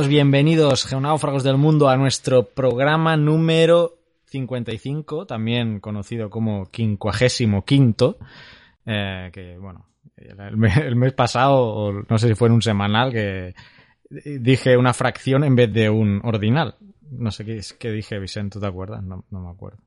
Saludos, bienvenidos geonáufragos del mundo a nuestro programa número 55, también conocido como quincuagésimo quinto, eh, que bueno, el mes, el mes pasado, o no sé si fue en un semanal, que dije una fracción en vez de un ordinal. No sé qué, qué dije, Vicente, ¿tú te acuerdas? No, no me acuerdo.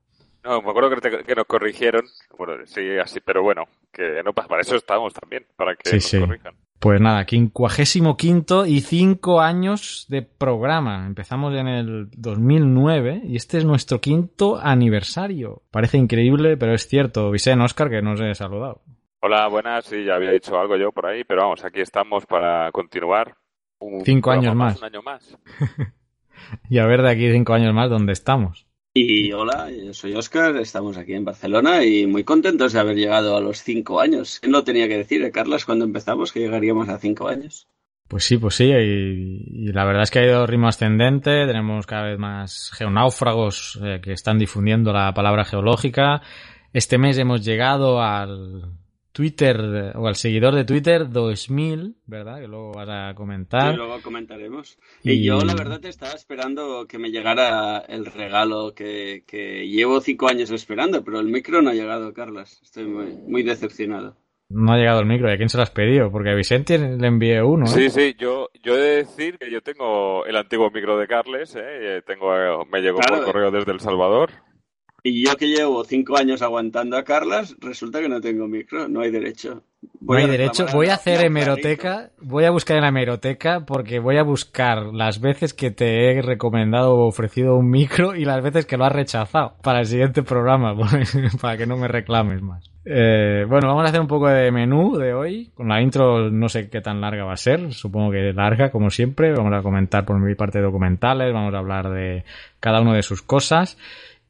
No, me acuerdo que, te- que nos corrigieron. Bueno, sí, así, pero bueno, que no pasa. Para eso estamos también, para que Sí, nos sí. corrijan. Pues nada, quincuagésimo quinto y cinco años de programa. Empezamos en el 2009 y este es nuestro quinto aniversario. Parece increíble, pero es cierto. Vicente, Oscar, que nos he saludado. Hola, buenas. Sí, ya había dicho algo yo por ahí, pero vamos, aquí estamos para continuar. Un Cinco años más. Un año más. Y a ver de aquí cinco años más dónde estamos. Y hola, yo soy Óscar, estamos aquí en Barcelona y muy contentos de haber llegado a los cinco años. ¿Quién lo tenía que decir, eh, Carlas, cuando empezamos que llegaríamos a cinco años? Pues sí, pues sí, y, y la verdad es que ha ido ritmo ascendente, tenemos cada vez más geonáufragos eh, que están difundiendo la palabra geológica. Este mes hemos llegado al Twitter, o al seguidor de Twitter 2000, ¿verdad? Que luego vas a comentar. Y luego comentaremos. Y- Y yo, la verdad, estaba esperando que me llegara el regalo que, que llevo cinco años esperando, pero el micro no ha llegado, Carlas. Estoy muy, muy decepcionado. No ha llegado el micro, ¿y a quién se lo has pedido? Porque a Vicente le envié uno, ¿eh? Sí, sí, yo, yo he de decir que yo tengo el antiguo micro de Carles, ¿eh? Tengo, me llegó Claro. por correo desde El Salvador. Y yo que llevo cinco años aguantando a Carlas, resulta que no tengo micro, no hay derecho. No hay derecho. Voy a hacer hemeroteca. Voy a buscar en la hemeroteca porque voy a buscar las veces que te he recomendado o ofrecido un micro y las veces que lo has rechazado para el siguiente programa, para que no me reclames más. Eh, bueno, vamos a hacer un poco de menú de hoy. Con la intro no sé qué tan larga va a ser. Supongo que larga, como siempre. Vamos a comentar por mi parte documentales. Vamos a hablar de cada uno de sus cosas.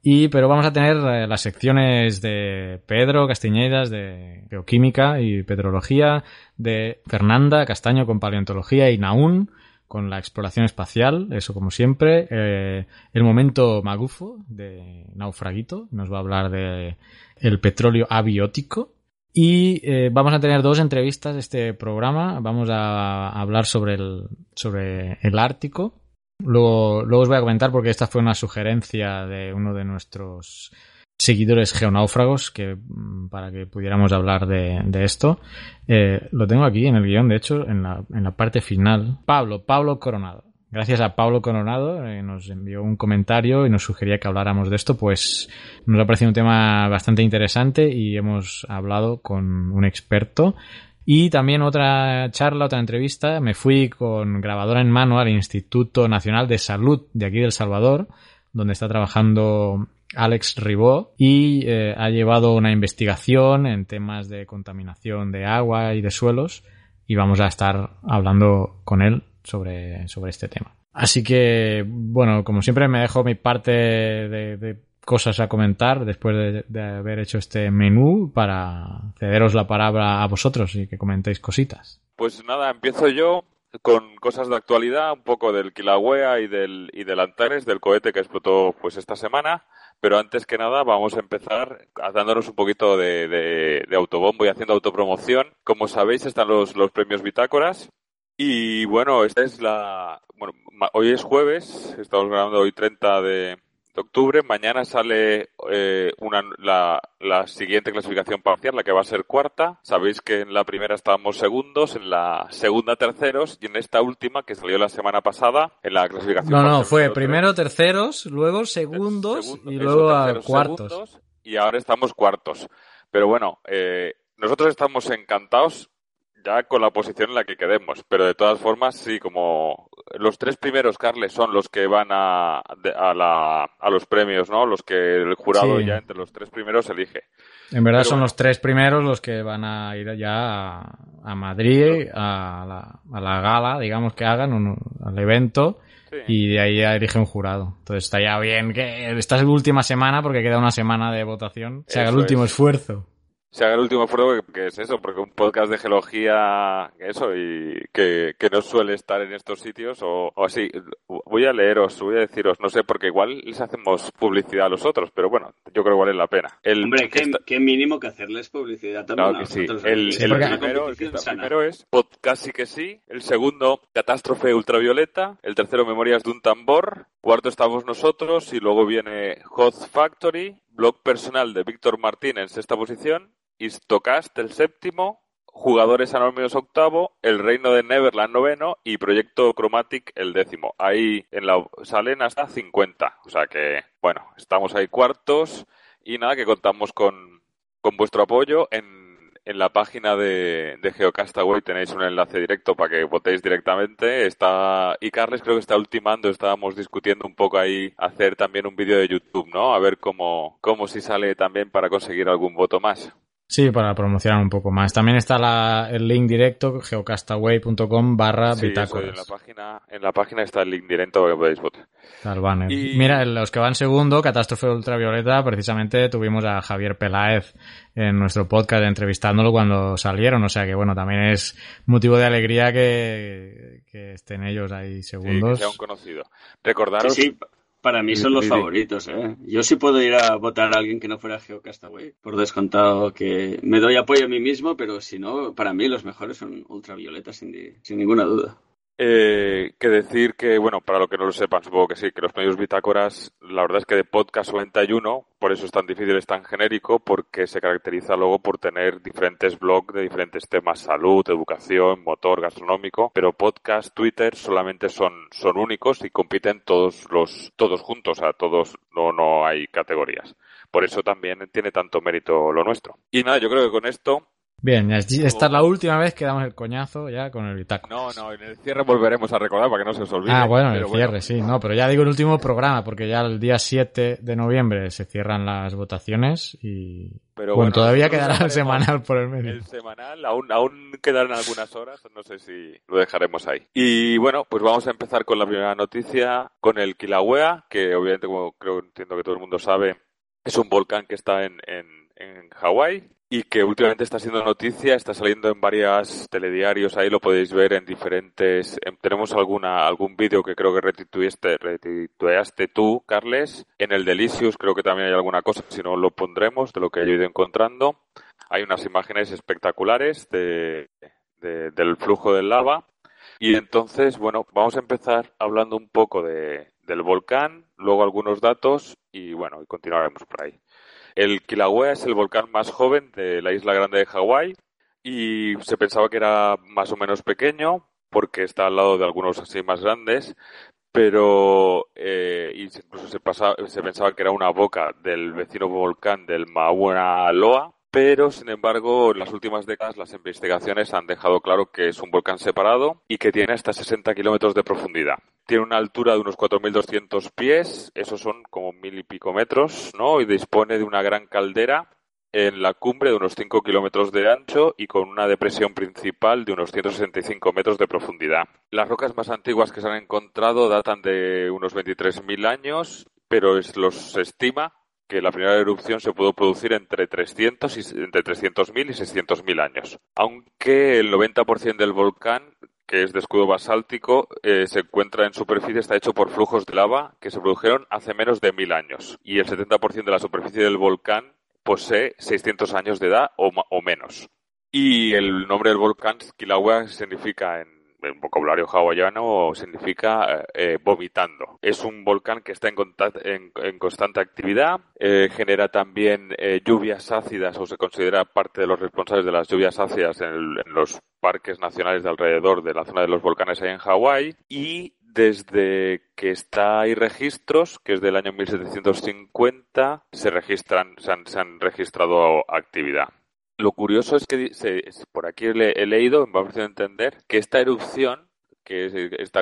Y, pero vamos a tener eh, las secciones de Pedro Castiñeiras de Geoquímica y Petrología, de Fernanda Castaño con Paleontología y Naún con la exploración espacial, eso como siempre. Eh, el momento magufo de Naufraguito, nos va a hablar de el petróleo abiótico. Y eh, vamos a tener dos entrevistas este programa. Vamos a hablar sobre el, sobre el Ártico, Luego, os voy a comentar porque esta fue una sugerencia de uno de nuestros seguidores geonáufragos que mm, para que pudiéramos hablar de, de esto. Eh, lo tengo aquí en el guion, de hecho, en la, en la parte final. Pablo, Pablo Coronado. Gracias a Pablo Coronado eh, nos envió un comentario y nos sugería que habláramos de esto, pues nos ha parecido un tema bastante interesante y hemos hablado con un experto. Y también otra charla, otra entrevista, me fui con grabadora en mano al Instituto Nacional de Salud de aquí del Salvador, donde está trabajando Alex Ribó y eh, ha llevado una investigación en temas de contaminación de agua y de suelos y vamos a estar hablando con él sobre, sobre este tema. Así que, bueno, como siempre me dejo mi parte de, de cosas a comentar después de, de, haber hecho este menú para cederos la palabra a vosotros y que comentéis cositas. Pues nada, empiezo yo con cosas de actualidad, un poco del Kilauea y del, y del Antares, del cohete que explotó pues esta semana. Pero antes que nada vamos a empezar dándonos un poquito de, de, de autobombo y haciendo autopromoción. Como sabéis están los, los premios Bitácoras Y bueno, esta es la. Bueno, hoy es jueves, estamos grabando hoy 30 de, octubre. Mañana sale eh, una, la, la, siguiente clasificación parcial, la que va a ser cuarta. Sabéis que en la primera estábamos segundos, en la segunda terceros y en esta última que salió la semana pasada en la clasificación. No, no, fue primero terceros, luego segundos y luego a cuartos. y ahora estamos cuartos. Pero bueno, eh, nosotros estamos encantados ya con la posición en la que quedemos. Pero de todas formas, sí, como los tres primeros, Carles, son los que van a, a, la, a los premios, ¿no? Los que el jurado ya entre los tres primeros elige. En verdad son los tres primeros los que van a ir ya a, Madrid, a, la, a la gala, digamos que hagan, un, al evento. Y de ahí ya elige un jurado. Entonces está ya bien que esta es la última semana porque queda una semana de votación. Se haga el último esfuerzo se haga el último esfuerzo, que, es eso, porque un podcast de geología, eso, y que, no suele estar en estos sitios, o, así. Voy a leeros, voy a deciros, no sé, porque igual les hacemos publicidad a los otros, pero bueno, yo creo que vale la pena. El, Hombre, qué, mínimo que hacerles publicidad también. que sí. El, primero, el, primero, es Podcast sí que sí, el segundo, Catástrofe Ultravioleta, el tercero, Memorias de un tambor, cuarto estamos nosotros, y luego viene Hot Factory, blog personal de Víctor Martín en sexta posición, Istocast el séptimo, Jugadores Anónimos octavo, El Reino de Neverland noveno y Proyecto Chromatic el décimo. Ahí en la salen hasta 50. O sea que, bueno, estamos ahí cuartos y nada, que contamos con, con vuestro apoyo en en la página de, de Geocastaway tenéis un enlace directo para que votéis directamente. Está y Carles creo que está ultimando, estábamos discutiendo un poco ahí hacer también un vídeo de YouTube, ¿no? A ver cómo cómo si sale también para conseguir algún voto más. Sí, para promocionar un poco más. También está la, el link directo, geocastaway.com barra bitácoras. En la, página, en la página está el link directo que podéis votar. Y... Mira, los que van segundo, Catástrofe Ultravioleta, precisamente tuvimos a Javier Peláez en nuestro podcast entrevistándolo cuando salieron. O sea que, bueno, también es motivo de alegría que, que estén ellos ahí segundos. Sí, que conocido. Recordaros... Para mí son los favoritos, ¿eh? Yo sí puedo ir a votar a alguien que no fuera Geocastaway. Por descontado que me doy apoyo a mí mismo, pero si no, para mí los mejores son ultravioletas, sin, sin ninguna duda. Eh, que decir que, bueno, para lo que no lo sepan, supongo que sí, que los medios bitácoras, la verdad es que de podcast 91, por eso es tan difícil, es tan genérico, porque se caracteriza luego por tener diferentes blogs de diferentes temas, salud, educación, motor, gastronómico, pero podcast, Twitter solamente son, son únicos y compiten todos los, todos juntos, o sea, todos, no, no hay categorías. Por eso también tiene tanto mérito lo nuestro. Y nada, yo creo que con esto Bien, esta es la última vez que damos el coñazo ya con el bitácora. No, no, en el cierre volveremos a recordar para que no se os olvide. Ah, bueno, en el cierre, sí, no, pero ya digo el último programa, porque ya el día 7 de noviembre se cierran las votaciones y... Pero bueno, todavía quedará el semanal por el medio. El semanal, aún, aún quedarán algunas horas, no sé si lo dejaremos ahí. Y bueno, pues vamos a empezar con la primera noticia, con el Kilauea, que obviamente, como creo, entiendo que todo el mundo sabe, es un volcán que está en, en, en Hawái, y que últimamente está siendo noticia, está saliendo en varios telediarios, ahí lo podéis ver en diferentes... tenemos alguna algún vídeo que creo que retituaste, retituaste tú, Carles, en el Delicious creo que también hay alguna cosa, si no lo pondremos, de lo que he ido encontrando. Hay unas imágenes espectaculares de, del flujo del lava. Y entonces, bueno, vamos a empezar hablando un poco de, del volcán, luego algunos datos y bueno, y continuaremos por ahí. El Kilauea es el volcán más joven de la isla grande de Hawái y se pensaba que era más o menos pequeño porque está al lado de algunos así más grandes, pero eh, incluso se, se pensaba que era una boca del vecino volcán del Mauna Loa, pero sin embargo en las últimas décadas las investigaciones han dejado claro que es un volcán separado y que tiene hasta 60 kilómetros de profundidad. Tiene una altura de unos 4.200 pies, esos son como mil y pico metros, ¿no? Y dispone de una gran caldera en la cumbre de unos 5 kilómetros de ancho y con una depresión principal de unos 165 metros de profundidad. Las rocas más antiguas que se han encontrado datan de unos 23.000 años, pero se estima que la primera erupción se pudo producir entre 300 y, entre 300.000 y 600.000 años. Aunque el 90% del volcán, que es de escudo basáltico, eh, se encuentra en superficie, está hecho por flujos de lava que se produjeron hace menos de 1.000 años. Y el 70% de la superficie del volcán posee 600 años de edad o, o menos. Y el nombre del volcán, Kilauea, significa en en vocabulario hawaiano significa eh, vomitando. Es un volcán que está en, en, constante actividad, eh, genera también eh, lluvias ácidas o se considera parte de los responsables de las lluvias ácidas en, en los parques nacionales de alrededor de la zona de los volcanes ahí en Hawái y desde que está hay registros, que es del año 1750, se registran, se han, se han registrado actividad. Lo curioso es que por aquí he leído, me ha parecido entender, que esta erupción, que es,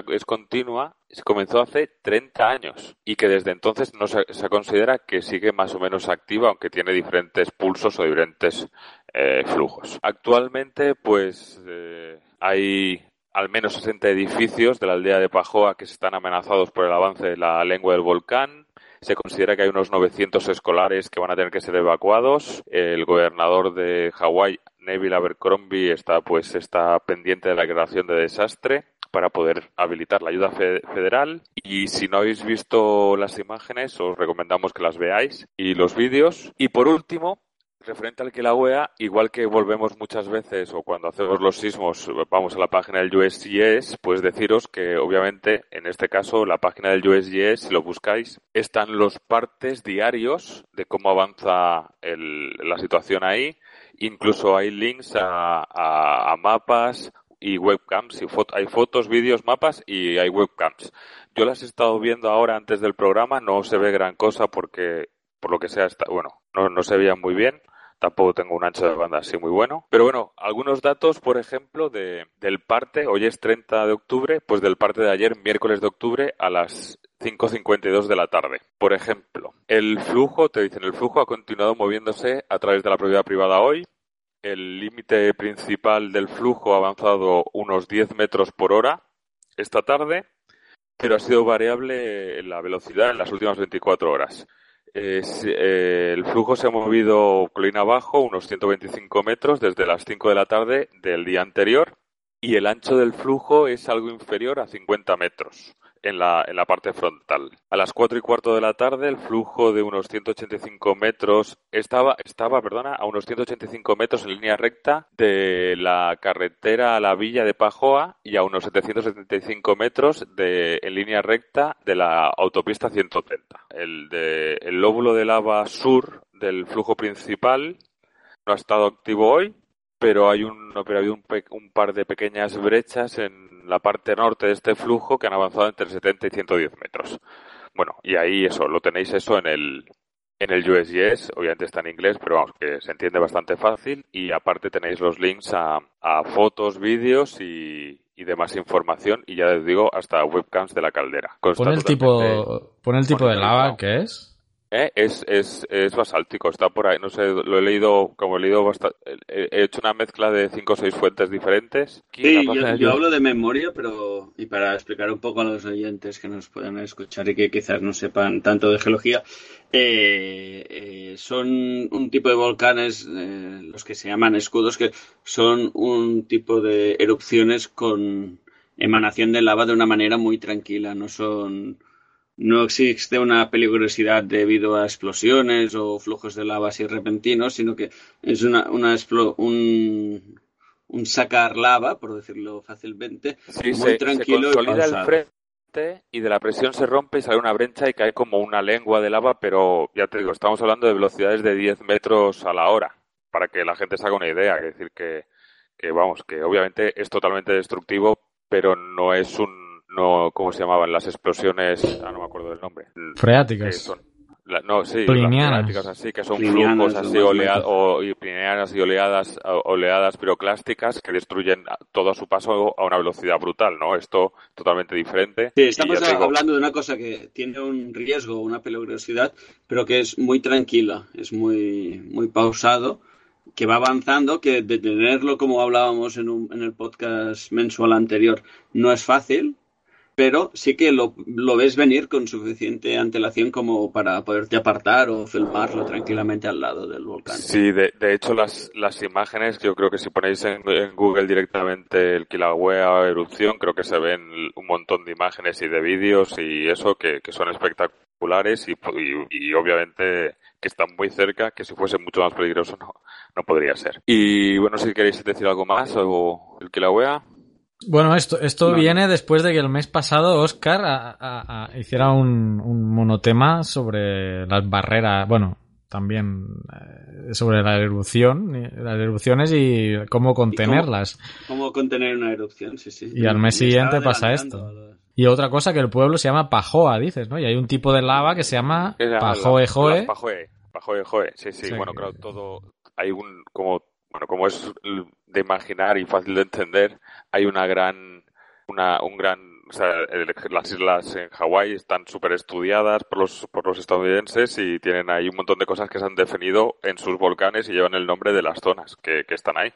es continua, se comenzó hace 30 años y que desde entonces no se, considera que sigue más o menos activa, aunque tiene diferentes pulsos o diferentes eh, flujos. Actualmente, pues eh, hay al menos 60 edificios de la aldea de Pajoa que están amenazados por el avance de la lengua del volcán. Se considera que hay unos 900 escolares que van a tener que ser evacuados. El gobernador de Hawái, Neville Abercrombie, está pues está pendiente de la declaración de desastre para poder habilitar la ayuda federal. Y si no habéis visto las imágenes, os recomendamos que las veáis y los vídeos. Y por último, Referente al Kilauea, igual que volvemos muchas veces o cuando hacemos los sismos vamos a la página del USGS, pues deciros que obviamente en este caso la página del USGS, si lo buscáis, están los partes diarios de cómo avanza la situación ahí. Incluso hay links a, mapas y webcams. Y hay fotos, vídeos, mapas y hay webcams. Yo las he estado viendo ahora antes del programa, no se ve gran cosa porque por lo que sea, está, bueno, no, no se veía muy bien tampoco tengo un ancho de banda así muy bueno. Pero bueno, algunos datos, por ejemplo, de, del parte, hoy es 30 de octubre, pues del parte de ayer, miércoles de octubre, a las 5.52 de la tarde. Por ejemplo, el flujo, te dicen, el flujo ha continuado moviéndose a través de la propiedad privada hoy. El límite principal del flujo ha avanzado unos 10 metros por hora esta tarde, pero ha sido variable la velocidad en las últimas 24 horas. Eh, el flujo se ha movido colina abajo unos 125 metros desde las 5 de la tarde del día anterior y el ancho del flujo es algo inferior a 50 metros en la, en la parte frontal. A las cuatro y cuarto de la tarde, el flujo de unos 185 metros estaba, estaba, perdona, a unos 185 metros en línea recta de la carretera a la villa de Pajoa y a unos 775 metros de, en línea recta de la autopista 130. El, de, el lóbulo de lava sur del flujo principal no ha estado activo hoy, pero hay un, pero hay un, un par de pequeñas brechas en la parte norte de este flujo que han avanzado entre 70 y 110 metros. Bueno, y ahí eso, lo tenéis eso en el, en el USGS, obviamente está en inglés, pero vamos, que se entiende bastante fácil y aparte tenéis los links a, a fotos, vídeos y, y demás información y ya les digo hasta webcams de la caldera. Pon el tipo, pon el tipo de lava que es. ¿Eh? Es, es, es basáltico, está por ahí. No sé, lo he leído, como he leído bastante, he hecho una mezcla de cinco o seis fuentes diferentes. sí, yo, hablo de memoria, pero, y para explicar un poco a los oyentes que nos puedan escuchar y que quizás no sepan tanto de geología, eh, eh, son un tipo de volcanes, los que se llaman escudos, que son un tipo de erupciones con emanación de lava de una manera muy tranquila, no son no existe una peligrosidad debido a explosiones o flujos de lava así repentinos, sino que es una, una un, un sacar lava, por decirlo fácilmente, muy tranquilo se consolida el frente y de la presión se rompe y sale una brecha y cae como una lengua de lava, pero ya te digo, estamos hablando de velocidades de 10 metros a la hora, para que la gente se haga una idea. Es decir, que, que vamos, que obviamente es totalmente destructivo, pero no es un no, ¿cómo se llamaban? Las explosiones, ah, no me acuerdo del nombre. Freáticas. no, sí, freáticas así, que son flujos así oleadas, o, y y oleadas, oleadas piroclásticas que destruyen todo a su paso a una velocidad brutal, ¿no? Esto totalmente diferente. Sí, estamos hablando de una cosa que tiene un riesgo, una peligrosidad, pero que es muy tranquila, es muy, muy pausado que va avanzando, que detenerlo, como hablábamos en, un, en el podcast mensual anterior, no es fácil, pero sí que lo, ves venir con suficiente antelación como para poderte apartar o filmarlo tranquilamente al lado del volcán. Sí, de, de hecho las, las imágenes, yo creo que si ponéis en, Google directamente el Kilauea erupción, creo que se ven un montón de imágenes y de vídeos y eso que, que son espectaculares y, y, obviamente que están muy cerca, que si fuese mucho más peligroso no, no podría ser. Y bueno, si queréis decir algo más o el Kilauea. Bueno, esto, esto viene después de que el mes pasado Oscar hiciera un, un, monotema sobre las barreras, bueno, también eh, sobre la erupción, las erupciones y cómo contenerlas. cómo, contener una erupción, sí, sí. Y al mes siguiente pasa esto. Y otra cosa que el pueblo se llama Pajoa, dices, ¿no? Y hay un tipo de lava que se llama Pajoe Joe. Pajoe, Pajoe Joe, sí, sí, bueno, creo todo, hay un, como, bueno, como es de imaginar y fácil de entender, hay una gran, una, un gran, o sea, las islas en Hawái están súper estudiadas por los, por los estadounidenses y tienen ahí un montón de cosas que se han definido en sus volcanes y llevan el nombre de las zonas que, que están ahí.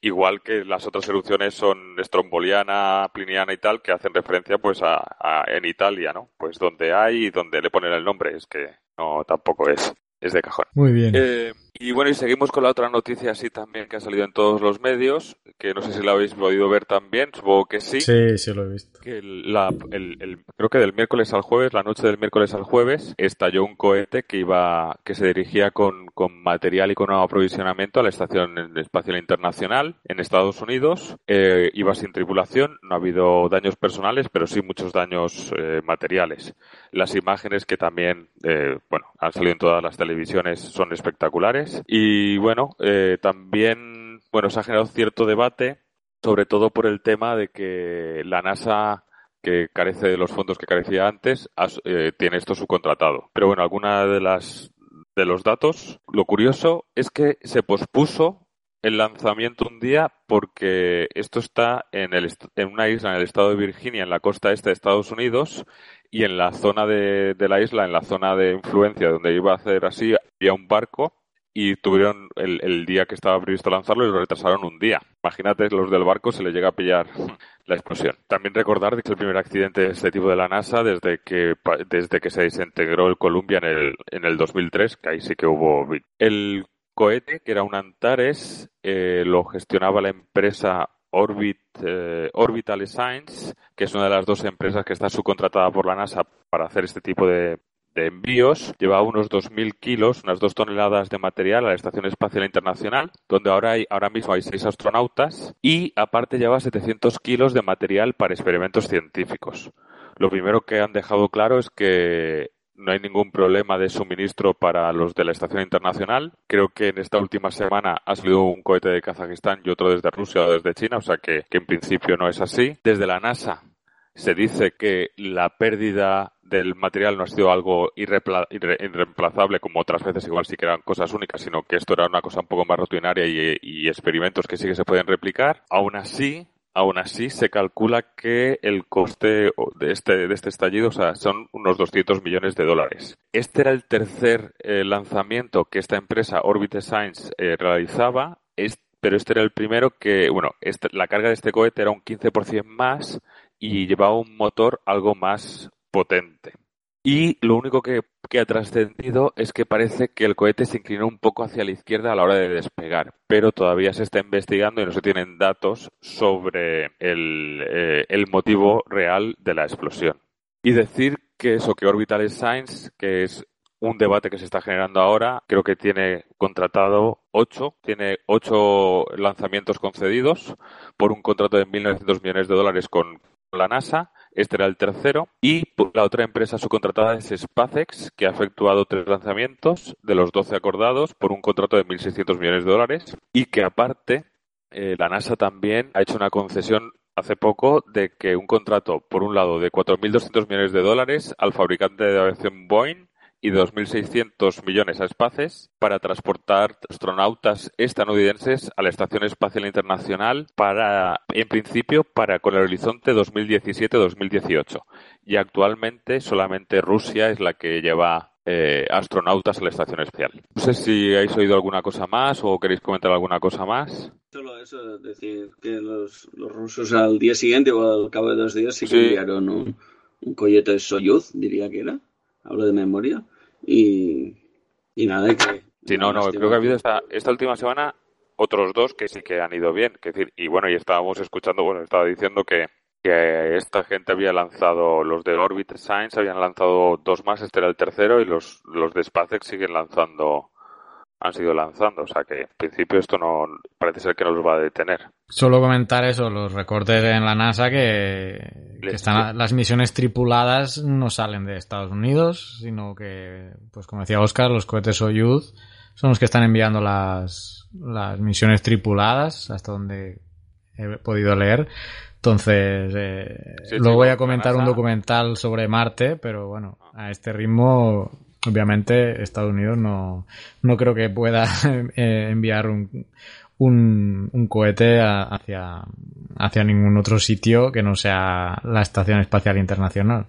Igual que las otras erupciones son estromboliana, pliniana y tal, que hacen referencia pues a, a en Italia, ¿no? Pues donde hay y donde le ponen el nombre, es que no tampoco es es de cajón. Muy bien. Eh, y bueno, y seguimos con la otra noticia así también que ha salido en todos los medios, que no sé si la habéis podido ver también, supongo que sí. Sí, sí lo he visto. Que la, el, creo que del miércoles al jueves, la noche del miércoles al jueves, estalló un cohete que iba, que se dirigía con, con material y con un aprovisionamiento a la Estación Espacial Internacional en Estados Unidos. Eh, iba sin tripulación, no ha habido daños personales, pero sí muchos daños eh, materiales. Las imágenes que también, eh, bueno, han salido en todas las televisiones son espectaculares. Y bueno, eh, también, bueno, se ha generado cierto debate, sobre todo por el tema de que la NASA que carece de los fondos que carecía antes, eh, tiene esto subcontratado. Pero bueno, alguna de las de los datos, lo curioso es que se pospuso el lanzamiento un día porque esto está en, el, en una isla en el estado de Virginia, en la costa este de Estados Unidos, y en la zona de, la isla, en la zona de influencia donde iba a hacer así, había un barco y tuvieron el, día que estaba previsto lanzarlo y lo retrasaron un día. Imagínate, los del barco se les llega a pillar la explosión. También recordar que es el primer accidente de este tipo de la NASA desde que, desde que se desintegró el Columbia en el, en el 2003, que ahí sí que hubo... El cohete, que era un Antares, eh, lo gestionaba la empresa Orbit, eh, Orbital Science, que es una de las dos empresas que está subcontratada por la NASA para hacer este tipo de, envíos. Lleva unos 2.000 kilos, unas 2 toneladas de material a la Estación Espacial Internacional, donde ahora, hay, ahora mismo hay 6 astronautas, y aparte lleva 700 kilos de material para experimentos científicos. Lo primero que han dejado claro es que no hay ningún problema de suministro para los de la Estación Internacional. Creo que en esta última semana ha salido un cohete de Kazajistán y otro desde Rusia o desde China, o sea que, en principio no es así. Desde la NASA se dice que la pérdida del material no ha sido algo irreemplazable como otras veces, igual sí que eran cosas únicas, sino que esto era una cosa un poco más rutinaria y, experimentos que sí que se pueden replicar. Aún así, Aún así, se calcula que el coste de este, de este estallido o sea, son unos 200 millones de dólares. Este era el tercer eh, lanzamiento que esta empresa Orbit Science eh, realizaba, pero este era el primero que, bueno, este, la carga de este cohete era un 15% más y llevaba un motor algo más potente. Y lo único que, ha trascendido es que parece que el cohete se inclinó un poco hacia la izquierda a la hora de despegar, pero todavía se está investigando y no se tienen datos sobre el, eh, el motivo real de la explosión. Y decir que eso, que Orbital Science, que es un debate que se está generando ahora. Creo que tiene contratado ocho, tiene ocho lanzamientos concedidos por un contrato de 1.900 millones de dólares con la NASA este era el tercero. Y la otra empresa subcontratada es SpaceX, que ha efectuado tres lanzamientos de los 12 acordados por un contrato de 1.600 millones de dólares. Y que aparte, eh, la NASA también ha hecho una concesión hace poco de que un contrato, por un lado, de 4.200 millones de dólares al fabricante de aviación Boeing y 2.600 millones a Spaces para transportar astronautas estadounidenses a la Estación Espacial Internacional para, en principio, para con el horizonte 2017-2018. Y actualmente solamente Rusia es la que lleva eh, astronautas a la Estación Espacial. No sé si habéis oído alguna cosa más o queréis comentar alguna cosa más. Solo eso, decir que los, rusos al día siguiente o al cabo de dos días sí que enviaron un, un cohete Soyuz, diría que era. Hablo de memoria y, nada, que... Sí, no, no, creo que ha habido esta, esta última semana otros dos que sí que han ido bien. Que decir, y bueno, y estábamos escuchando, bueno, estaba diciendo que, que esta gente había lanzado, los de Orbit Science habían lanzado dos más, este era el tercero, y los, los de SpaceX siguen lanzando han sido lanzando. O sea que en principio esto no parece ser que no los va a detener. Solo comentar eso, los recortes en la NASA que, que están las misiones tripuladas no salen de Estados Unidos, sino que, pues como decía Oscar, los cohetes Soyuz son los que están enviando las, las misiones tripuladas, hasta donde he podido leer. Entonces, eh, Sí, luego voy a comentar un documental sobre Marte, pero bueno, a este ritmo, obviamente, Estados Unidos no, no creo que pueda eh, enviar un, un, cohete hacia, hacia ningún otro sitio que no sea la Estación Espacial Internacional.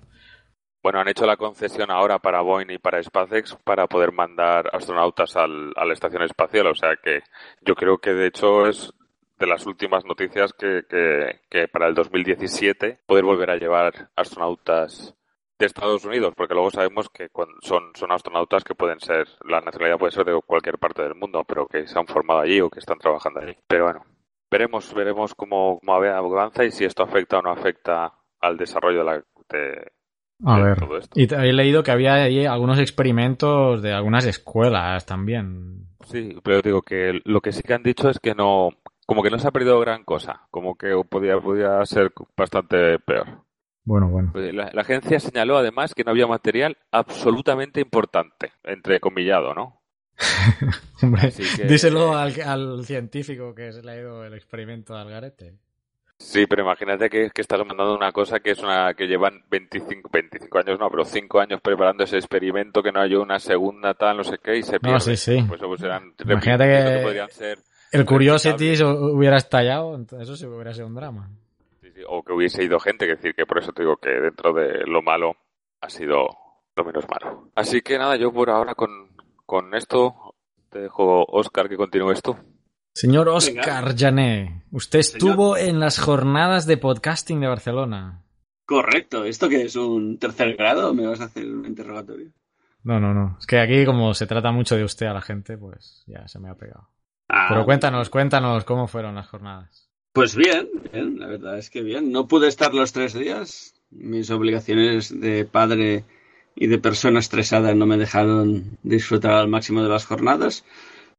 Bueno, han hecho la concesión ahora para Boeing y para SpaceX para poder mandar astronautas al, a la estación espacial. O sea que yo creo que de hecho es de las últimas noticias que, que, que para el 2017 poder volver a llevar astronautas de Estados Unidos, porque luego sabemos que son, son astronautas que pueden ser, la nacionalidad puede ser de cualquier parte del mundo, pero que se han formado allí o que están trabajando allí. Pero bueno, veremos, veremos cómo, cómo avanza y si esto afecta o no afecta al desarrollo de, la, de, A ver. todo esto. Y he leído que había ahí algunos experimentos de algunas escuelas también. Sí, pero digo que lo que sí que han dicho es que no, como que no se ha perdido gran cosa, como que podía, podía ser bastante peor. Bueno, bueno. Pues La, la agencia señaló además que no había material absolutamente importante, entrecomillado, ¿no? Hombre, que- díselo al, al científico que se le ha ido el experimento de Algarete. Sí, pero imagínate que, que estás mandando una cosa que es una que llevan 25, 25 años, no, pero 5 años preparando ese experimento, que no hay una segunda tal, no sé qué, y se pierde. No, sí, sí. Pues, pues eran Imagínate que- podrían ser El Curiosity hubiera estallado, entonces eso sí hubiera sido un drama. O que hubiese ido gente, que decir que por eso te digo que dentro de lo malo ha sido lo menos malo. Así que nada, yo por ahora con, con esto te dejo, Oscar, que continúes tú. Señor Oscar Jané, usted Señor. estuvo en las jornadas de podcasting de Barcelona. Correcto. ¿Esto que es un tercer grado? ¿Me vas a hacer un interrogatorio? No, no, no. Es que aquí, como se trata mucho de usted a la gente, pues ya se me ha pegado. Ah, Pero cuéntanos, cuéntanos cómo fueron las jornadas. Pues bien, bien, la verdad es que bien. No pude estar los tres días. Mis obligaciones de padre y de persona estresada no me dejaron disfrutar al máximo de las jornadas.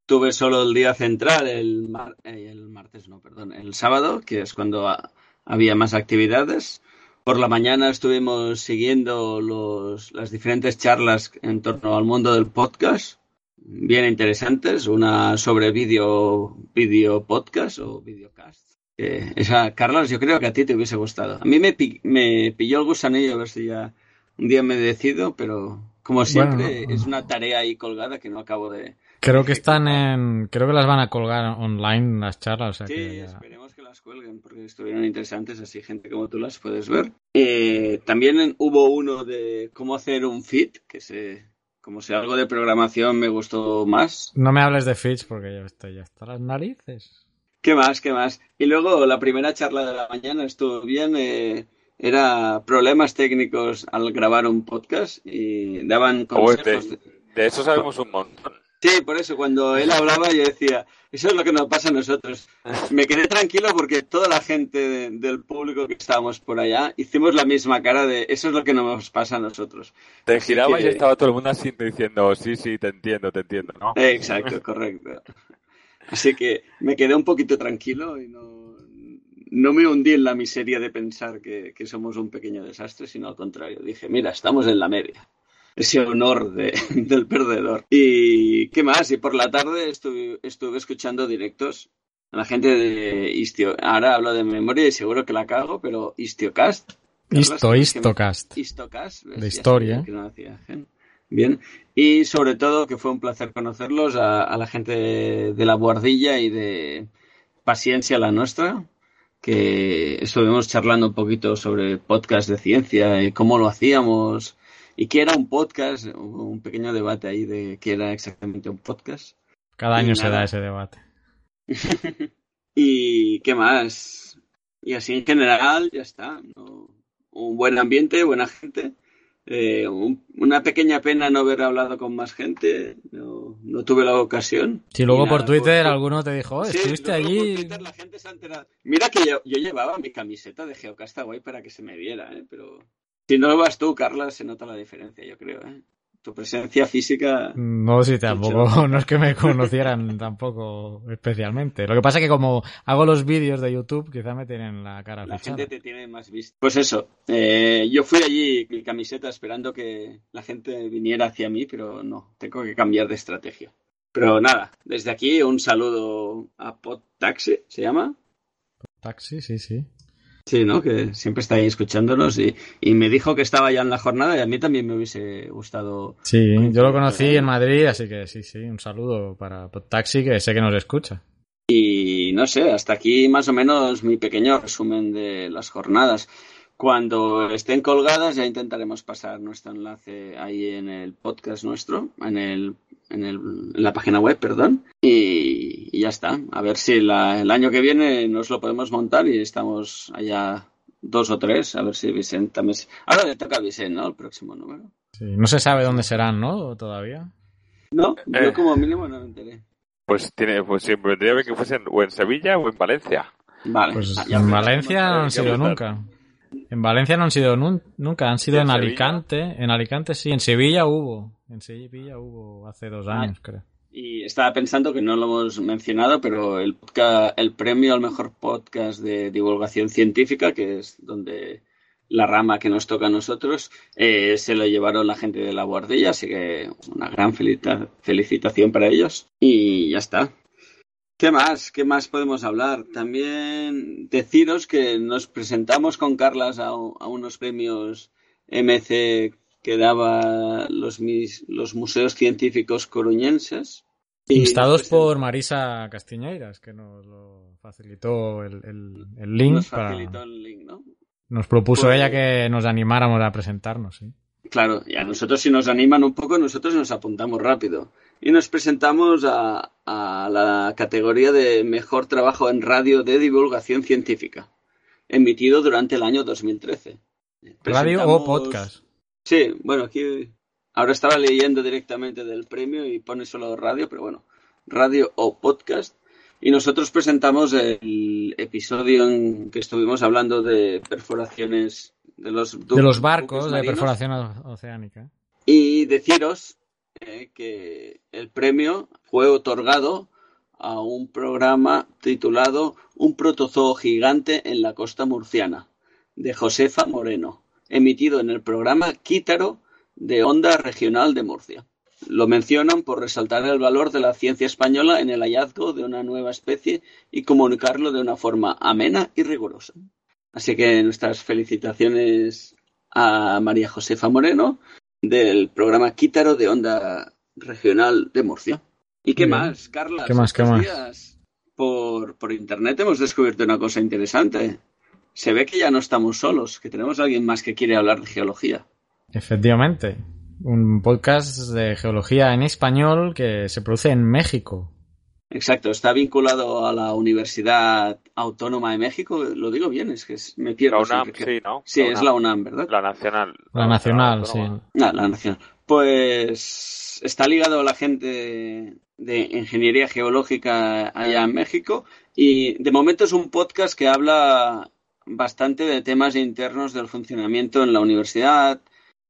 Tuve solo el día central, el, mar- eh, el martes, no, perdón, el sábado, que es cuando ha- había más actividades. Por la mañana estuvimos siguiendo los, las diferentes charlas en torno al mundo del podcast, bien interesantes. Una sobre vídeo, vídeo podcast o videocast. Eh, esa, Carlos, yo creo que a ti te hubiese gustado. A mí me, me pilló el gusanillo a ver si ya un día me decido, pero como siempre Bueno. es una tarea ahí colgada que no acabo de... Creo que están en. Creo que las van a colgar online las charlas. O sea Sí, que ya- esperemos que las cuelguen porque estuvieron interesantes, así gente como tú las puedes ver. Eh, también hubo uno de cómo hacer un feed, que se, como si algo de programación me gustó más. No me hables de Fitch porque ya estoy ya hasta las narices. ¿Qué más? ¿Qué más? Y luego la primera charla de la mañana estuvo bien. eh, era problemas técnicos al grabar un podcast y daban consejos. de, de- de eso sabemos un montón. Sí, por eso cuando él hablaba yo decía, eso es lo que nos pasa a nosotros. Me quedé tranquilo porque toda la gente de- del público que estábamos por allá hicimos la misma cara de, eso es lo que nos pasa a nosotros. Te que- y estaba todo el mundo así diciendo, sí, sí, te entiendo, te entiendo, ¿no? Exacto, correcto. Así que me quedé un poquito tranquilo y no, no me hundí en la miseria de pensar que, que somos un pequeño desastre, sino al contrario. Dije, mira, estamos en la media. Ese honor de- del perdedor. ¿Y qué más? Y por la tarde estuve, estuve escuchando directos a la gente de Istio. Ahora hablo de memoria y seguro que la cago, pero Istiocast. Isto, Istocast. Istocast. De historia. que no hacía gen. Bien. Y sobre todo que fue un placer conocerlos a, a la gente de, de la Guardilla y de Paciencia la Nuestra, que estuvimos charlando un poquito sobre podcast de ciencia y cómo lo hacíamos y qué era un podcast. Hubo un pequeño debate ahí de qué era exactamente un podcast. Cada año se da ese debate. y qué más. Y así en general, ya está. ¿no? Un buen ambiente, buena gente. Eh, un- una pequeña pena no haber hablado con más gente. No, no tuve la ocasión. Si luego por Twitter por- alguno te dijo, "Oh, Sí, estuviste allí. Twitter la gente se ha enterado. Mira que yo, yo llevaba mi camiseta de Geocastaway para que se me viera, ¿eh? pero si no lo vas tú, Carla, se nota la diferencia, yo creo. ¿eh? Tu presencia física. No, sí, tampoco. No es que me conocieran tampoco especialmente. Lo que pasa es que como hago los vídeos de YouTube, quizá me tienen la cara La gente te tiene más visto. Pues eso. Eh, yo fui allí mi camiseta esperando que la gente viniera hacia mí, pero no. Tengo que cambiar de estrategia. Pero nada, desde aquí un saludo a Pod Taxi, ¿se llama? Taxi, sí, sí. Sí, ¿no? Que siempre está ahí escuchándonos y, y, me dijo que estaba ya en la jornada y a mí también me hubiese gustado. Sí, yo lo conocí en Madrid, así que sí, sí, un saludo para Taxi que sé que nos escucha. Y no sé, hasta aquí más o menos mi pequeño resumen de las jornadas. Cuando estén colgadas ya intentaremos pasar nuestro enlace ahí en el podcast nuestro, en, el, en, el, en la página web, perdón. Y, y ya está. A ver si la, el año que viene nos lo podemos montar y estamos allá dos o tres. A ver si Vicente también... Ahora le toca a Vicente, ¿no? El próximo número. Sí, no se sabe dónde serán, ¿no? Todavía. No, yo eh. como mínimo no me enteré. Pues tiene, pues siempre tendría que fuesen o en Sevilla o en Valencia. Vale. Pues en Valencia no han sido nunca. En Valencia no han sido nunca, han sido en, Alicante. En Alicante sí, en Sevilla hubo. En Sevilla hubo hace dos años, creo. Y estaba pensando que no lo hemos mencionado, pero el, el premio al mejor podcast de divulgación científica, que es donde la rama que nos toca a nosotros, eh, se lo llevaron la gente de la guardilla, así que una gran felicitación para ellos. Y ya está. ¿Qué más? ¿Qué más podemos hablar? También deciros que nos presentamos con Carlas a, a unos premios MC que daba los, los museos científicos coruñenses. Instados por Marisa Castiñeiras, que nos lo facilitó el, el, el link. Nos facilitó el link, ¿no? Nos propuso pues ella que nos animáramos a presentarnos, sí. Claro, y a nosotros si nos animan un poco, nosotros nos apuntamos rápido. Y nos presentamos a, a la categoría de Mejor Trabajo en Radio de Divulgación Científica, emitido durante el año 2013. ¿Radio o podcast? Sí, bueno, aquí ahora estaba leyendo directamente del premio y pone solo radio, pero bueno, radio o podcast. Y nosotros presentamos el episodio en que estuvimos hablando de perforaciones de los, de los barcos de perforación oceánica. Y deciros eh, que el premio fue otorgado a un programa titulado Un protozoo gigante en la costa murciana, de Josefa Moreno, emitido en el programa Quítaro de Onda Regional de Murcia. Lo mencionan por resaltar el valor de la ciencia española en el hallazgo de una nueva especie y comunicarlo de una forma amena y rigurosa. Así que nuestras felicitaciones a María Josefa Moreno del programa Quítaro de Onda Regional de Murcia. ¿Y qué más, Carla? ¿Qué más, qué más? Por, por internet hemos descubierto una cosa interesante. Se ve que ya no estamos solos, que tenemos a alguien más que quiere hablar de geología. Efectivamente. Un podcast de geología en español que se produce en México. Exacto, está vinculado a la Universidad Autónoma de México, lo digo bien, es que me pierdo. La UNAM, sí, ¿no? Sí, es la UNAM, ¿verdad? La Nacional. La, Nacional, sí. Ah, la Nacional. Pues está ligado a la gente de Ingeniería Geológica allá en México y de momento es un podcast que habla bastante de temas internos del funcionamiento en la universidad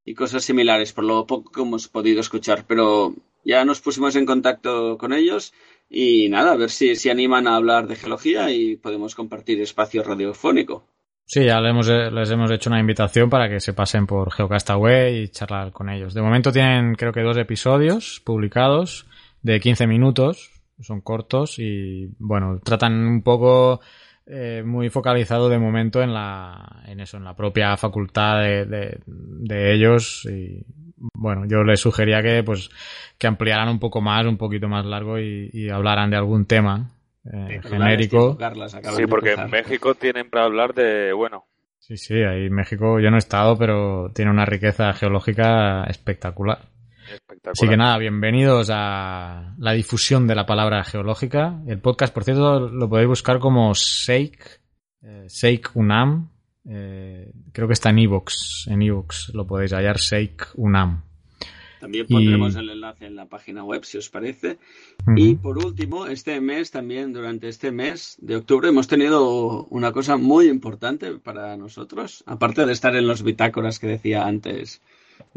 y cosas similares, por lo poco que hemos podido escuchar, pero ya nos pusimos en contacto con ellos y nada, a ver si se animan a hablar de geología y podemos compartir espacio radiofónico. Sí, ya les hemos, les hemos hecho una invitación para que se pasen por Geocastaway y charlar con ellos. De momento tienen creo que dos episodios publicados de 15 minutos, son cortos y bueno, tratan un poco eh, muy focalizado de momento en la en eso, en la propia facultad de, de, de ellos y bueno, yo les sugería que pues que ampliaran un poco más, un poquito más largo y, y hablaran de algún tema eh, genérico. Sí, porque en México tienen para hablar de, bueno. Sí, sí, ahí México yo no he estado, pero tiene una riqueza geológica espectacular. Así que nada, bienvenidos a la difusión de la palabra geológica. El podcast, por cierto, lo podéis buscar como Seik, eh, Seik Unam. Eh, creo que está en Evox, en Evox lo podéis hallar, Seik Unam. También pondremos y... el enlace en la página web, si os parece. Uh -huh. Y por último, este mes también, durante este mes de octubre, hemos tenido una cosa muy importante para nosotros, aparte de estar en los bitácoras que decía antes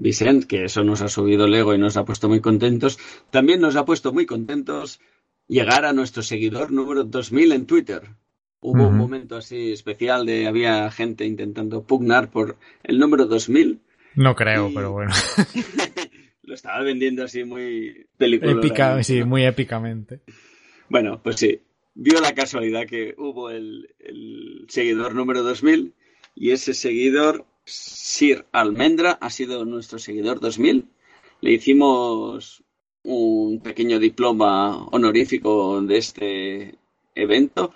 Vicent, que eso nos ha subido el ego y nos ha puesto muy contentos. También nos ha puesto muy contentos llegar a nuestro seguidor número 2000 en Twitter. Hubo un momento así especial de había gente intentando pugnar por el número 2000. No creo, pero bueno. Lo estaba vendiendo así muy película. Épica, sí, muy épicamente. Bueno, pues sí. Vio la casualidad que hubo el, el seguidor número 2000 y ese seguidor, Sir Almendra, ha sido nuestro seguidor 2000. Le hicimos un pequeño diploma honorífico de este evento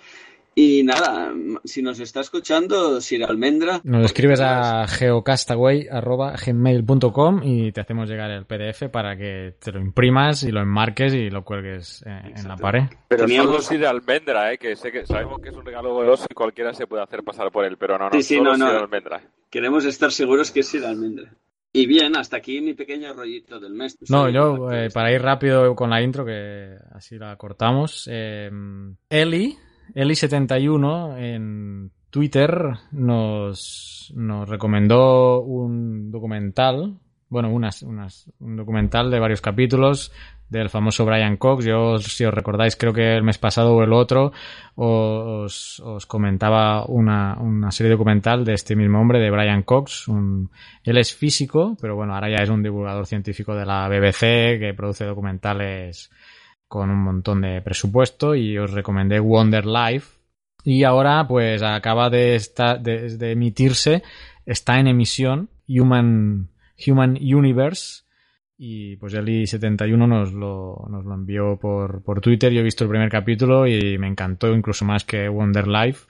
y nada, si nos está escuchando, Sir Almendra. Nos escribes a geocastaway.gmail.com y te hacemos llegar el PDF para que te lo imprimas y lo enmarques y lo cuelgues en la pared. Pero Teníamos... solo Sir Almendra, ¿eh? que sé que sabemos que es un regalo goloso y cualquiera se puede hacer pasar por él, pero no, no, sí, sí, no, no. Almendra. Queremos estar seguros que es Sir Almendra. Y bien, hasta aquí mi pequeño rollito del mes. No, yo, eh, para ir rápido con la intro, que así la cortamos. Eh, Eli Eli71 en Twitter nos, nos recomendó un documental, bueno, unas, un documental de varios capítulos del famoso Brian Cox. Yo, si os recordáis, creo que el mes pasado o el otro os, os comentaba una, una, serie documental de este mismo hombre, de Brian Cox. Él es físico, pero bueno, ahora ya es un divulgador científico de la BBC que produce documentales con un montón de presupuesto y os recomendé Wonder Life. Y ahora pues acaba de, de, emitirse, está en emisión Human, Human Universe y pues Eli71 nos lo, nos lo envió por, por Twitter. Yo he visto el primer capítulo y me encantó incluso más que Wonder Life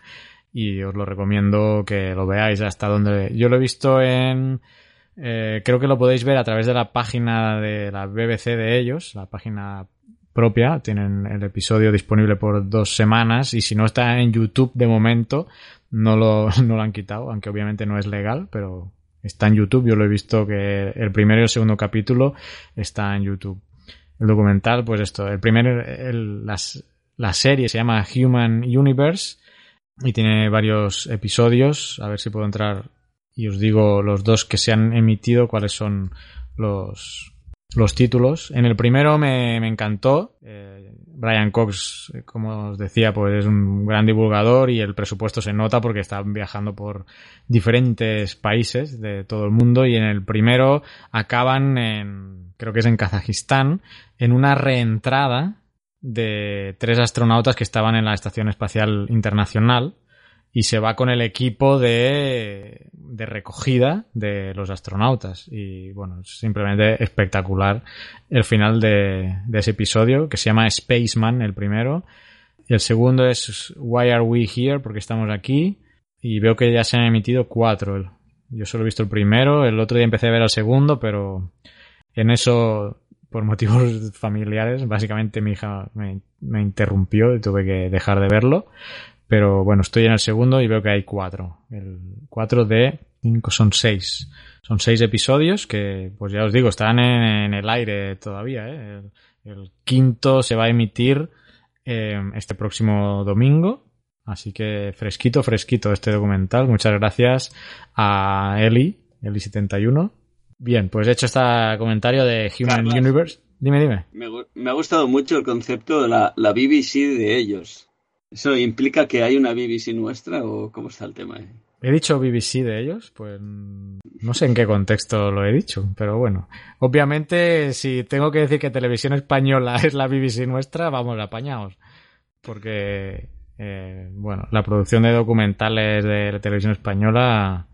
y os lo recomiendo que lo veáis hasta donde yo lo he visto en eh, creo que lo podéis ver a través de la página de la BBC de ellos la página propia. Tienen el episodio disponible por dos semanas y si no está en YouTube de momento, no lo, no lo han quitado, aunque obviamente no es legal, pero está en YouTube. Yo lo he visto que el primero y el segundo capítulo está en YouTube. El documental, pues esto, el primero, el, las, la serie se llama Human Universe y tiene varios episodios. A ver si puedo entrar y os digo los dos que se han emitido, cuáles son los, los títulos. En el primero me, me encantó. Eh, Brian Cox, como os decía, pues es un gran divulgador y el presupuesto se nota porque están viajando por diferentes países de todo el mundo y en el primero acaban en, creo que es en Kazajistán, en una reentrada de tres astronautas que estaban en la Estación Espacial Internacional y se va con el equipo de, de recogida de los astronautas. Y bueno, es simplemente espectacular el final de, de ese episodio, que se llama Spaceman, el primero. Y el segundo es Why Are We Here? Porque estamos aquí. Y veo que ya se han emitido cuatro. Yo solo he visto el primero, el otro día empecé a ver el segundo, pero en eso, por motivos familiares, básicamente mi hija me, me interrumpió y tuve que dejar de verlo. Pero bueno, estoy en el segundo y veo que hay cuatro. El cuatro de cinco son seis. Son seis episodios que, pues ya os digo, están en, el aire todavía. ¿eh? El, quinto se va a emitir eh, este próximo domingo. Así que fresquito, fresquito este documental. Muchas gracias a Eli, Eli71. Bien, pues he hecho este comentario de Human Universe. Dime, dime. Me, ha gustado mucho el concepto de la, la BBC de ellos. ¿Eso implica que hay una BBC nuestra o cómo está el tema? He dicho BBC de ellos, pues no sé en qué contexto lo he dicho, pero bueno. Obviamente, si tengo que decir que Televisión Española es la BBC nuestra, vamos, apañados. Porque, eh, bueno, la producción de documentales de la Televisión Española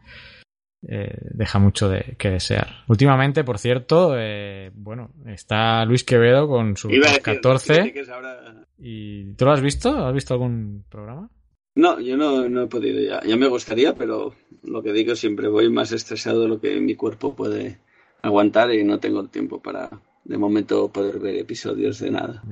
eh, deja mucho de que desear. Últimamente, por cierto, eh, bueno, está Luis Quevedo con su 14. ¿Y tú lo has visto? ¿Has visto algún programa? No, yo no, no he podido ya. Ya me gustaría, pero lo que digo siempre, voy más estresado de lo que mi cuerpo puede aguantar y no tengo el tiempo para, de momento, poder ver episodios de nada.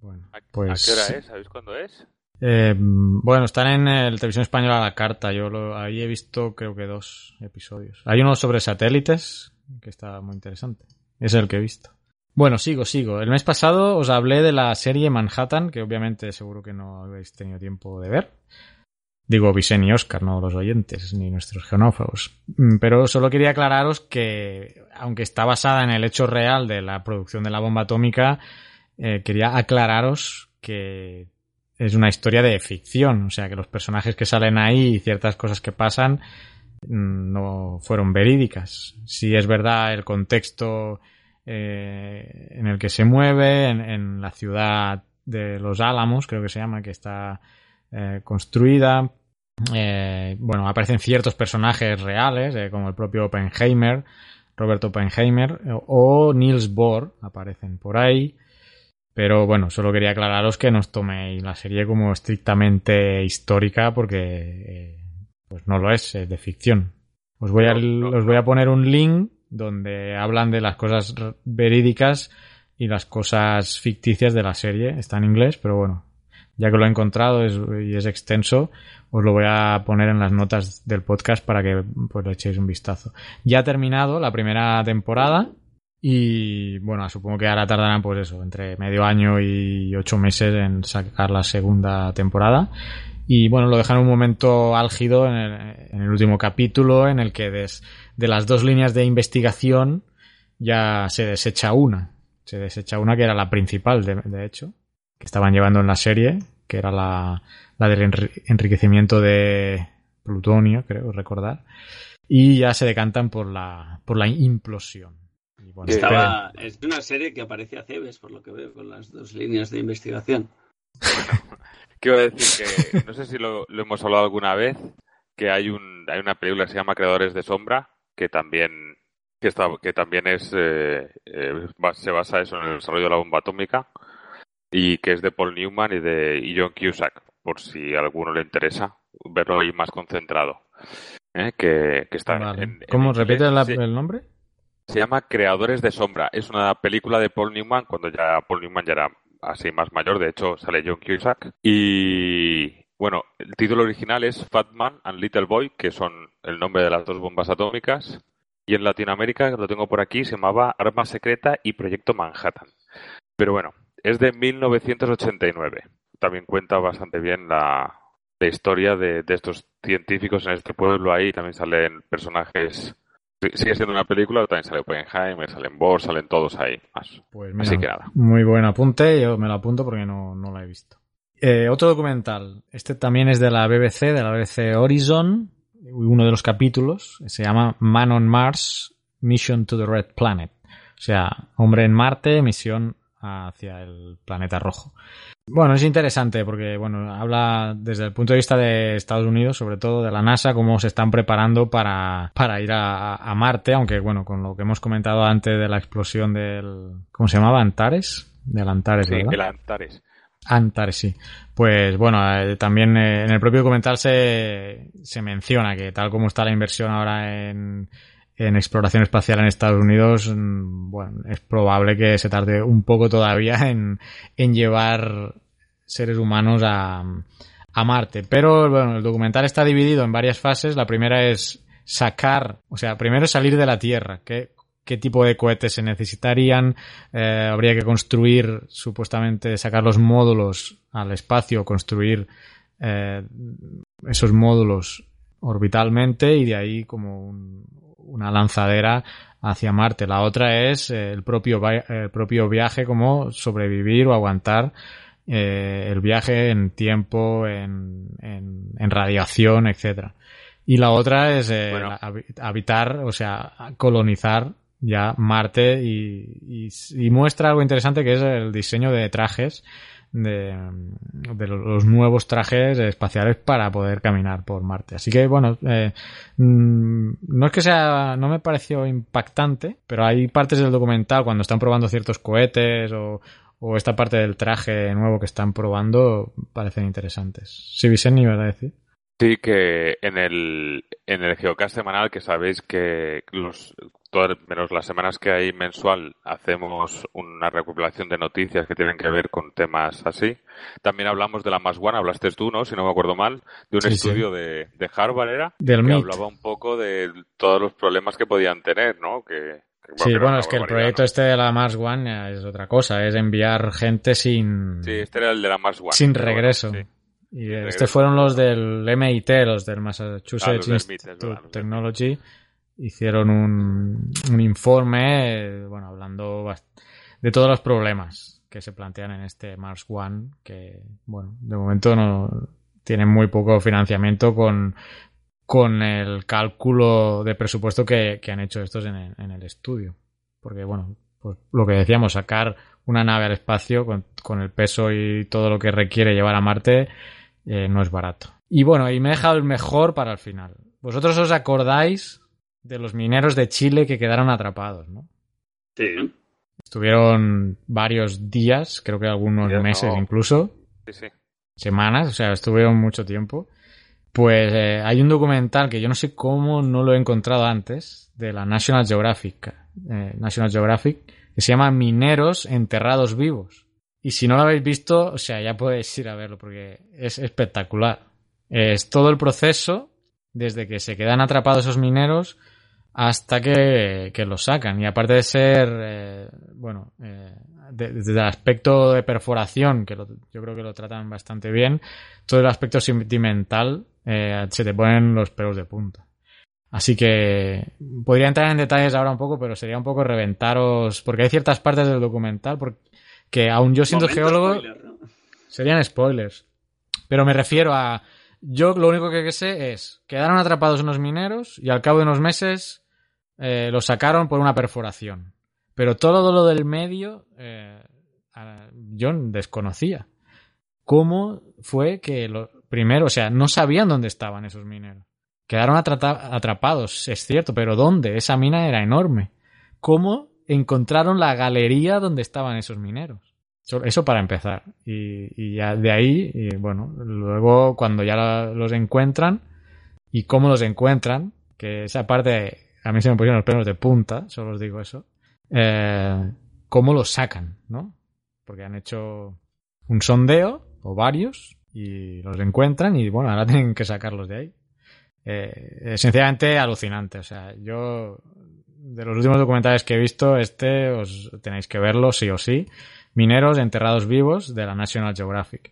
Bueno, pues... ¿A qué hora es? ¿Sabéis cuándo es? Eh, bueno, están en el Televisión Española a la carta. Yo lo, ahí he visto creo que dos episodios. Hay uno sobre satélites que está muy interesante. Es el que he visto. Bueno, sigo, sigo. El mes pasado os hablé de la serie Manhattan, que obviamente seguro que no habéis tenido tiempo de ver. Digo Vicen y Oscar, no los oyentes, ni nuestros geonófagos. Mm, Pero solo quería aclararos que, aunque está basada en el hecho real de la producción de la bomba atómica, eh, quería aclararos que es una historia de ficción, o sea que los personajes que salen ahí y ciertas cosas que pasan mm, no fueron verídicas. Si es verdad el contexto eh, en el que se mueve, en, en, la ciudad de Los Álamos, creo que se llama, que está eh, construida. Eh, bueno, aparecen ciertos personajes reales, como el propio Oppenheimer, Robert Oppenheimer, o Niels Bohr, aparecen por ahí. Pero bueno, solo quería aclararos que no os toméis la serie como estrictamente histórica, porque pues no lo es, es de ficción. Os voy, a, os voy a poner un link donde hablan de las cosas verídicas y las cosas ficticias de la serie. Está en inglés, pero bueno, ya que lo he encontrado es, y es extenso, os lo voy a poner en las notas del podcast para que pues, le echéis un vistazo. Ya ha terminado la primera temporada y bueno, supongo que ahora tardarán pues eso, entre medio año y ocho meses en sacar la segunda temporada. Y bueno, lo dejan un momento álgido en el, en el último capítulo en el que des, de las dos líneas de investigación ya se desecha una. Se desecha una que era la principal, de, de hecho, que estaban llevando en la serie, que era la, la del enriquecimiento de plutonio, creo recordar. Y ya se decantan por la, por la implosión. Y bueno, Estaba, es una serie que aparece a Cebes, por lo que veo, con las dos líneas de investigación. Quiero decir que, no sé si lo, lo, hemos hablado alguna vez, que hay, un, hay una película que se llama Creadores de Sombra, que también, que está, que también es, eh, eh, se basa eso en el desarrollo de la bomba atómica y que es de Paul Newman y de y John Cusack, por si a alguno le interesa verlo ahí más concentrado. ¿eh? Que, que, está vale. en, en, ¿Cómo repite el, el nombre? Se llama Creadores de Sombra. Es una película de Paul Newman cuando ya Paul Newman ya era así más mayor. De hecho, sale John Cusack. Y bueno, el título original es Fat Man and Little Boy, que son el nombre de las dos bombas atómicas. Y en Latinoamérica, lo tengo por aquí, se llamaba Arma Secreta y Proyecto Manhattan. Pero bueno, es de 1989. También cuenta bastante bien la, la historia de, de, estos científicos en este pueblo ahí. También salen personajes sigue siendo una película, también sale Oppenheimer, salen Bohr, salen todos ahí. Más. Pues mira, Así que nada. Muy buen apunte, yo me lo apunto porque no, no la he visto. Eh, otro documental, este también es de la BBC, de la BBC Horizon, uno de los capítulos, se llama Man on Mars, Mission to the Red Planet. O sea, hombre en Marte, misión hacia el planeta rojo. Bueno, es interesante porque, bueno, habla desde el punto de vista de Estados Unidos, sobre todo de la NASA, cómo se están preparando para, para ir a, a Marte, aunque, bueno, con lo que hemos comentado antes de la explosión del, ¿cómo se llamaba? Antares, del Antares, sí, ¿verdad? el Antares. Antares, sí. Pues bueno, eh, también eh, en el propio documental se, se menciona que tal como está la inversión ahora en, en exploración espacial en Estados Unidos, bueno, es probable que se tarde un poco todavía en, en llevar seres humanos a, a Marte. Pero bueno, el documental está dividido en varias fases. La primera es sacar, o sea, primero salir de la Tierra, qué, qué tipo de cohetes se necesitarían, eh, habría que construir, supuestamente, sacar los módulos al espacio, construir eh, esos módulos orbitalmente y de ahí como un, una lanzadera hacia Marte. La otra es el propio, el propio viaje, como sobrevivir o aguantar eh, el viaje en tiempo, en, en, en radiación, etcétera. Y la otra es eh, bueno. habitar, o sea, colonizar ya Marte y, y, muestra algo interesante que es el diseño de trajes de, los nuevos trajes espaciales para poder caminar por Marte. Así que bueno, eh, no es que sea, no me pareció impactante, pero hay partes del documental cuando están probando ciertos cohetes o, o esta parte del traje nuevo que están probando parecen interesantes. Sí, Vicente, a decir. Sí, que en el, en el Geocast semanal, que sabéis que los, todas, menos las semanas que hay mensual, hacemos una recopilación de noticias que tienen que ver con temas así. También hablamos de la Más One, hablaste tú, ¿no? Si no me acuerdo mal, de un sí, estudio sí. De, de, Harvard, ¿era? Del que MIT. hablaba un poco de todos los problemas que podían tener, ¿no? Que, sí, bueno, es que el proyecto ¿no? este de la Mars One es otra cosa, es enviar gente sin... Sí, este era el de la Mars One. Sin regreso. Bueno, sí. Y estos fueron los del MIT, los del Massachusetts Ah, los del MIT, es Institute of Technology. Hicieron un, un informe, eh, bueno, hablando de todos los problemas que se plantean en este Mars One, que, bueno, de momento no tienen muy poco financiamiento con, con el cálculo de presupuesto que, que han hecho estos en el, en el estudio. Porque, bueno, pues lo que decíamos, sacar una nave al espacio con, con el peso y todo lo que requiere llevar a Marte eh, no es barato. Y bueno, y me he dejado el mejor para el final. Vosotros os acordáis de los mineros de Chile que quedaron atrapados, ¿no? Sí. Estuvieron varios días, creo que algunos meses no. incluso, Sí, sí. semanas, o sea, estuvieron mucho tiempo. Pues eh, hay un documental que yo no sé cómo no lo he encontrado antes, de la National Geographic, eh, National Geographic, que se llama Mineros enterrados vivos. Y si no lo habéis visto, o sea, ya podéis ir a verlo porque es espectacular. Es todo el proceso, desde que se quedan atrapados esos mineros hasta que, que los sacan. Y aparte de ser, eh, bueno, eh, de- desde el aspecto de perforación, que lo- yo creo que lo tratan bastante bien, todo el aspecto sentimental eh, se te ponen los pelos de punta. Así que podría entrar en detalles ahora un poco, pero sería un poco reventaros, porque hay ciertas partes del documental por- que aún yo siendo Momento geólogo spoiler, ¿no? serían spoilers. Pero me refiero a. Yo lo único que sé es. Quedaron atrapados unos mineros y al cabo de unos meses eh, los sacaron por una perforación. Pero todo lo del medio eh, yo desconocía. ¿Cómo fue que lo, primero, o sea, no sabían dónde estaban esos mineros? Quedaron atrapados, es cierto, pero ¿dónde? Esa mina era enorme. ¿Cómo encontraron la galería donde estaban esos mineros? Eso, para empezar. Y, y ya de ahí, y bueno, luego cuando ya los encuentran y cómo los encuentran, que esa parte a mí se me pusieron los pelos de punta, solo os digo eso, eh, cómo los sacan, ¿no? Porque han hecho un sondeo o varios y los encuentran y bueno, ahora tienen que sacarlos de ahí. Eh, sencillamente alucinante. O sea, yo de los últimos documentales que he visto, este os tenéis que verlo sí o sí. Mineros enterrados vivos de la National Geographic.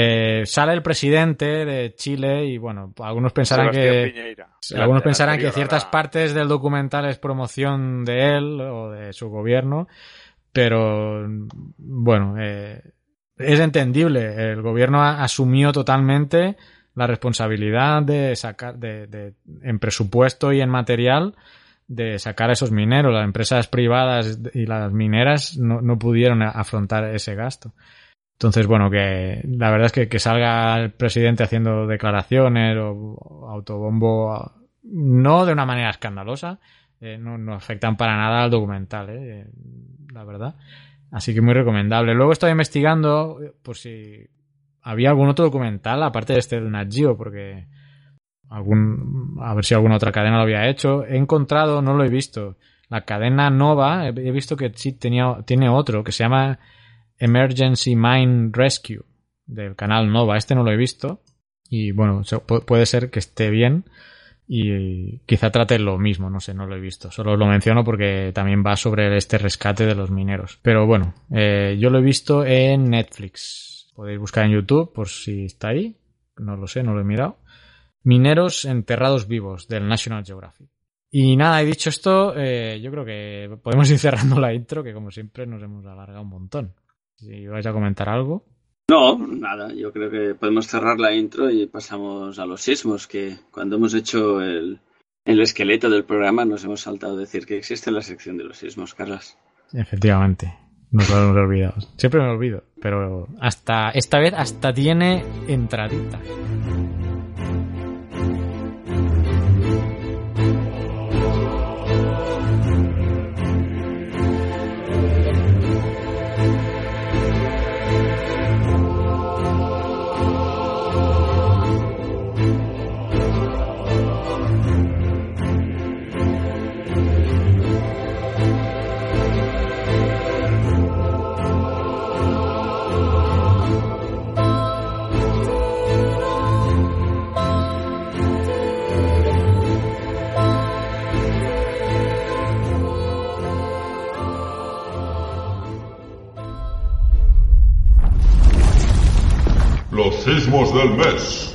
Eh, sale el presidente de Chile y bueno, algunos pensarán Sebastián que Piñeira. algunos pensarán que ciertas la- partes del documental es promoción de él o de su gobierno, pero bueno, eh, es entendible. El gobierno asumió totalmente la responsabilidad de sacar, de, de- en presupuesto y en material, de sacar a esos mineros. Las empresas privadas y las mineras no, no pudieron afrontar ese gasto. Entonces, bueno, que la verdad es que, que salga el presidente haciendo declaraciones o autobombo, no de una manera escandalosa, eh, no, no afectan para nada al documental, eh, la verdad. Así que muy recomendable. Luego estoy investigando eh, por si había algún otro documental, aparte de este del Nat Geo, porque algún, a ver si alguna otra cadena lo había hecho. He encontrado, no lo he visto, la cadena Nova, he visto que sí tenía, tiene otro que se llama Emergency Mine Rescue del canal Nova. Este no lo he visto y bueno, puede ser que esté bien y quizá trate lo mismo, no sé, no lo he visto. Solo lo menciono porque también va sobre este rescate de los mineros. Pero bueno, eh, yo lo he visto en Netflix. Podéis buscar en YouTube por si está ahí. No lo sé, no lo he mirado. Mineros enterrados vivos del National Geographic. Y nada, he dicho esto, eh, yo creo que podemos ir cerrando la intro, que como siempre nos hemos alargado un montón. Si vais a comentar algo. No, nada, yo creo que podemos cerrar la intro y pasamos a los sismos, que cuando hemos hecho el, el esqueleto del programa nos hemos saltado a decir que existe la sección de los sismos, Carlas. Efectivamente, nos lo hemos olvidado. Siempre me olvido, pero hasta esta vez hasta tiene entradita. Del mes.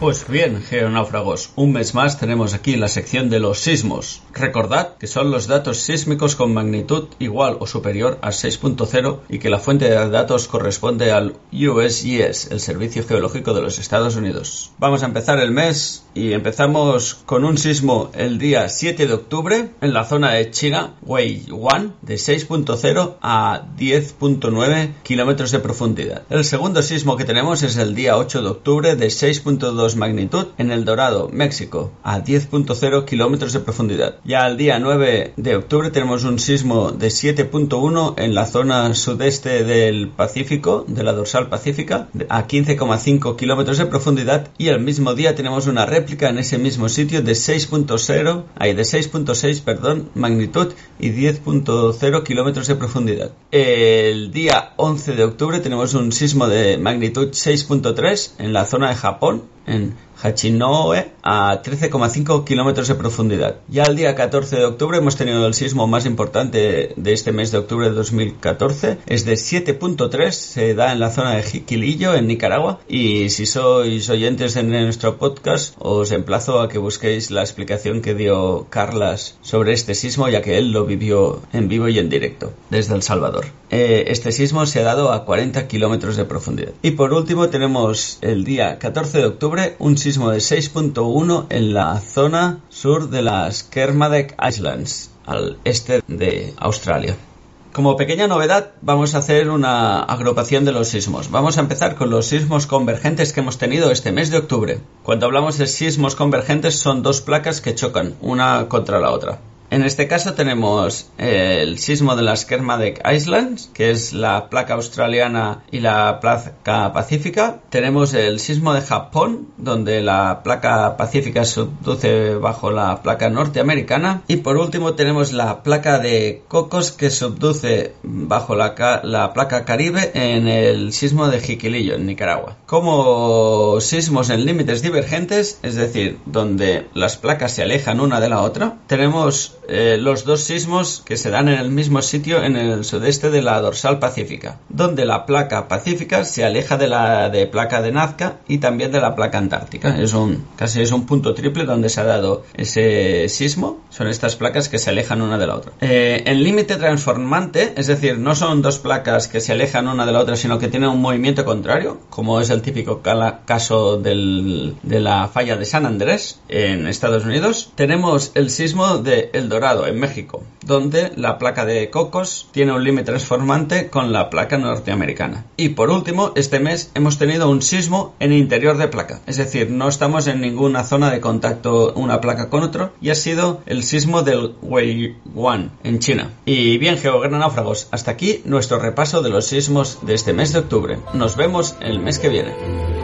Pues bien, geonáufragos, un mes más tenemos aquí la sección de los sismos. Recordad que son los datos sísmicos con magnitud igual o superior a 6.0 y que la fuente de datos corresponde al USGS, el Servicio Geológico de los Estados Unidos. Vamos a empezar el mes y empezamos con un sismo el día 7 de octubre en la zona de China, Wei 1, de 6.0 a 10.9 kilómetros de profundidad. El segundo sismo que tenemos es el día 8 de octubre de 6.2 magnitud en El Dorado, México, a 10.0 kilómetros de profundidad. Ya al día 9 de octubre tenemos un sismo de 7.1 en la zona sudeste del Pacífico, de la dorsal pacífica, a 15,5 kilómetros de profundidad. Y el mismo día tenemos una réplica en ese mismo sitio de 6.0, hay de 6.6, perdón, magnitud y 10.0 kilómetros de profundidad. El día 11 de octubre tenemos un sismo de magnitud 6.3 en la zona de Japón, en Hachinoe a 13,5 kilómetros de profundidad. Ya el día 14 de octubre hemos tenido el sismo más importante de este mes de octubre de 2014. Es de 7.3, se da en la zona de Jiquilillo, en Nicaragua. Y si sois oyentes de nuestro podcast, os emplazo a que busquéis la explicación que dio Carlas sobre este sismo, ya que él lo vivió en vivo y en directo desde El Salvador. Eh, este sismo se ha dado a 40 kilómetros de profundidad. Y por último tenemos el día 14 de octubre un sismo de 6.1 en la zona sur de las Kermadec Islands, al este de Australia. Como pequeña novedad, vamos a hacer una agrupación de los sismos. Vamos a empezar con los sismos convergentes que hemos tenido este mes de octubre. Cuando hablamos de sismos convergentes son dos placas que chocan una contra la otra. En este caso tenemos el sismo de las Kermadec Islands, que es la placa australiana y la placa pacífica. Tenemos el sismo de Japón, donde la placa pacífica subduce bajo la placa norteamericana. Y por último tenemos la placa de Cocos, que subduce bajo la, la placa caribe en el sismo de Jiquilillo, en Nicaragua. Como sismos en límites divergentes, es decir, donde las placas se alejan una de la otra, tenemos eh, los dos sismos que se dan en el mismo sitio en el sudeste de la dorsal pacífica, donde la placa pacífica se aleja de la de placa de Nazca y también de la placa antártica. Es un casi es un punto triple donde se ha dado ese sismo. Son estas placas que se alejan una de la otra. Eh, el límite transformante, es decir, no son dos placas que se alejan una de la otra, sino que tienen un movimiento contrario, como es el típico caso del, de la falla de San Andrés en Estados Unidos. Tenemos el sismo de Dorado, en México, donde la placa de Cocos tiene un límite transformante con la placa norteamericana. Y por último, este mes hemos tenido un sismo en interior de placa, es decir, no estamos en ninguna zona de contacto una placa con otro, y ha sido el sismo del Weiwan en China. Y bien, geogranáufragos, hasta aquí nuestro repaso de los sismos de este mes de octubre. Nos vemos el mes que viene.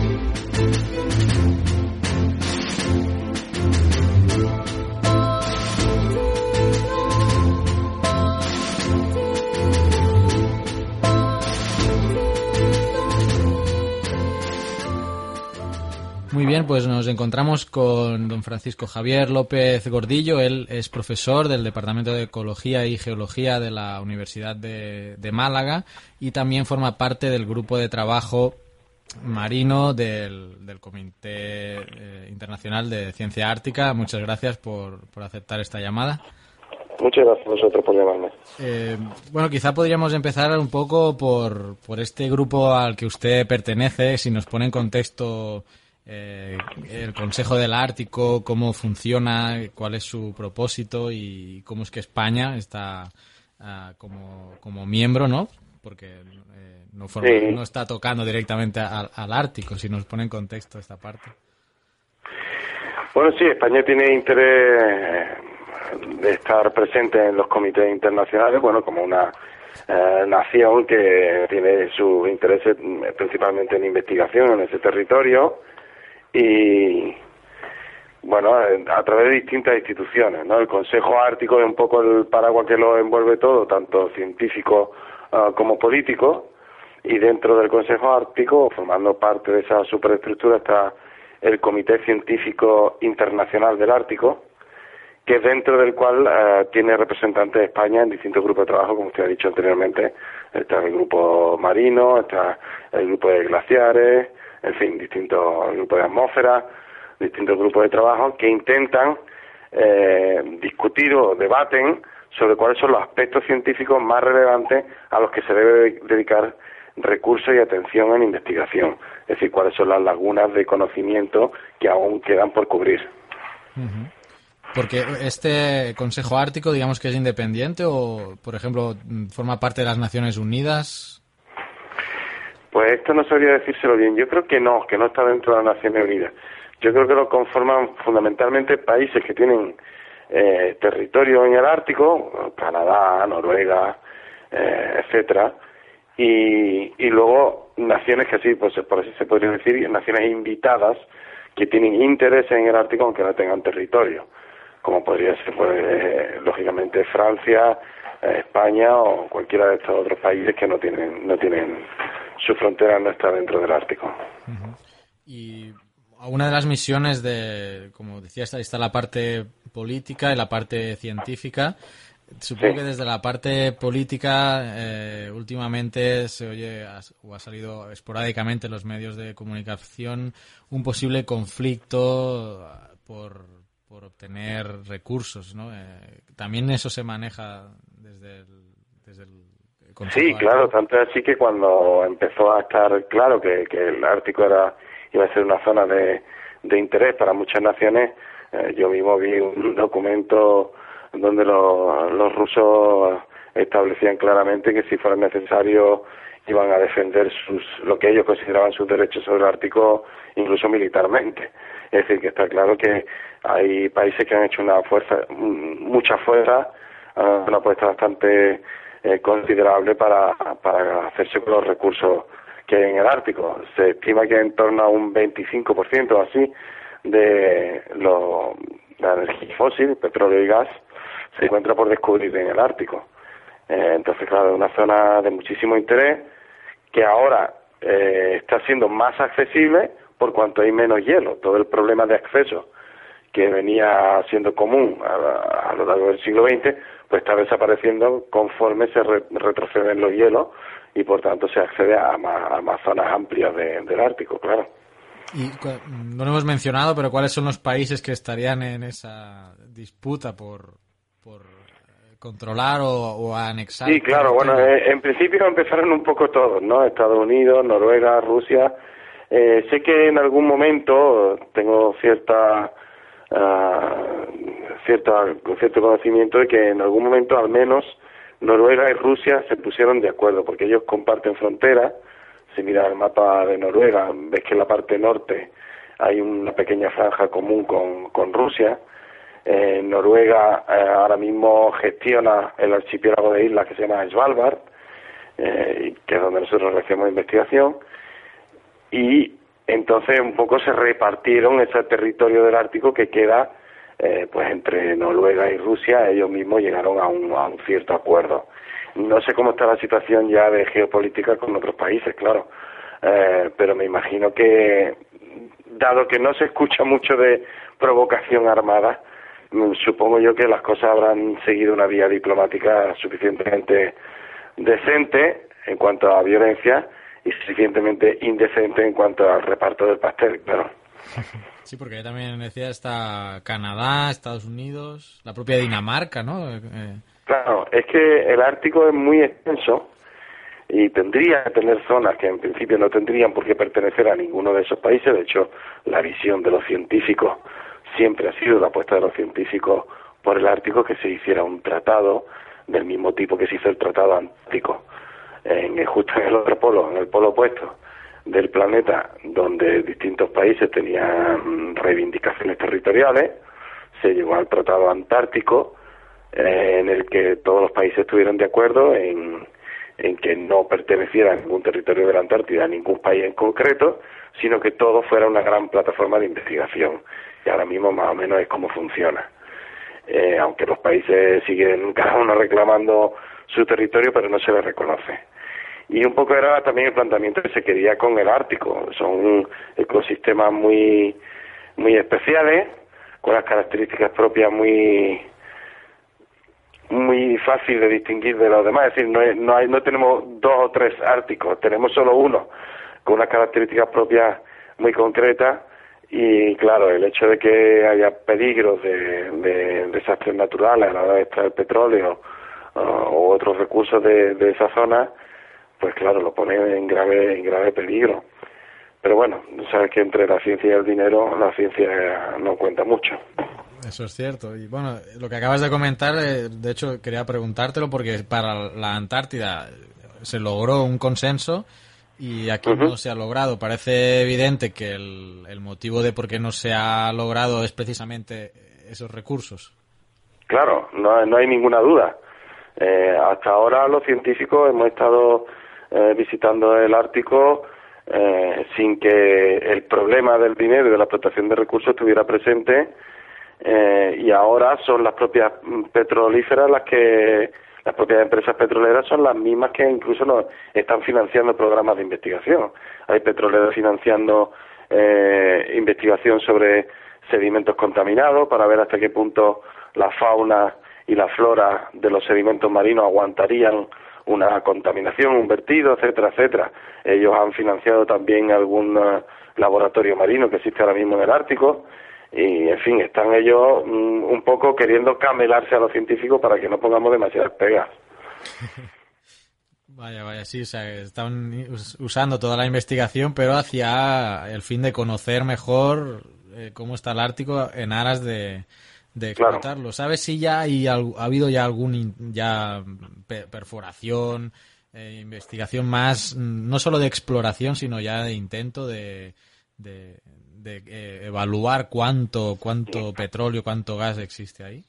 Muy bien, pues nos encontramos con don Francisco Javier López Gordillo. Él es profesor del Departamento de Ecología y Geología de la Universidad de, Málaga y también forma parte del grupo de trabajo marino del, Comité eh, Internacional de Ciencia Ártica. Muchas gracias por, aceptar esta llamada. Muchas gracias a vosotros por llamarme. Eh, bueno, quizá podríamos empezar un poco por, por este grupo al que usted pertenece, si nos pone en contexto eh, el Consejo del Ártico, cómo funciona, cuál es su propósito y cómo es que España está ah, como, como, miembro, ¿no? Porque eh, no, no, está tocando directamente al, Ártico, si nos pone en contexto esta parte. Bueno, sí, España tiene interés de estar presente en los comités internacionales, bueno, como una eh, nación que tiene sus intereses principalmente en investigación en ese territorio y bueno, a través de distintas instituciones, ¿no? El Consejo Ártico es un poco el paraguas que lo envuelve todo, tanto científico ah, como políticos y dentro del Consejo Ártico, formando parte de esa superestructura, está el Comité Científico Internacional del Ártico, que es dentro del cual eh, tiene representantes de España en distintos grupos de trabajo, como usted ha dicho anteriormente. Está el grupo marino, está el grupo de glaciares, en fin, distintos grupos de atmósfera, distintos grupos de trabajo que intentan eh, discutir o debaten sobre cuáles son los aspectos científicos más relevantes a los que se debe dedicar recursos y atención en investigación, es decir, cuáles son las lagunas de conocimiento que aún quedan por cubrir. Porque este Consejo Ártico, digamos que es independiente o, por ejemplo, forma parte de las Naciones Unidas. Pues esto no sabría decírselo bien. Yo creo que no, que no está dentro de las Naciones Unidas. Yo creo que lo conforman fundamentalmente países que tienen eh, territorio en el Ártico, Canadá, Noruega, eh, etcétera, y, luego naciones que así, pues por así se podría decir, naciones invitadas que tienen interés en el Ártico aunque no tengan territorio como podría ser, pues, lógicamente, Francia, eh, España o cualquiera de estos otros países que no tienen, no tienen su frontera no está dentro del Ártico. Y una de las misiones de, como decía, está, está la parte política y la parte científica. Supongo que desde la parte política eh, últimamente se oye o ha salido esporádicamente en los medios de comunicación un posible conflicto por por obtener recursos, ¿no? Eh, también eso se maneja desde el, desde Sí, claro, tanto así que cuando empezó a estar claro que, que el Ártico era iba a ser una zona de, de interés para muchas naciones, eh, yo mismo vi un documento donde los, los rusos establecían claramente que si fuera necesario iban a defender sus, lo que ellos consideraban sus derechos sobre el Ártico, incluso militarmente. Es decir, que está claro que hay países que han hecho una fuerza, mucha fuerza, una apuesta bastante eh, considerable para, para hacerse con los recursos que hay en el Ártico. Se estima que en torno a un 25% o así de lo, la energía fósil, petróleo y gas, se encuentra por descubrir en el Ártico. Eh, entonces, claro, es una zona de muchísimo interés que ahora eh, está siendo más accesible por cuanto hay menos hielo. Todo el problema de acceso que venía siendo común a, lo largo del siglo XX, pues está desapareciendo conforme se retroceden los hielos y por tanto se accede a más, zonas amplias del Ártico, claro. Y no lo hemos mencionado, pero ¿cuáles son los países que estarían en esa disputa por, por controlar o, anexar? Sí, claro, bueno, eh, en principio empezaron un poco todos, ¿no? Estados Unidos, Noruega, Rusia, eh, sé que en algún momento tengo cierta, uh, cierta cierto conocimiento de que en algún momento al menos Noruega y Rusia se pusieron de acuerdo porque ellos comparten frontera. Si miras el mapa de Noruega, ves que en la parte norte hay una pequeña franja común con, con Rusia. Eh, Noruega eh, ahora mismo gestiona el archipiélago de islas que se llama Svalbard, eh, que es donde nosotros realizamos investigación y entonces un poco se repartieron ese territorio del Ártico que queda eh, pues entre Noruega y Rusia, ellos mismos llegaron a un, a un cierto acuerdo. No sé cómo está la situación ya de geopolítica con otros países, claro, eh, pero me imagino que, dado que no se escucha mucho de provocación armada, mm, supongo yo que las cosas habrán seguido una vía diplomática suficientemente decente en cuanto a violencia y suficientemente indecente en cuanto al reparto del pastel, claro. Sí, porque también decía está Canadá, Estados Unidos, la propia Dinamarca, ¿no? Eh. Claro, es que el Ártico es muy extenso y tendría que tener zonas que en principio no tendrían por qué pertenecer a ninguno de esos países. De hecho, la visión de los científicos siempre ha sido la apuesta de los científicos por el Ártico que se hiciera un tratado del mismo tipo que se hizo el Tratado Antártico en, justo en el otro polo, en el polo opuesto del planeta, donde distintos países tenían reivindicaciones territoriales, se llegó al Tratado Antártico, eh, en el que todos los países estuvieron de acuerdo en, que no perteneciera a ningún territorio de la Antártida a ningún país en concreto, sino que todo fuera una gran plataforma de investigación. Y ahora mismo más o menos es como funciona. Eh, aunque los países siguen cada uno reclamando su territorio, pero no se le reconoce. Y un poco era también el planteamiento que se quería con el Ártico. Son ecosistemas muy, muy especiales, con las características propias muy muy fácil de distinguir de los demás, es decir, no, no, hay, no tenemos dos o tres árticos, tenemos solo uno, con unas características propias muy concretas y claro, el hecho de que haya peligros de, de desastres naturales a la hora de extraer petróleo o otros recursos de esa zona, pues claro, lo pone en grave, en grave peligro. Pero bueno, sabes que entre la ciencia y el dinero, la ciencia no cuenta mucho. Eso es cierto. Y bueno, lo que acabas de comentar, eh, de hecho quería preguntártelo porque para la Antártida se logró un consenso y aquí no se ha logrado. Parece evidente que el, el, motivo de por qué no se ha logrado es precisamente esos recursos. Claro, no, no hay ninguna duda. Eh, hasta ahora los científicos hemos estado eh, visitando el Ártico eh, sin que el problema del dinero y de la explotación de recursos estuviera presente eh, y ahora son las propias petrolíferas las que las propias empresas petroleras son las mismas que incluso nos están financiando programas de investigación. Hay petroleras financiando eh, investigación sobre sedimentos contaminados para ver hasta qué punto la fauna y la flora de los sedimentos marinos aguantarían una contaminación, un vertido, etcétera, etcétera. Ellos han financiado también algún uh, laboratorio marino que existe ahora mismo en el Ártico y, en fin, están ellos mm, un poco queriendo camelarse a los científicos para que no pongamos demasiadas pegas. Vaya, vaya, sí, o sea, están usando toda la investigación, pero hacia el fin de conocer mejor eh, cómo está el Ártico en aras de, de explotarlo. ¿Sabes si ya hay, ha habido ya algún ya perforación, eh, investigación más, no solo de exploración, sino ya de intento de, de, eh, evaluar cuánto, cuánto petróleo, cuánto gas existe ahí?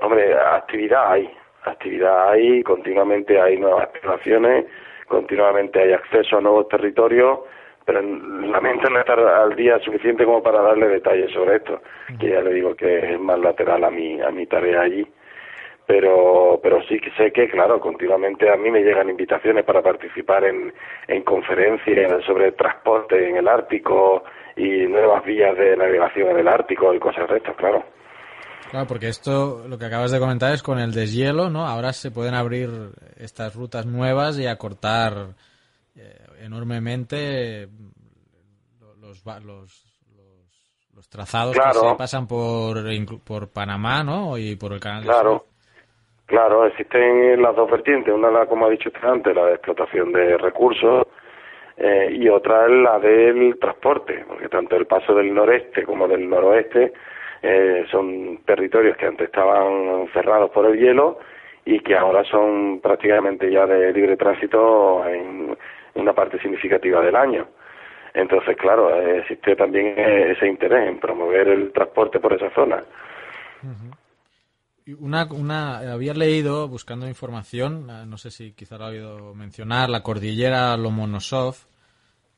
Hombre, actividad hay, actividad hay, continuamente hay nuevas exploraciones, continuamente hay acceso a nuevos territorios pero lamento no estar al día suficiente como para darle detalles sobre esto, que ya le digo que es más lateral a mi, a mi tarea allí. Pero, pero sí que sé que, claro, continuamente a mí me llegan invitaciones para participar en, en conferencias sobre transporte en el Ártico y nuevas vías de navegación en el Ártico y cosas de estas, claro. Claro, porque esto, lo que acabas de comentar es con el deshielo, ¿no? Ahora se pueden abrir estas rutas nuevas y acortar eh, enormemente los, los, los, trazados que se pasan por, por Panamá ¿no? y por el canal claro. Claro, existen las dos vertientes. Una, la, como ha dicho usted antes, la de explotación de recursos eh, y otra es la del transporte, porque tanto el paso del noreste como del noroeste eh, son territorios que antes estaban cerrados por el hielo y que ahora son prácticamente ya de libre tránsito en, una parte significativa del año. Entonces, claro, existe también ese interés en promover el transporte por esa zona. Una, una, había leído, buscando información, no sé si quizá lo ha oído mencionar, la cordillera Lomonosov,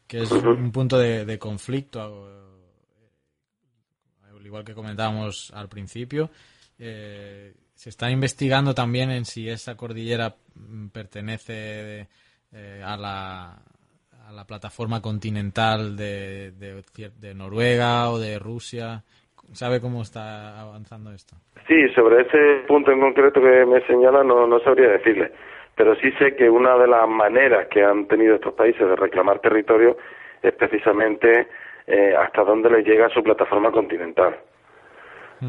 que es un punto de, conflicto, al igual que comentábamos al principio. Eh, se está investigando también en si esa cordillera pertenece eh, a, la, a la plataforma continental de, de, Noruega o de Rusia. ¿Sabe cómo está avanzando esto? Sí, sobre ese punto en concreto que me señala no, no sabría decirle, pero sí sé que una de las maneras que han tenido estos países de reclamar territorio es precisamente eh, hasta dónde les llega su plataforma continental.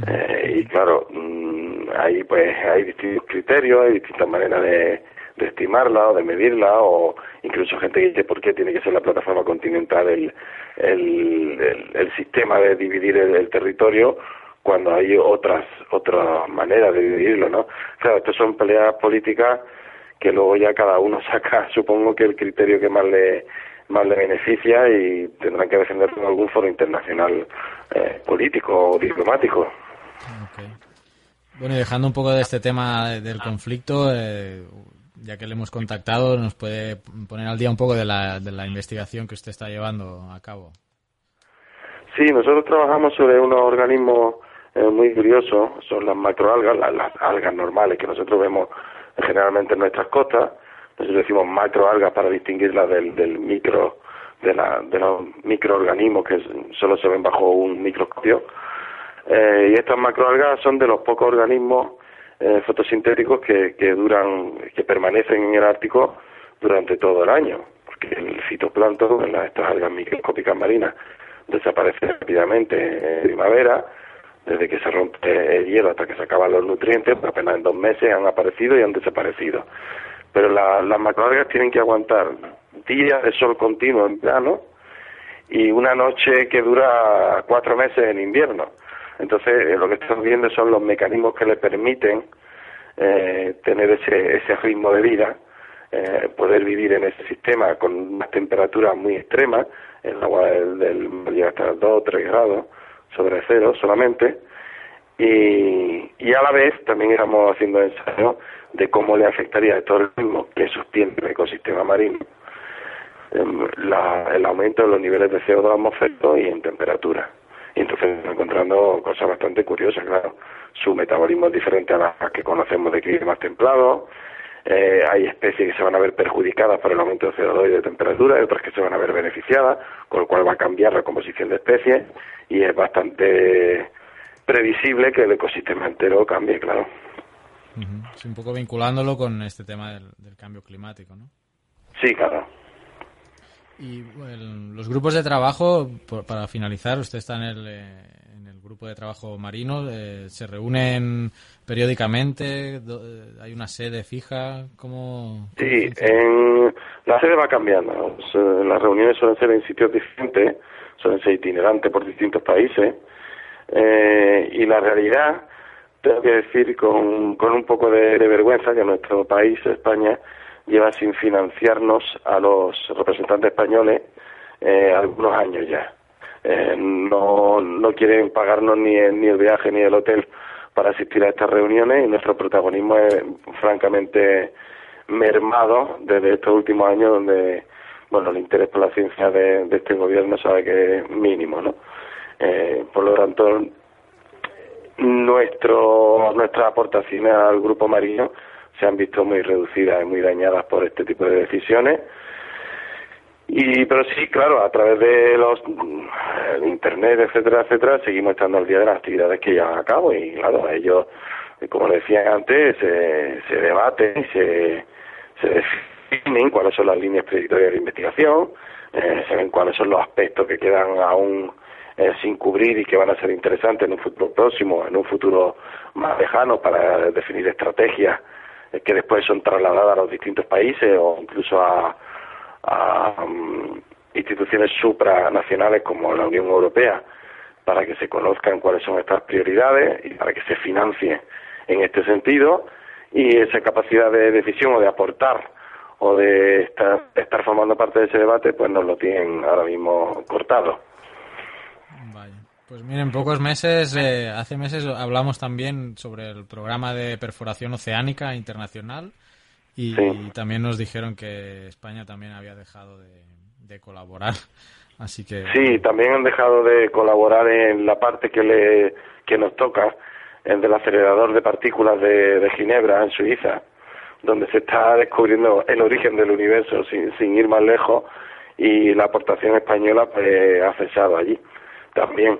Eh, y claro, mm, ahí pues hay distintos criterios, hay distintas maneras de, de estimarla o de medirla o incluso gente que dice por qué tiene que ser la plataforma continental el, el, el, sistema de dividir el, territorio cuando hay otras otras maneras de dividirlo, ¿no? Claro, estas son peleas políticas que luego ya cada uno saca, supongo que el criterio que más le más le beneficia y tendrán que defenderlo en algún foro internacional eh, político o diplomático. Bueno, y dejando un poco de este tema del conflicto, eh, ya que le hemos contactado, nos puede poner al día un poco de la, de la investigación que usted está llevando a cabo. Sí, nosotros trabajamos sobre unos organismos eh, muy curiosos, son las macroalgas, las, algas normales que nosotros vemos generalmente en nuestras costas. Nosotros decimos macroalgas para distinguirlas del, del micro, de, la, de los microorganismos que solo se ven bajo un microscopio. Eh, y estas macroalgas son de los pocos organismos eh, fotosintéticos que, que duran, que permanecen en el Ártico durante todo el año, porque el fitoplancton, estas algas microscópicas marinas, desaparece rápidamente en primavera, desde que se rompe el hielo hasta que se acaban los nutrientes, pues apenas en dos meses han aparecido y han desaparecido. Pero las macroalgas tienen que aguantar días de sol continuo en verano y una noche que dura cuatro meses en invierno. Entonces, eh, lo que estamos viendo son los mecanismos que le permiten eh, tener ese, ese ritmo de vida, eh, poder vivir en ese sistema con unas temperaturas muy extremas, el agua del, del llega hasta 2 o 3 grados sobre cero solamente, y, y a la vez también estamos haciendo ensayos de cómo le afectaría a todo el ritmo que sostiene el ecosistema marino em, la, el aumento de los niveles de CO2 atmosférico y en temperatura. Y entonces estamos encontrando cosas bastante curiosas, claro. Su metabolismo es diferente a las que conocemos de climas templados. Eh, hay especies que se van a ver perjudicadas por el aumento de CO2 y de temperatura y otras que se van a ver beneficiadas, con lo cual va a cambiar la composición de especies y es bastante previsible que el ecosistema entero cambie, claro. un poco vinculándolo con este tema del, del cambio climático, ¿no? Sí, claro. Y bueno, los grupos de trabajo, por, para finalizar, usted está en el, eh, en el grupo de trabajo marino, eh, ¿se reúnen periódicamente? Eh, ¿Hay una sede fija? ¿Cómo, sí, la sede va cambiando. Las reuniones suelen ser en sitios diferentes, suelen ser itinerantes por distintos países. Eh, y la realidad, tengo que decir con, con un poco de vergüenza que nuestro país, España, lleva sin financiarnos a los representantes españoles eh, algunos años ya. Eh, no, no quieren pagarnos ni el, ni el viaje ni el hotel para asistir a estas reuniones y nuestro protagonismo es francamente mermado desde estos últimos años donde bueno el interés por la ciencia de, este gobierno sabe que es mínimo no eh, por lo tanto nuestro nuestra aportación al grupo marino se han visto muy reducidas y muy dañadas por este tipo de decisiones. Y, pero sí, claro, a través de los de Internet, etcétera, etcétera, seguimos estando al día de las actividades que llevan a cabo y, claro, ellos, como decía antes, se, se debaten se, se definen cuáles son las líneas predictorias de investigación, eh, se ven cuáles son los aspectos que quedan aún eh, sin cubrir y que van a ser interesantes en un futuro próximo, en un futuro más lejano para definir estrategias que después son trasladadas a los distintos países o incluso a, a um, instituciones supranacionales como la Unión Europea para que se conozcan cuáles son estas prioridades y para que se financie en este sentido y esa capacidad de decisión o de aportar o de estar, de estar formando parte de ese debate pues nos lo tienen ahora mismo cortado. Pues miren, pocos meses, eh, hace meses hablamos también sobre el programa de perforación oceánica internacional y, sí. y también nos dijeron que España también había dejado de, de, colaborar. Así que sí, también han dejado de colaborar en la parte que le que nos toca, el del acelerador de partículas de, de Ginebra en Suiza, donde se está descubriendo el origen del universo sin, sin ir más lejos y la aportación española pues ha cesado allí también.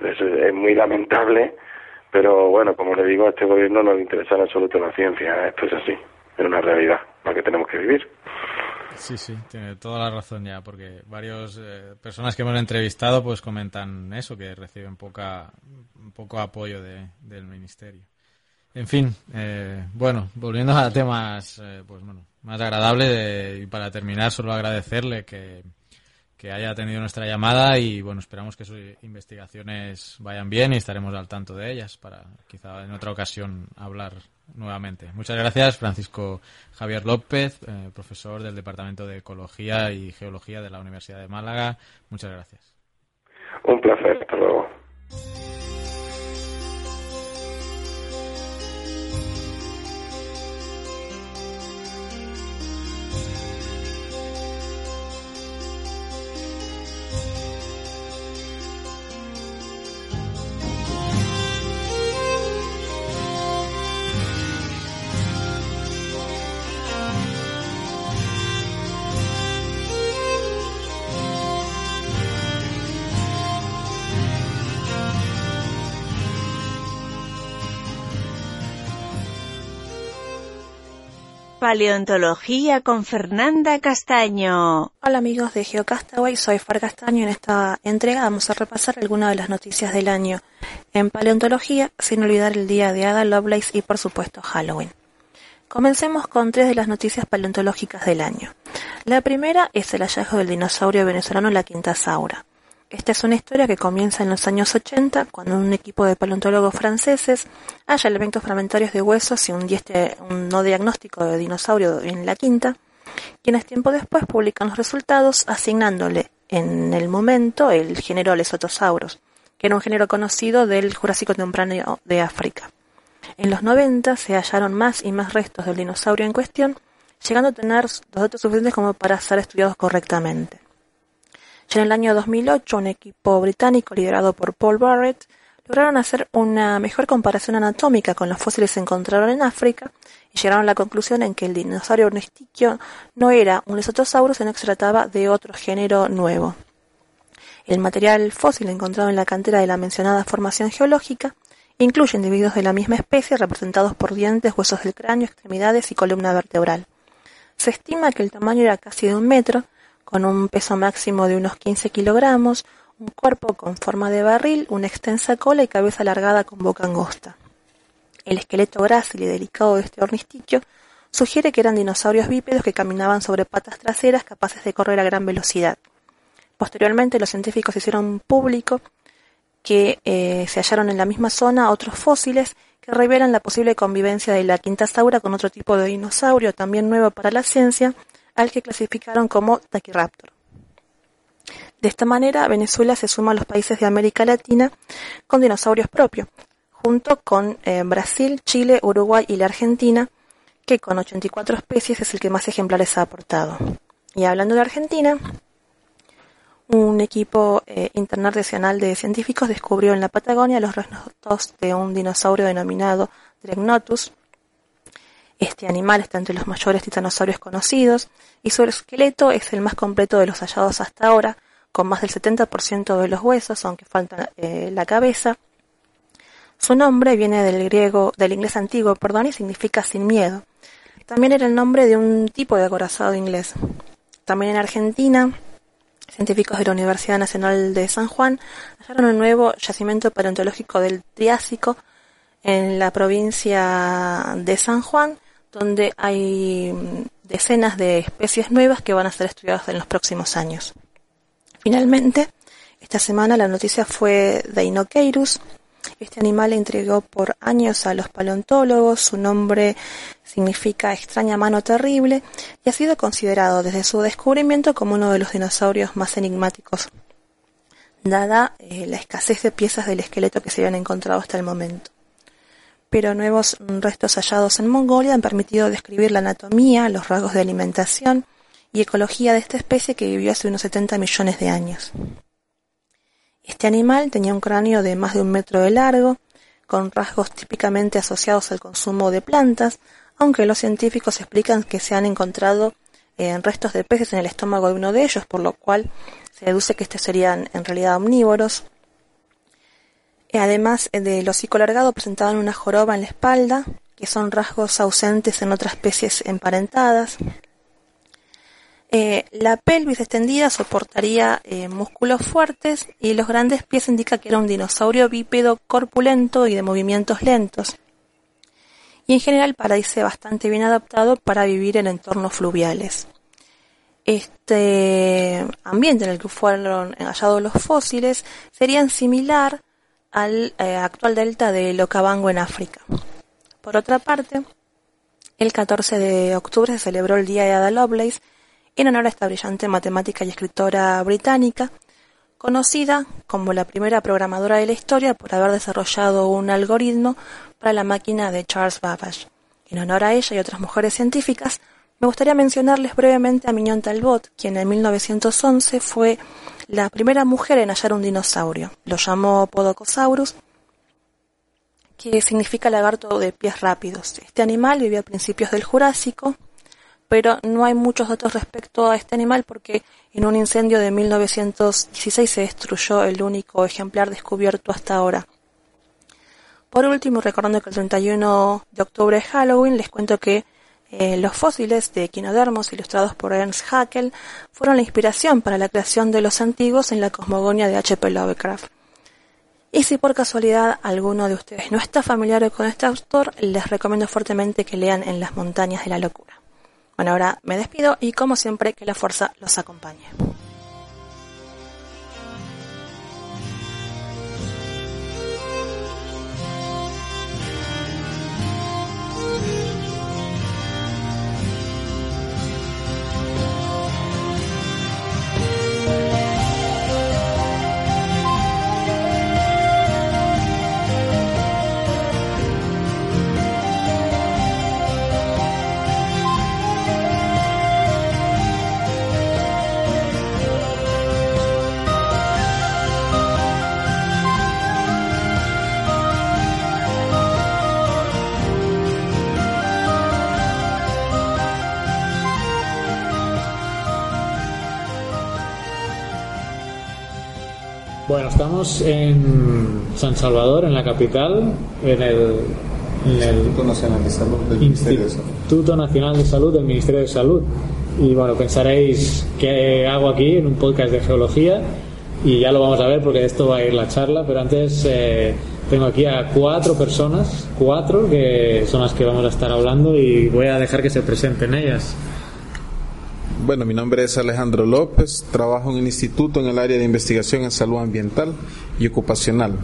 Eso es muy lamentable, pero bueno, como le digo, a este gobierno no le interesa en absoluto la ciencia. Esto es así, es una realidad la que tenemos que vivir. Sí, sí, tiene toda la razón ya, porque varias eh, personas que hemos entrevistado pues comentan eso, que reciben poca, poco apoyo de, del ministerio. En fin, eh, bueno, volviendo a temas eh, pues bueno, más agradables de, y para terminar solo agradecerle que que haya atendido nuestra llamada y bueno, esperamos que sus investigaciones vayan bien y estaremos al tanto de ellas para quizá en otra ocasión hablar nuevamente. Muchas gracias, Francisco Javier López, eh, profesor del Departamento de Ecología y Geología de la Universidad de Málaga. Muchas gracias. Un placer, hasta luego. Paleontología con Fernanda Castaño. Hola amigos de GeoCastaway, soy Far Castaño y en esta entrega vamos a repasar algunas de las noticias del año en paleontología, sin olvidar el día de Ada Lovelace y por supuesto Halloween. Comencemos con tres de las noticias paleontológicas del año. La primera es el hallazgo del dinosaurio venezolano la Quintasaura. Esta es una historia que comienza en los años 80, cuando un equipo de paleontólogos franceses halla elementos fragmentarios de huesos y un, no diagnóstico de dinosaurio en la quinta, quienes tiempo después publican los resultados asignándole en el momento el género Lesotosaurus, que era un género conocido del Jurásico temprano de África. En los 90 se hallaron más y más restos del dinosaurio en cuestión, llegando a tener los datos suficientes como para ser estudiados correctamente. Ya en el año 2008, un equipo británico liderado por Paul Barrett lograron hacer una mejor comparación anatómica con los fósiles que encontraron en África y llegaron a la conclusión en que el dinosaurio ornistiquio no era un Lesotosaurus, sino que se trataba de otro género nuevo. El material fósil encontrado en la cantera de la mencionada formación geológica incluye individuos de la misma especie representados por dientes, huesos del cráneo, extremidades y columna vertebral. Se estima que el tamaño era casi de un metro, con un peso máximo de unos 15 kilogramos, un cuerpo con forma de barril, una extensa cola y cabeza alargada con boca angosta. El esqueleto grácil y delicado de este ornistiquio sugiere que eran dinosaurios bípedos que caminaban sobre patas traseras capaces de correr a gran velocidad. Posteriormente, los científicos hicieron público que eh, se hallaron en la misma zona otros fósiles que revelan la posible convivencia de la quintasaura con otro tipo de dinosaurio también nuevo para la ciencia, que clasificaron como Tachyraptor. De esta manera, Venezuela se suma a los países de América Latina con dinosaurios propios, junto con eh, Brasil, Chile, Uruguay y la Argentina, que con 84 especies es el que más ejemplares ha aportado. Y hablando de Argentina, un equipo eh, internacional de científicos descubrió en la Patagonia los restos de un dinosaurio denominado Dregnotus, este animal está entre los mayores titanosaurios conocidos y su esqueleto es el más completo de los hallados hasta ahora, con más del 70% de los huesos, aunque falta eh, la cabeza. Su nombre viene del griego, del inglés antiguo, perdón, y significa sin miedo. También era el nombre de un tipo de acorazado inglés. También en Argentina, científicos de la Universidad Nacional de San Juan hallaron un nuevo yacimiento paleontológico del Triásico en la provincia de San Juan, donde hay mm, decenas de especies nuevas que van a ser estudiadas en los próximos años. Finalmente, esta semana la noticia fue de Inokeirus. Este animal intrigó por años a los paleontólogos, su nombre significa extraña mano terrible y ha sido considerado desde su descubrimiento como uno de los dinosaurios más enigmáticos, dada eh, la escasez de piezas del esqueleto que se habían encontrado hasta el momento pero nuevos restos hallados en Mongolia han permitido describir la anatomía, los rasgos de alimentación y ecología de esta especie que vivió hace unos 70 millones de años. Este animal tenía un cráneo de más de un metro de largo, con rasgos típicamente asociados al consumo de plantas, aunque los científicos explican que se han encontrado en eh, restos de peces en el estómago de uno de ellos, por lo cual se deduce que estos serían en realidad omnívoros. Además del hocico alargado, presentaban una joroba en la espalda, que son rasgos ausentes en otras especies emparentadas. Eh, la pelvis extendida soportaría eh, músculos fuertes y los grandes pies indican que era un dinosaurio bípedo corpulento y de movimientos lentos. Y en general parece bastante bien adaptado para vivir en entornos fluviales. Este ambiente en el que fueron hallados los fósiles serían similar al eh, actual delta de Okavango en África. Por otra parte, el 14 de octubre se celebró el Día de Ada Lovelace en honor a esta brillante matemática y escritora británica, conocida como la primera programadora de la historia por haber desarrollado un algoritmo para la máquina de Charles Babbage. En honor a ella y otras mujeres científicas, me gustaría mencionarles brevemente a Mignon Talbot, quien en 1911 fue la primera mujer en hallar un dinosaurio. Lo llamó Podocosaurus, que significa lagarto de pies rápidos. Este animal vivió a principios del Jurásico, pero no hay muchos datos respecto a este animal porque en un incendio de 1916 se destruyó el único ejemplar descubierto hasta ahora. Por último, recordando que el 31 de octubre es Halloween, les cuento que Eh, los fósiles de equinodermos ilustrados por Ernst Haeckel fueron la inspiración para la creación de los antiguos en la cosmogonia de H.P. Lovecraft. Y si por casualidad alguno de ustedes no está familiar con este autor, les recomiendo fuertemente que lean En las montañas de la locura. Bueno, ahora me despido y como siempre que la fuerza los acompañe. Estamos en San Salvador, en la capital, en el, en el Instituto Nacional de Salud del Ministerio de Salud. Instituto Nacional de Salud del Ministerio de Salud. Y bueno, pensaréis qué hago aquí en un podcast de geología y ya lo vamos a ver porque de esto va a ir la charla, pero antes eh, tengo aquí a cuatro personas, cuatro que son las que vamos a estar hablando y voy a dejar que se presenten ellas. Bueno, mi nombre es Alejandro López, trabajo en el instituto en el área de investigación en salud ambiental y ocupacional.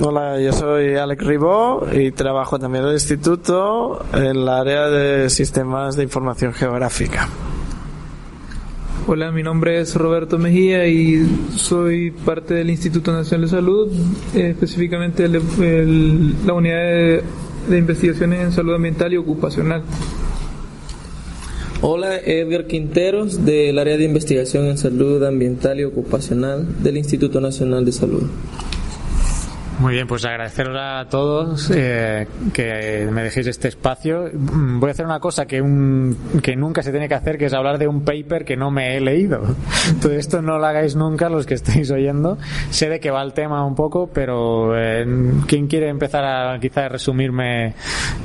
Hola, yo soy Alex Ribó y trabajo también en el instituto en el área de sistemas de información geográfica. Hola, mi nombre es Roberto Mejía y soy parte del Instituto Nacional de Salud, eh, específicamente el- el- la unidad de, de investigaciones en salud ambiental y ocupacional. Hola, Edgar Quinteros del área de investigación en salud ambiental y ocupacional del Instituto Nacional de Salud. Muy bien, pues agradeceros a todos eh, que me dejéis este espacio. Mm, Voy a hacer una cosa que, un, que nunca se tiene que hacer, que es hablar de un paper que no me he leído. Todo esto no lo hagáis nunca los que estáis oyendo. Sé de que va el tema un poco, pero eh, ¿quién quiere empezar a quizá resumirme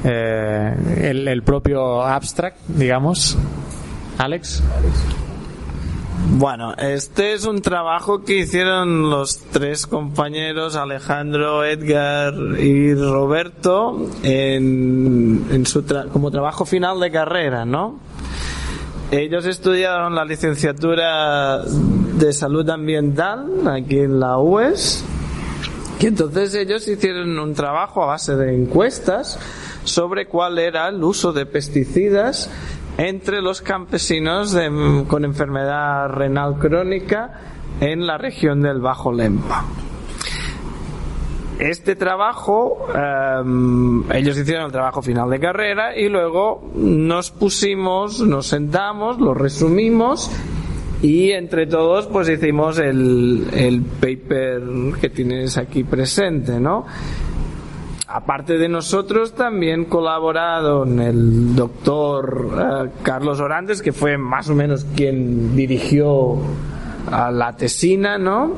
eh, el, el propio abstract, digamos? Alex. Bueno, este es un trabajo que hicieron los tres compañeros, Alejandro, Edgar y Roberto, en, su tra- como trabajo final de carrera, ¿no? Ellos estudiaron la licenciatura de salud ambiental aquí en la UES y entonces ellos hicieron un trabajo a base de encuestas sobre cuál era el uso de pesticidas entre los campesinos de- con enfermedad renal crónica en la región del Bajo Lempa. Este trabajo, em, ellos hicieron el trabajo final de carrera y luego nos pusimos, nos sentamos, lo resumimos y entre todos pues hicimos el, el paper que tienes aquí presente, ¿no? Aparte de nosotros, también colaboraron el doctor eh, Carlos Orantes, que fue más o menos quien dirigió a la tesina, ¿no?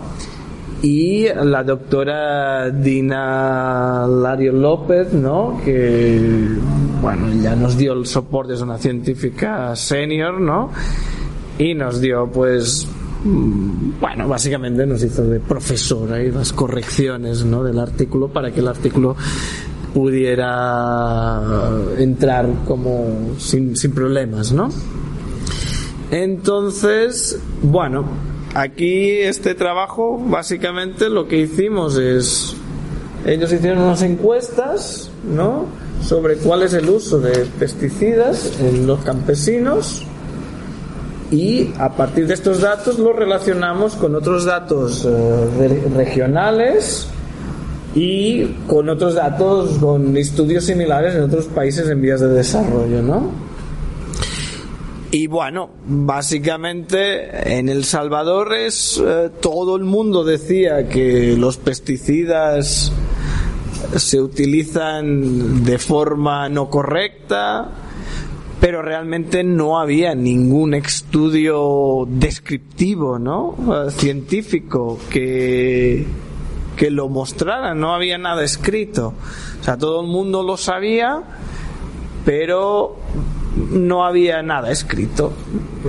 Y la doctora Dina Lario López, ¿no? Que, bueno, ya nos dio el soporte, es una científica senior, ¿no? Y nos dio, pues, bueno, básicamente nos hizo de profesora y las correcciones, ¿no? Del artículo para que el artículo pudiera entrar como sin, sin problemas, ¿no? Entonces, bueno, aquí este trabajo básicamente lo que hicimos es, ellos hicieron unas encuestas, ¿no? Sobre cuál es el uso de pesticidas en los campesinos y a partir de estos datos los relacionamos con otros datos eh, re- regionales y con otros datos, con estudios similares en otros países en vías de desarrollo, ¿no? Y bueno, básicamente en El Salvador es eh, todo el mundo decía que los pesticidas se utilizan de forma no correcta, pero realmente no había ningún estudio descriptivo, ¿no? Científico que que lo mostrara, no había nada escrito. O sea, todo el mundo lo sabía, pero no había nada escrito.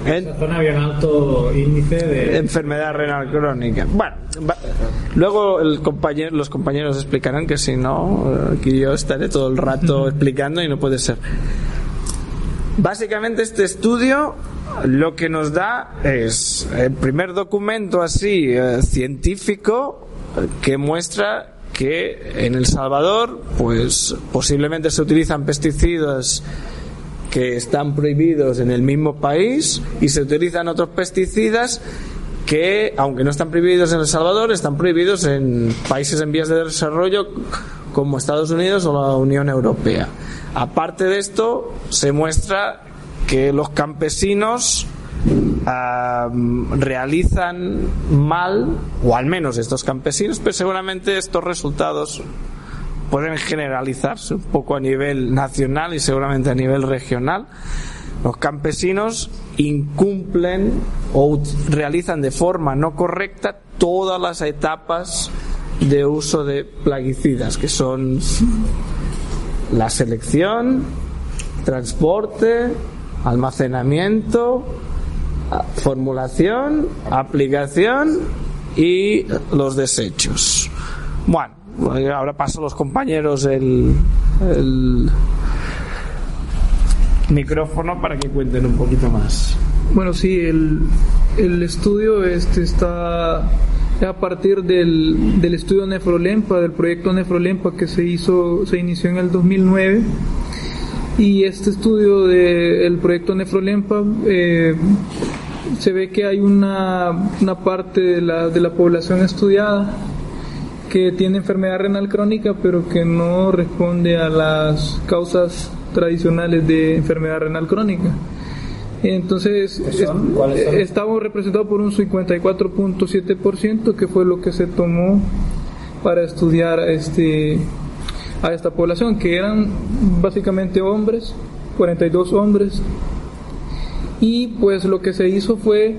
En esa zona había un alto índice de enfermedad renal crónica. Bueno, va- luego el compañero, los compañeros explicarán que si no, eh, aquí yo estaré todo el rato explicando y no puede ser. Básicamente este estudio lo que nos da es el primer documento así eh, científico que muestra que en El Salvador pues posiblemente se utilizan pesticidas que están prohibidos en el mismo país y se utilizan otros pesticidas que, aunque no están prohibidos en El Salvador, están prohibidos en países en vías de desarrollo como Estados Unidos o la Unión Europea. Aparte de esto, se muestra que los campesinos realizan mal, o al menos estos campesinos, pero seguramente estos resultados pueden generalizarse un poco a nivel nacional y seguramente a nivel regional. Los campesinos incumplen o realizan de forma no correcta todas las etapas de uso de plaguicidas, que son la selección, transporte, almacenamiento, formulación, aplicación y los desechos. Bueno, ahora paso a los compañeros el, el micrófono para que cuenten un poquito más. Bueno, sí, el, el estudio este está a partir del, del estudio Nefrolempa, del proyecto Nefrolempa que se hizo, se inició en el 2009. Y este estudio del proyecto Nefrolempa eh, se ve que hay una, una parte de la, de la población estudiada que tiene enfermedad renal crónica pero que no responde a las causas tradicionales de enfermedad renal crónica. Entonces, ¿Qué son? Estamos representados por un 54.7% que fue lo que se tomó para estudiar este a esta población que eran básicamente hombres 42 hombres y pues lo que se hizo fue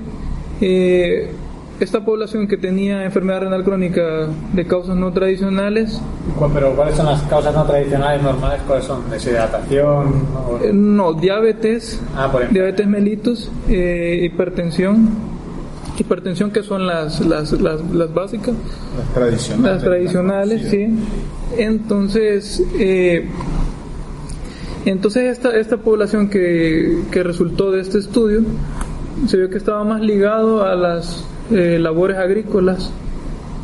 eh, esta población que tenía enfermedad renal crónica de causas no tradicionales ¿Cuál- Pero ¿cuáles son las causas no tradicionales normales? ¿Cuáles son? ¿Deshidratación? o- eh, no diabetes Ah, por diabetes mellitus eh, hipertensión hipertensión que son las las, las, las básicas Las tradicionales. Las tradicionales, sí. Entonces, eh, entonces esta, esta población que, que resultó de este estudio se vio que estaba más ligado a las eh, labores agrícolas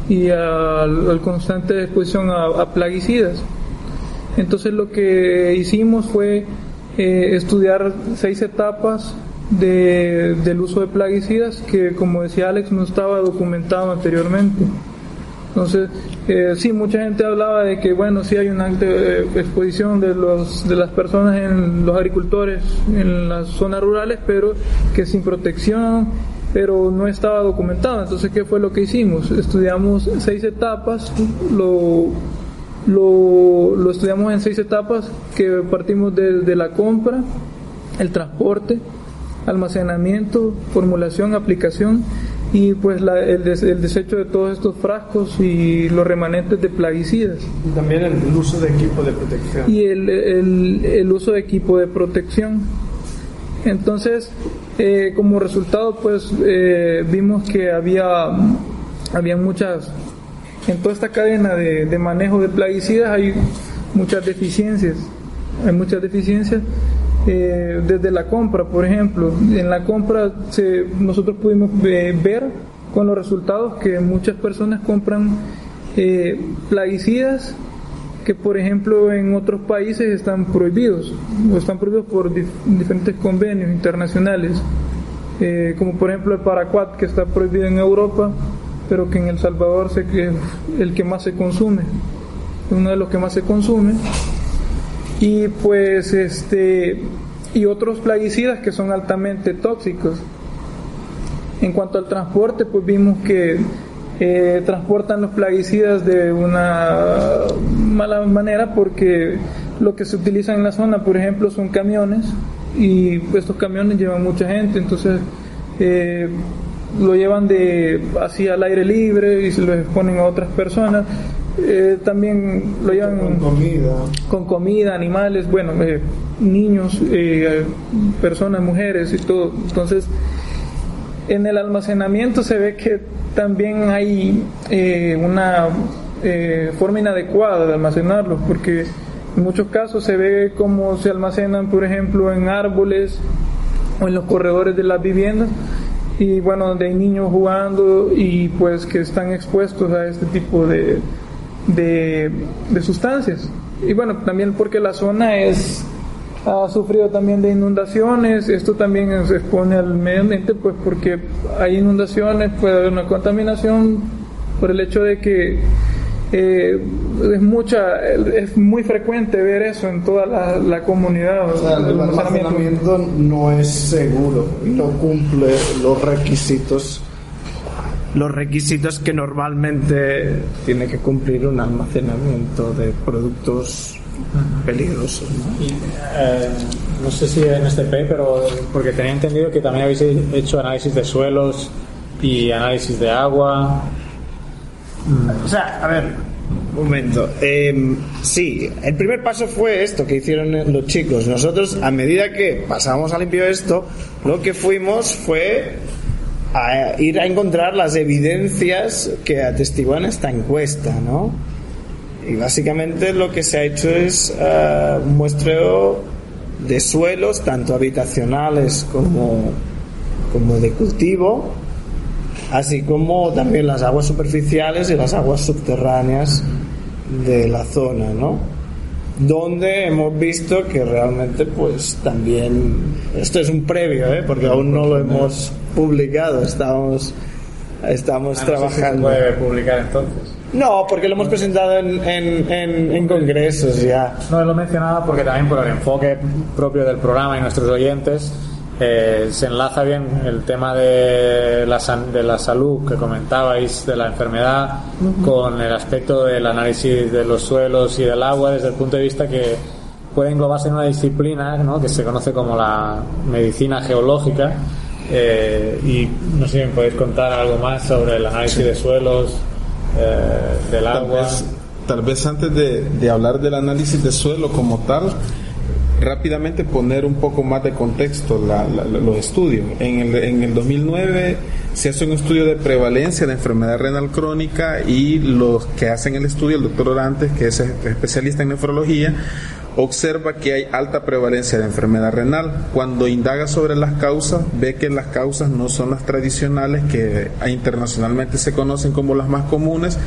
y al, al constante exposición a, a plaguicidas. Entonces lo que hicimos fue eh, estudiar seis etapas de- del uso de plaguicidas que, como decía Alex, no estaba documentado anteriormente. Entonces, eh, sí, mucha gente hablaba de que, bueno, sí hay una alta eh, exposición de, los, de las personas en los agricultores en las zonas rurales, pero que sin protección, pero no estaba documentado. Entonces, ¿qué fue lo que hicimos? Estudiamos seis etapas, lo, lo, lo estudiamos en seis etapas que partimos de, de la compra, el transporte, almacenamiento, formulación, aplicación y pues la- el, des- el desecho de todos estos frascos y los remanentes de plaguicidas Y también el uso de equipo de protección. y el, el- el uso de equipo de protección. Entonces, eh, como resultado, pues eh, vimos que había, había muchas, en toda esta cadena de, de manejo de plaguicidas hay muchas deficiencias. Hay muchas deficiencias. eh, desde la compra, por ejemplo, en la compra se- nosotros pudimos eh, ver con los resultados que muchas personas compran plaguicidas que por ejemplo en otros países están prohibidos o están prohibidos por dif- diferentes convenios internacionales Eh, como por ejemplo el paraquat que está prohibido en Europa pero que en El Salvador es el que más se consume es uno de los que más se consume. Y pues este y otros plaguicidas que son altamente tóxicos. En cuanto al transporte, pues vimos que eh, transportan los plaguicidas de una mala manera porque lo que se utiliza en la zona, por ejemplo, son camiones y estos camiones llevan mucha gente, entonces eh, lo llevan de así al aire libre y se lo exponen a otras personas eh, también lo llevan con comida, con comida, animales, bueno, eh, niños, personas, mujeres y todo. Entonces, en el almacenamiento se ve que también hay una forma inadecuada de almacenarlos, porque en muchos casos se ve como se almacenan, por ejemplo, en árboles o en los corredores de las viviendas y bueno, donde hay niños jugando y pues que están expuestos a este tipo de, de, sustancias. Y bueno, también porque la zona es ha sufrido también de inundaciones, esto también se expone al medio ambiente pues porque hay inundaciones, puede haber una contaminación por el hecho de que eh, es mucha es muy frecuente ver eso en toda la, comunidad el almacenamiento no es seguro no cumple los requisitos los requisitos que normalmente tiene que cumplir un almacenamiento de productos peligrosos ¿no? Eh, no sé si en este P pero porque tenía entendido que también habéis hecho análisis de suelos y análisis de agua o sea, a ver, un momento. Em, sí, el primer paso fue esto que hicieron los chicos. Nosotros, a medida que pasamos a limpiar esto, lo que fuimos fue a ir a encontrar las evidencias que atestiguan esta encuesta, ¿no? Y básicamente lo que se ha hecho es uh, un muestreo de suelos, tanto habitacionales como, como de cultivo, así como también las aguas superficiales y las aguas subterráneas de la zona, ¿no? Donde hemos visto que realmente, pues también, esto es un previo, ¿eh? Porque aún no lo hemos publicado, estamos, estamos ah, trabajando. se puede publicar entonces. No, porque lo hemos presentado en, en, en, congresos ya. No lo mencionaba porque también por el enfoque propio del programa y nuestros oyentes eh, se enlaza bien el tema de la, de la salud que comentabais, de la enfermedad, con el aspecto del análisis de los suelos y del agua desde el punto de vista que puede englobarse en una disciplina ¿no? que se conoce como la medicina geológica. Eh, y no sé si me podéis contar algo más sobre el análisis de suelos, eh, del agua. Tal vez, antes de, de hablar del análisis de suelo como tal, rápidamente poner un poco más de contexto los estudios. En el, en el 2009 se hace un estudio de prevalencia de enfermedad renal crónica y los que hacen el estudio, el doctor Orantes, que es especialista en nefrología, observa que hay alta prevalencia de enfermedad renal. Cuando indaga sobre las causas, ve que las causas no son las tradicionales que internacionalmente se conocen como las más comunes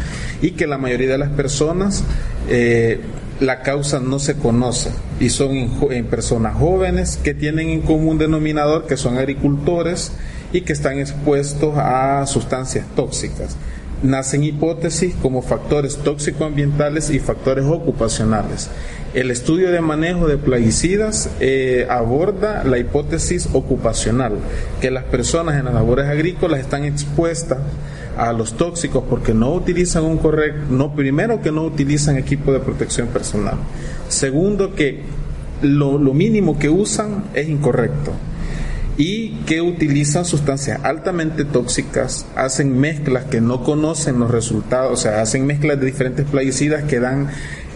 y que la mayoría de las personas eh, la causa no se conoce y son en, personas jóvenes que tienen en común denominador que son agricultores y que están expuestos a sustancias tóxicas. Nacen hipótesis como factores tóxico-ambientales y factores ocupacionales. El estudio de manejo de plaguicidas eh, aborda la hipótesis ocupacional, que las personas en las labores agrícolas están expuestas a los tóxicos porque no utilizan un correcto, no, primero que no utilizan equipo de protección personal, segundo que lo, lo mínimo que usan es incorrecto y que utilizan sustancias altamente tóxicas, hacen mezclas que no conocen los resultados, o sea, hacen mezclas de diferentes plaguicidas que dan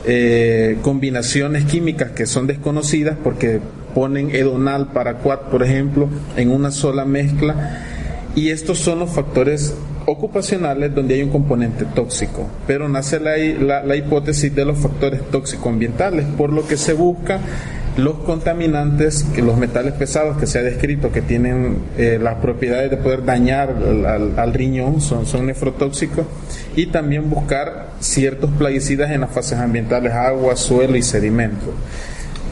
eh, combinaciones químicas que son desconocidas porque ponen edonal para quad, por ejemplo, en una sola mezcla. Y estos son los factores ocupacionales donde hay un componente tóxico, pero nace la, la, hipótesis de los factores tóxico-ambientales, por lo que se busca los contaminantes, los metales pesados que se ha descrito que tienen eh, las propiedades de poder dañar al, riñón, son, son nefrotóxicos, y también buscar ciertos plaguicidas en las fases ambientales, agua, suelo y sedimento.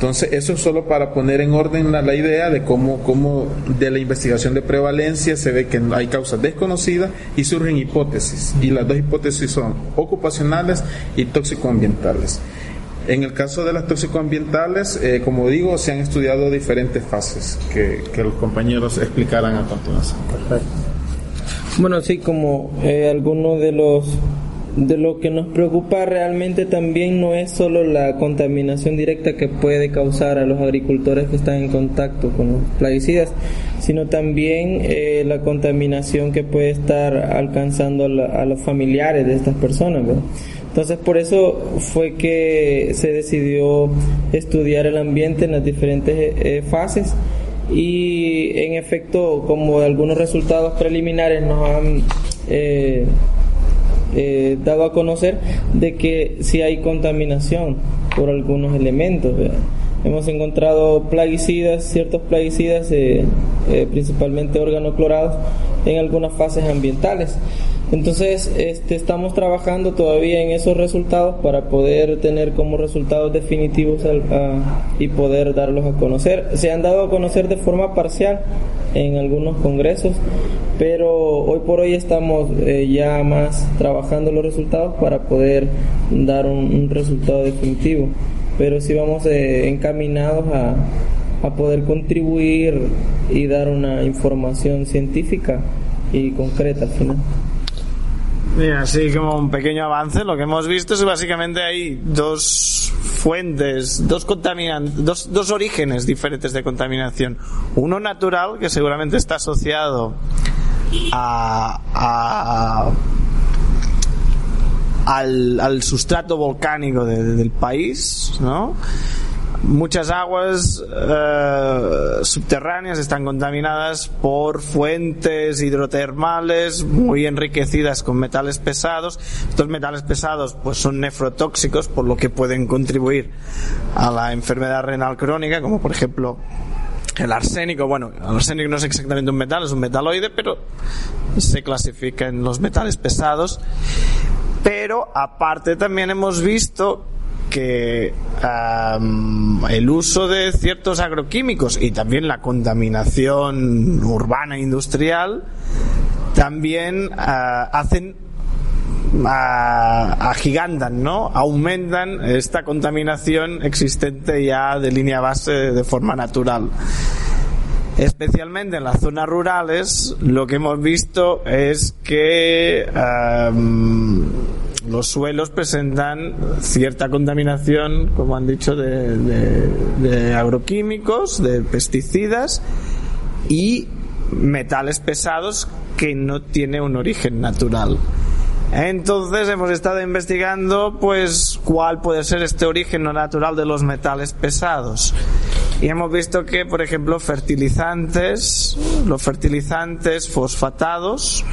Entonces, eso es solo para poner en orden la, idea de cómo, cómo de la investigación de prevalencia se ve que hay causas desconocidas y surgen hipótesis. Y las dos hipótesis son ocupacionales y tóxico-ambientales. En el caso de las tóxico-ambientales, eh, como digo, se han estudiado diferentes fases que, los compañeros explicarán a continuación. Perfecto. Bueno, sí, como eh, algunos de los de lo que nos preocupa realmente también no es solo la contaminación directa que puede causar a los agricultores que están en contacto con los plaguicidas, sino también eh, la contaminación que puede estar alcanzando a, los familiares de estas personas. Entonces por eso fue que se decidió estudiar el ambiente en las diferentes eh, fases y en efecto como algunos resultados preliminares nos han eh, eh, dado a conocer de que si hay contaminación por algunos elementos. Hemos encontrado plaguicidas, ciertos plaguicidas, eh, eh, principalmente organoclorados, en algunas fases ambientales. Entonces, este, estamos trabajando todavía en esos resultados para poder tener como resultados definitivos y poder darlos a conocer. Se han dado a conocer de forma parcial en algunos congresos, pero hoy por hoy estamos eh, ya más trabajando los resultados para poder dar un, resultado definitivo. Pero sí vamos eh, encaminados a, a poder contribuir y dar una información científica y concreta al final. Mira, así como un pequeño avance, lo que hemos visto es que básicamente hay dos fuentes, dos contaminantes, dos, dos orígenes diferentes de contaminación. Uno natural, que seguramente está asociado a al, al, sustrato volcánico del país, ¿no? Muchas aguas eh, subterráneas están contaminadas por fuentes hidrotermales muy enriquecidas con metales pesados. Estos metales pesados pues son nefrotóxicos por lo que pueden contribuir a la enfermedad renal crónica, como por ejemplo el arsénico, bueno, el arsénico no es exactamente un metal, es un metaloide, pero se clasifica en los metales pesados. Pero aparte también hemos visto que el uso de ciertos agroquímicos y también la contaminación urbana e industrial también ah, hacen uh, agigantan, ¿no? Aumentan esta contaminación existente ya de línea base de forma natural. Especialmente en las zonas rurales, lo que hemos visto es que los suelos presentan cierta contaminación, como han dicho, de, agroquímicos, de pesticidas y metales pesados que no tiene un origen natural. Entonces hemos estado investigando pues cuál puede ser este origen no natural de los metales pesados. Y hemos visto que, por ejemplo, fertilizantes, los fertilizantes fosfatados,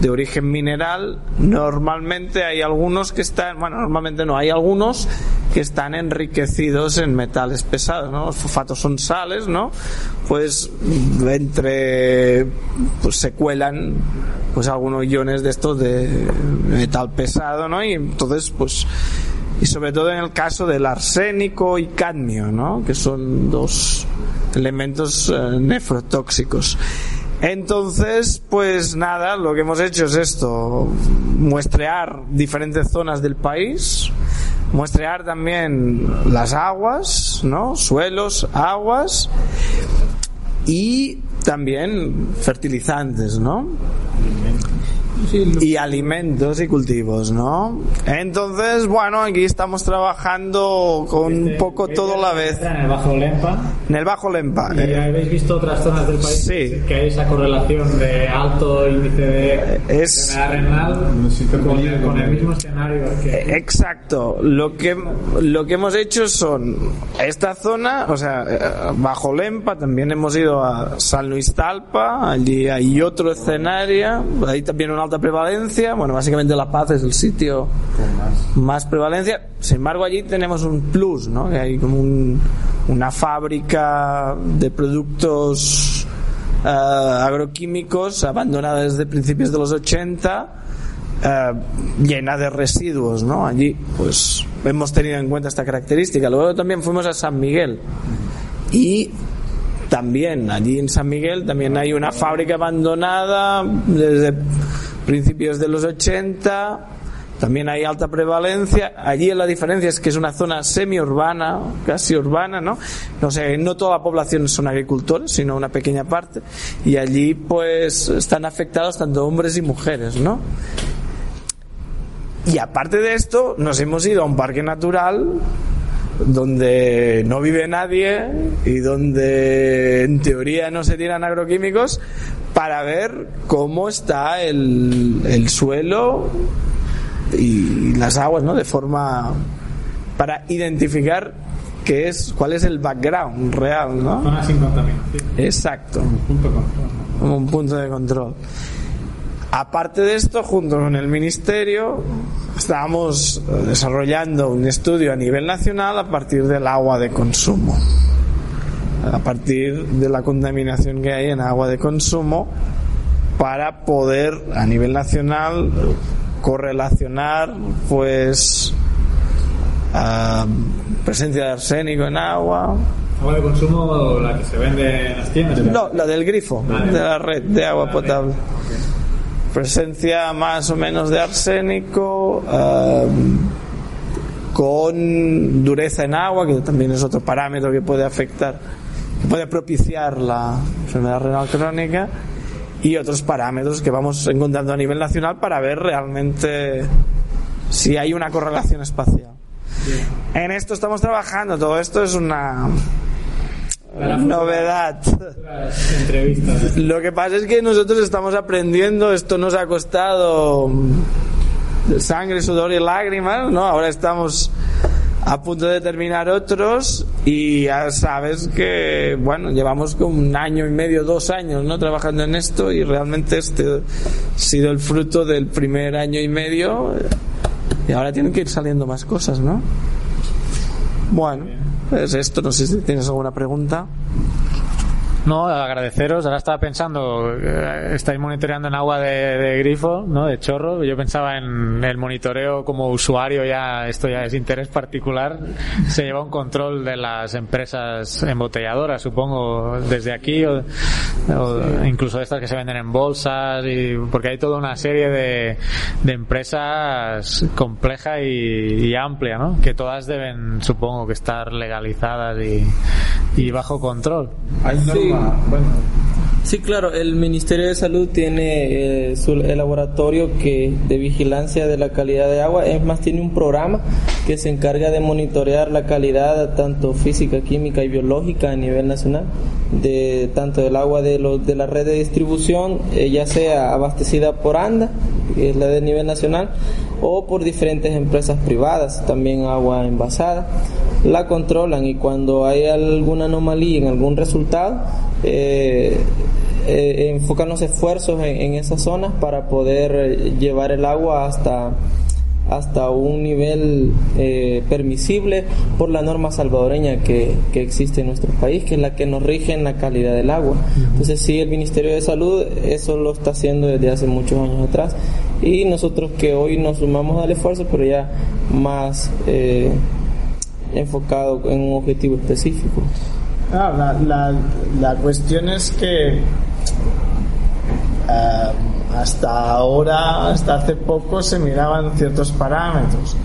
de origen mineral, normalmente hay algunos que están, bueno, normalmente no, hay algunos que están enriquecidos en metales pesados, ¿no? Los fosfatos son sales, ¿no? Pues entre, pues se cuelan, pues algunos iones de estos de metal pesado, ¿no? Y entonces, pues, y sobre todo en el caso del arsénico y cadmio, ¿no? Que son dos elementos eh, nefrotóxicos. Entonces, pues nada, lo que hemos hecho es esto, muestrear diferentes zonas del país, muestrear también las aguas, ¿no? Suelos, aguas y también fertilizantes, ¿no? Y alimentos y cultivos, ¿no? Entonces, bueno, aquí estamos trabajando con un este, poco todo a la vez. En el Bajo Lempa. En el Bajo Lempa. ¿Y eh. habéis visto otras zonas del país sí. que hay esa correlación de alto índice de es, renal con, el mismo escenario? Que... Exacto. Lo que, lo que hemos hecho son esta zona, o sea, eh, Bajo Lempa, también hemos ido a San Luis Talpa, allí hay otro escenario, ahí también una alta prevalencia. Bueno, básicamente La Paz es el sitio más. prevalencia. Sin embargo, allí tenemos un plus, ¿no? Que hay como una fábrica de productos eh, agroquímicos abandonada desde principios de los 80. Eh, llena de residuos, ¿no? Allí, pues, hemos tenido en cuenta esta característica. Luego también fuimos a San Miguel y también allí en San Miguel también hay una fábrica abandonada desde principios de los 80, también hay alta prevalencia. Allí la diferencia es que es una zona semi-urbana, casi urbana, ¿no? No sé, no toda la población son agricultores, sino una pequeña parte. Y allí, pues, están afectados tanto hombres y mujeres, ¿no? Y aparte de esto, nos hemos ido a un parque natural donde no vive nadie y donde en teoría no se tiran agroquímicos para ver cómo está el, el suelo y las aguas, ¿no? De forma para identificar qué es, cuál es el background real, ¿no? Zona sin contaminación. Exacto, Punto control. como un punto de control. Aparte de esto, junto con el Ministerio, estábamos eh, desarrollando un estudio a nivel nacional a partir del agua de consumo. A partir de la contaminación que hay en agua de consumo, para poder a nivel nacional correlacionar, pues, ah, presencia de arsénico en agua, Agua de consumo, la que se vende en las tiendas. no, la del grifo, Vale. de la red de agua potable. Presencia más o menos de arsénico, con dureza en agua, que también es otro parámetro que puede afectar, que puede propiciar la enfermedad renal crónica, y otros parámetros que vamos encontrando a nivel nacional para ver realmente si hay una correlación espacial. En esto estamos trabajando, todo esto es una novedad. Lo que pasa es que nosotros estamos aprendiendo, esto nos ha costado sangre, sudor y lágrimas, ¿no? Ahora estamos a punto de terminar otros y ya sabes que, bueno, llevamos como un año y medio, dos años, ¿no? Trabajando en esto y realmente este ha sido el fruto del primer año y medio y ahora tienen que ir saliendo más cosas, ¿no? Bueno, pues esto, no sé si tienes alguna pregunta. No, agradeceros. Ahora estaba pensando, eh, estáis monitoreando en agua de, de grifo, ¿no? De chorro. Yo pensaba en el monitoreo como usuario, ya esto ya es interés particular. Se lleva un control de las empresas embotelladoras, supongo, desde aquí, o, o incluso estas que se venden en bolsas, y, porque hay toda una serie de, de empresas compleja y, y amplia, ¿no? Que todas deben, supongo, que estar legalizadas y, y bajo control. Hay Sí. Norma, bueno, Sí, claro, el Ministerio de Salud tiene eh, su el laboratorio que de vigilancia de la calidad de agua, es más, tiene un programa que se encarga de monitorear la calidad tanto física, química y biológica a nivel nacional, de tanto del agua de, los de la red de distribución, eh, ya sea abastecida por ANDA, que es la de nivel nacional, o por diferentes empresas privadas, también agua envasada, la controlan y cuando hay alguna anomalía en algún resultado, eh, eh, enfocan los esfuerzos en, en esas zonas para poder eh, llevar el agua hasta hasta un nivel eh, permisible por la norma salvadoreña que, que existe en nuestro país, que es la que nos rige en la calidad del agua. Entonces sí, el Ministerio de Salud eso lo está haciendo desde hace muchos años atrás y nosotros que hoy nos sumamos al esfuerzo, pero ya más eh, enfocado en un objetivo específico. Ah, la, la, la cuestión es que eh, hasta ahora, hasta hace poco, se miraban ciertos parámetros.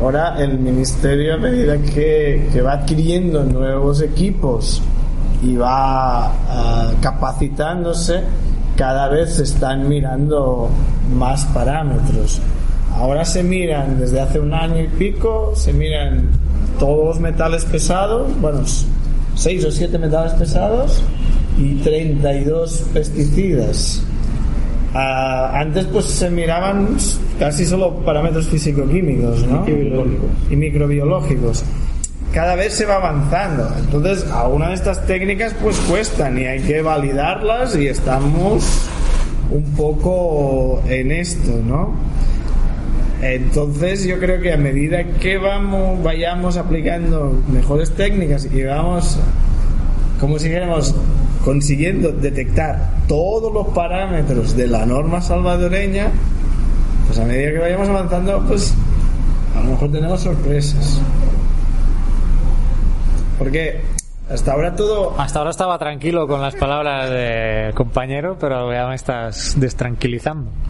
Ahora el ministerio, a medida que, que va adquiriendo nuevos equipos y va eh, capacitándose, cada vez se están mirando más parámetros. Ahora se miran, desde hace un año y pico, se miran todos los metales pesados, bueno, 6 o 7 metales pesados y 32 pesticidas. Ah, antes pues se miraban casi solo parámetros físico-químicos ¿no? y microbiológicos. Cada vez se va avanzando. Entonces, algunas de estas técnicas pues cuestan y hay que validarlas y estamos un poco en esto, ¿no? Entonces yo creo que a medida que vamos, vayamos aplicando mejores técnicas y vamos, como si dijéramos, consiguiendo detectar todos los parámetros de la norma salvadoreña, pues a medida que vayamos avanzando, pues a lo mejor tenemos sorpresas. Porque hasta ahora todo... Hasta ahora estaba tranquilo con las palabras de compañero, pero ya me estás destranquilizando.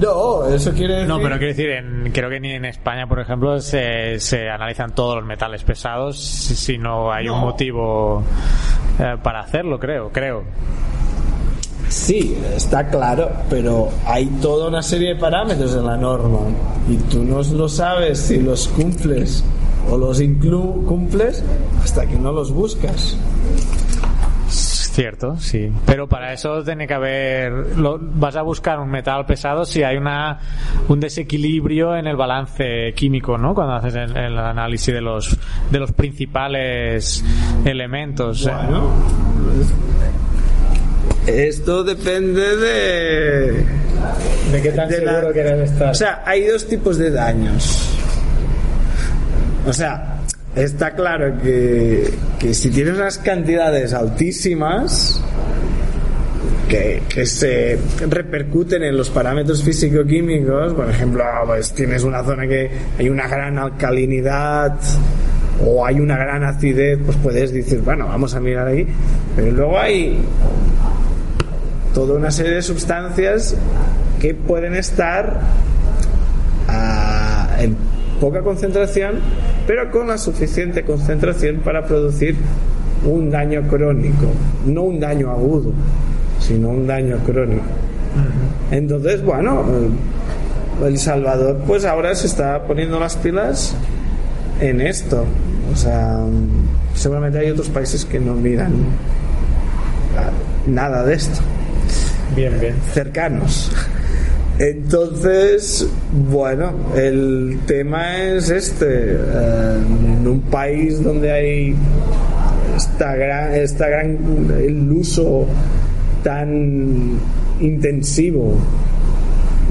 No, eso quiere decir... No, pero quiero decir, en- creo que ni en España, por ejemplo, se, se analizan todos los metales pesados si, no hay un motivo eh, para hacerlo, creo, creo. Sí, está claro, pero hay toda una serie de parámetros en la norma y tú no lo sabes si los cumples o los inclu cumples hasta que no los buscas. Cierto, sí. Pero para eso tiene que haber. Lo, vas a buscar un metal pesado si hay una un desequilibrio en el balance químico, ¿no? Cuando haces el, el análisis de los de los principales elementos. Bueno, esto depende de. ¿De qué tan de la- seguro quieres estar? O sea, hay dos tipos de daños. O sea, está claro que, que si tienes unas cantidades altísimas que, que se repercuten en los parámetros físico-químicos, por ejemplo, pues tienes una zona que hay una gran alcalinidad o hay una gran acidez, pues puedes decir, bueno, vamos a mirar ahí. Pero luego hay toda una serie de sustancias que pueden estar poca concentración, pero con la suficiente concentración para producir un daño crónico, no un daño agudo, sino un daño crónico. Entonces, bueno, El Salvador pues ahora se está poniendo las pilas en esto. O sea, seguramente hay otros países que no miran nada de esto. Bien, bien. Cercanos. Entonces, bueno, el tema es este. eh, en un país donde hay esta gran, esta gran, el uso tan intensivo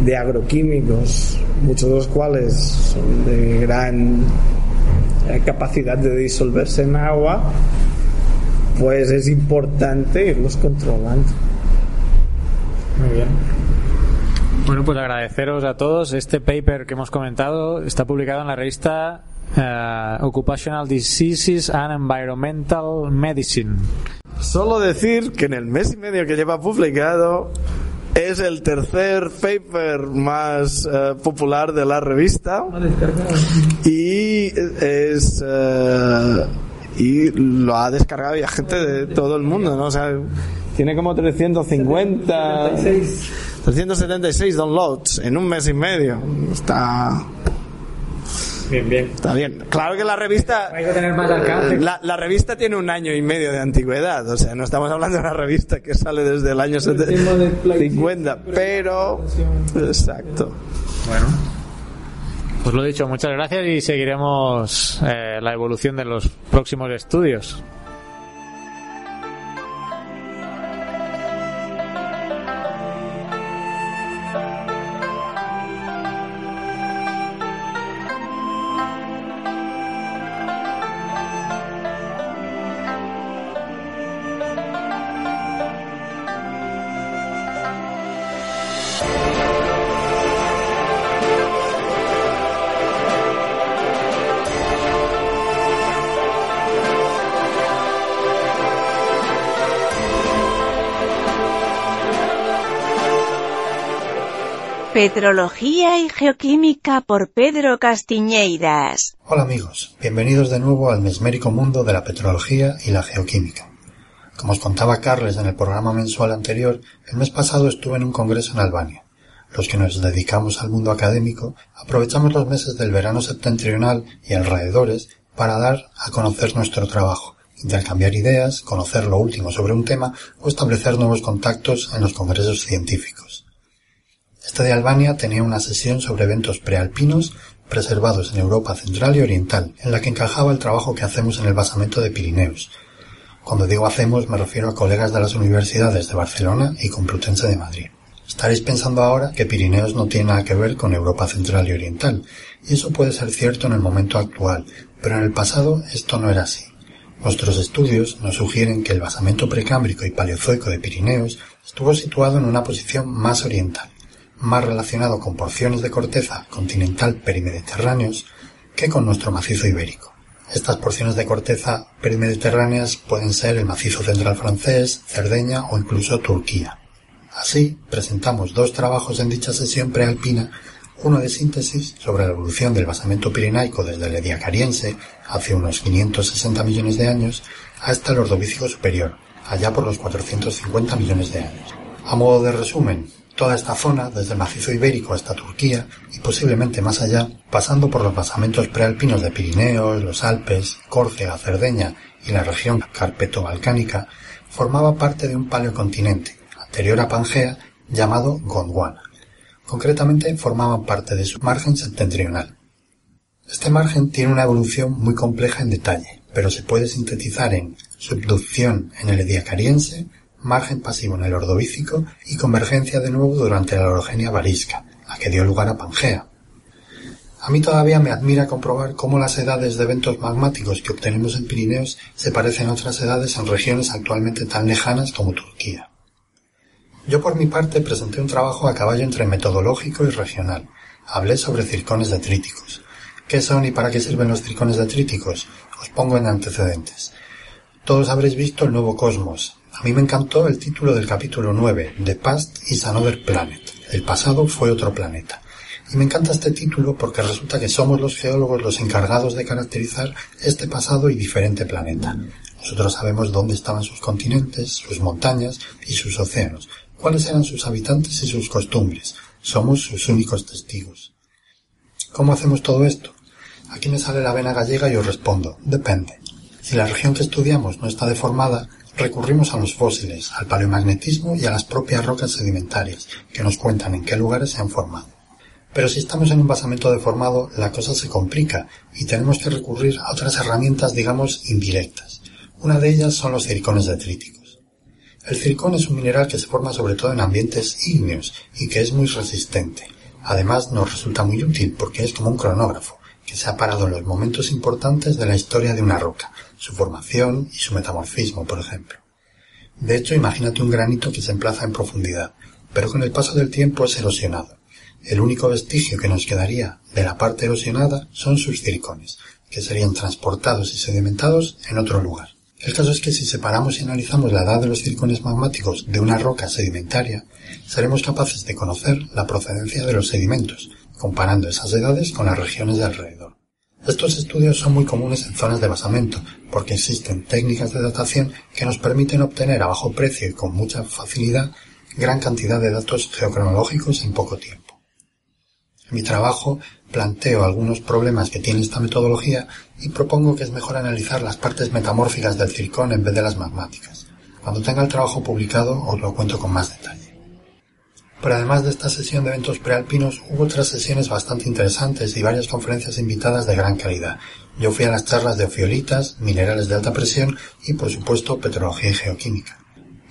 de agroquímicos, muchos de los cuales son de gran eh, capacidad de disolverse en agua, pues es importante irlos controlando. Muy bien. Bueno, pues agradeceros a todos. Este paper que hemos comentado está publicado en la revista eh, Occupational Diseases and Environmental Medicine. Solo decir que en el mes y medio que lleva publicado es el tercer paper más eh, popular de la revista y es eh, y lo ha descargado ya gente de todo el mundo, ¿no? O sea, tiene como 350 376 downloads en un mes y medio. Está Bien, bien. Está bien. Claro que la revista. Hay que tener más alcance. La, la revista tiene un año y medio de antigüedad. O sea, no estamos hablando de una revista que sale desde el año El tema del 70 plagio. 50. Pero. Exacto. Bueno. Pues lo dicho, muchas gracias y seguiremos eh, la evolución de los próximos estudios. Petrología y Geoquímica por Pedro Castiñeiras. Hola amigos, bienvenidos de nuevo al mesmérico mundo de la petrología y la geoquímica. Como os contaba Carles en el programa mensual anterior, el mes pasado estuve en un congreso en Albania. Los que nos dedicamos al mundo académico aprovechamos los meses del verano septentrional y alrededores para dar a conocer nuestro trabajo, intercambiar ideas, conocer lo último sobre un tema o establecer nuevos contactos en los congresos científicos. Este de Albania tenía una sesión sobre eventos prealpinos preservados en Europa central y oriental, en la que encajaba el trabajo que hacemos en el basamento de Pirineos. Cuando digo hacemos me refiero a colegas de las universidades de Barcelona y Complutense de Madrid. Estaréis pensando ahora que Pirineos no tiene nada que ver con Europa central y oriental, y eso puede ser cierto en el momento actual, pero en el pasado esto no era así. Nuestros estudios nos sugieren que el basamento precámbrico y paleozoico de Pirineos estuvo situado en una posición más oriental, más relacionado con porciones de corteza continental perimediterráneos que con nuestro macizo ibérico. Estas porciones de corteza perimediterráneas pueden ser el macizo central francés, Cerdeña o incluso Turquía. Así, presentamos dos trabajos en dicha sesión prealpina, uno de síntesis sobre la evolución del basamento pirenaico desde el Ediacariense hace unos 560 millones de años hasta el Ordovícico superior, allá por los 450 millones de años. A modo de resumen, toda esta zona, desde el macizo ibérico hasta Turquía y posiblemente más allá, pasando por los basamentos prealpinos de Pirineos, los Alpes, Córcega, Cerdeña y la región carpeto-balcánica, formaba parte de un paleocontinente, anterior a Pangea, llamado Gondwana. Concretamente formaban parte de su margen septentrional. Este margen tiene una evolución muy compleja en detalle, pero se puede sintetizar en subducción en el Ediacariense, margen pasivo en el Ordovícico y convergencia de nuevo durante la orogenia varisca, la que dio lugar a Pangea. A mí todavía me admira comprobar cómo las edades de eventos magmáticos que obtenemos en Pirineos se parecen a otras edades en regiones actualmente tan lejanas como Turquía. Yo por mi parte presenté un trabajo a caballo entre metodológico y regional. Hablé sobre circones detríticos. ¿Qué son y para qué sirven los circones detríticos? Os pongo en antecedentes. Todos habréis visto el nuevo cosmos. A mí me encantó el título del capítulo 9, The Past is Another Planet. El pasado fue otro planeta. Y me encanta este título porque resulta que somos los geólogos los encargados de caracterizar este pasado y diferente planeta. Nosotros sabemos dónde estaban sus continentes, sus montañas y sus océanos, cuáles eran sus habitantes y sus costumbres. Somos sus únicos testigos. ¿Cómo hacemos todo esto? Aquí me sale la vena gallega y os respondo, depende. Si la región que estudiamos no está deformada, recurrimos a los fósiles, al paleomagnetismo y a las propias rocas sedimentarias, que nos cuentan en qué lugares se han formado. Pero si estamos en un basamento deformado, la cosa se complica y tenemos que recurrir a otras herramientas, digamos, indirectas. Una de ellas son los circones detríticos. El circón es un mineral que se forma sobre todo en ambientes ígneos y que es muy resistente. Además, nos resulta muy útil porque es como un cronógrafo, que se ha parado en los momentos importantes de la historia de una roca, su formación y su metamorfismo, por ejemplo. De hecho, imagínate un granito que se emplaza en profundidad, pero con el paso del tiempo es erosionado. El único vestigio que nos quedaría de la parte erosionada son sus circones, que serían transportados y sedimentados en otro lugar. El caso es que si separamos y analizamos la edad de los circones magmáticos de una roca sedimentaria, seremos capaces de conocer la procedencia de los sedimentos, comparando esas edades con las regiones de alrededor. Estos estudios son muy comunes en zonas de basamento, porque existen técnicas de datación que nos permiten obtener a bajo precio y con mucha facilidad gran cantidad de datos geocronológicos en poco tiempo. En mi trabajo planteo algunos problemas que tiene esta metodología y propongo que es mejor analizar las partes metamórficas del circón en vez de las magmáticas. Cuando tenga el trabajo publicado os lo cuento con más detalle. Pero además de esta sesión de eventos prealpinos, hubo otras sesiones bastante interesantes y varias conferencias invitadas de gran calidad. Yo fui a las charlas de ofiolitas, minerales de alta presión y, por supuesto, petrología y geoquímica.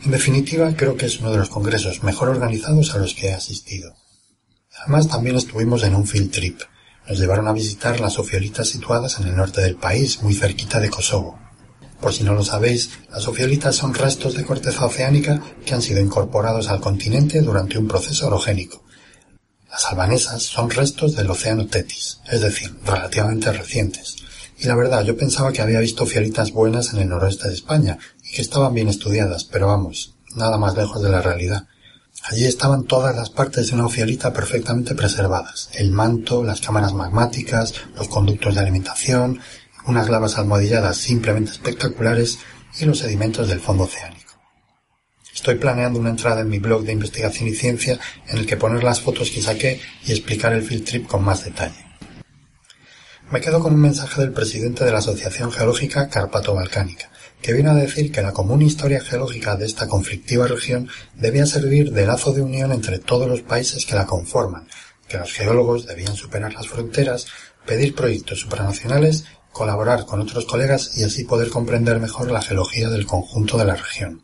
En definitiva, creo que es uno de los congresos mejor organizados a los que he asistido. Además, también estuvimos en un field trip. Nos llevaron a visitar las ofiolitas situadas en el norte del país, muy cerquita de Kosovo. Por si no lo sabéis, las ofiolitas son restos de corteza oceánica que han sido incorporados al continente durante un proceso orogénico. Las albanesas son restos del océano Tetis, es decir, relativamente recientes. Y la verdad, yo pensaba que había visto ofiolitas buenas en el noroeste de España y que estaban bien estudiadas, pero vamos, nada más lejos de la realidad. Allí estaban todas las partes de una ofiolita perfectamente preservadas. El manto, las cámaras magmáticas, los conductos de alimentación, unas lavas almohadilladas simplemente espectaculares y los sedimentos del fondo oceánico. Estoy planeando una entrada en mi blog de investigación y ciencia en el que poner las fotos que saqué y explicar el field trip con más detalle. Me quedo con un mensaje del presidente de la Asociación Geológica Carpato-Balcánica, que viene a decir que la común historia geológica de esta conflictiva región debía servir de lazo de unión entre todos los países que la conforman, que los geólogos debían superar las fronteras, pedir proyectos supranacionales, colaborar con otros colegas y así poder comprender mejor la geología del conjunto de la región.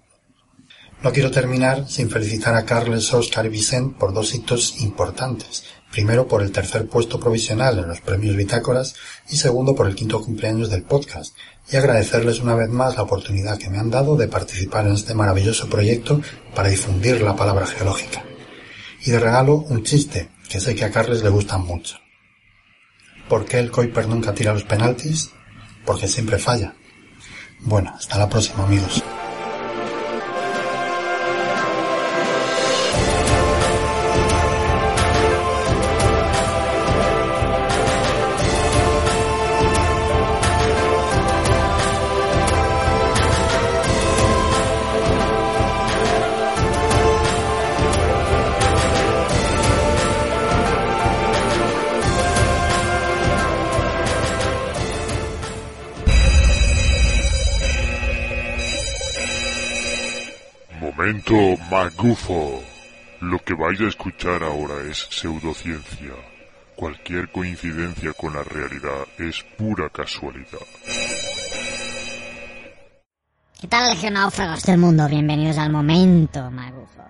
No quiero terminar sin felicitar a Carles, Oscar Vicent por dos hitos importantes. Primero por el tercer puesto provisional en los premios Bitácoras y segundo por el quinto cumpleaños del podcast, y agradecerles una vez más la oportunidad que me han dado de participar en este maravilloso proyecto para difundir la palabra geológica. Y de regalo un chiste, que sé que a Carles le gustan mucho. ¿Por qué el Kuiper nunca tira los penaltis? Porque siempre falla. Bueno, hasta la próxima amigos. Momento magufo. Lo que vais a escuchar ahora es pseudociencia. Cualquier coincidencia con la realidad es pura casualidad. ¿Qué tal, del mundo? Bienvenidos al Momento Magufo.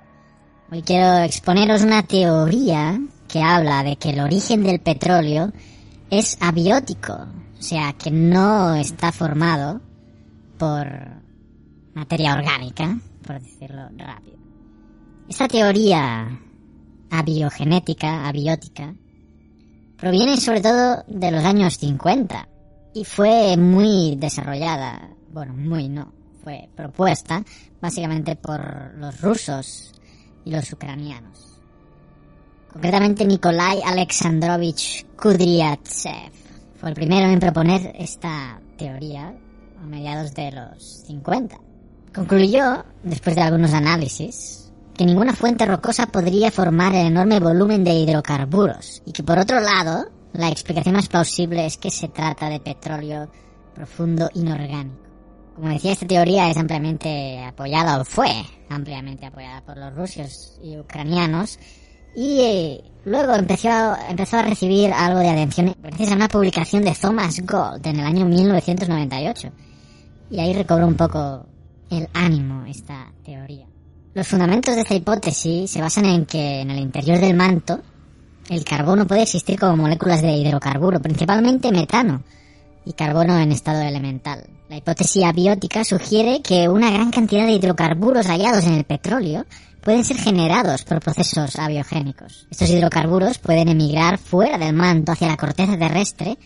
Hoy quiero exponeros una teoría que habla de que el origen del petróleo es abiótico, o sea, que no está formado por materia orgánica, por decirlo rápido. Esta teoría abiogenética, abiótica, proviene sobre todo de los años 50 y fue muy desarrollada, bueno, muy no, fue propuesta básicamente por los rusos y los ucranianos. Concretamente Nikolai Alexandrovich Kudryavtsev fue el primero en proponer esta teoría a mediados de los 50. Concluyó, después de algunos análisis, que ninguna fuente rocosa podría formar el enorme volumen de hidrocarburos y que por otro lado, la explicación más plausible es que se trata de petróleo profundo inorgánico. Como decía, esta teoría es ampliamente apoyada o fue ampliamente apoyada por los rusos y ucranianos y eh, luego empezó, empezó a recibir algo de atención gracias a una publicación de Thomas Gold en el año 1998. Y ahí recobró un poco el ánimo esta teoría. Los fundamentos de esta hipótesis se basan en que en el interior del manto el carbono puede existir como moléculas de hidrocarburo, principalmente metano y carbono en estado elemental. La hipótesis abiótica sugiere que una gran cantidad de hidrocarburos hallados en el petróleo pueden ser generados por procesos abiogénicos. Estos hidrocarburos pueden emigrar fuera del manto hacia la corteza terrestre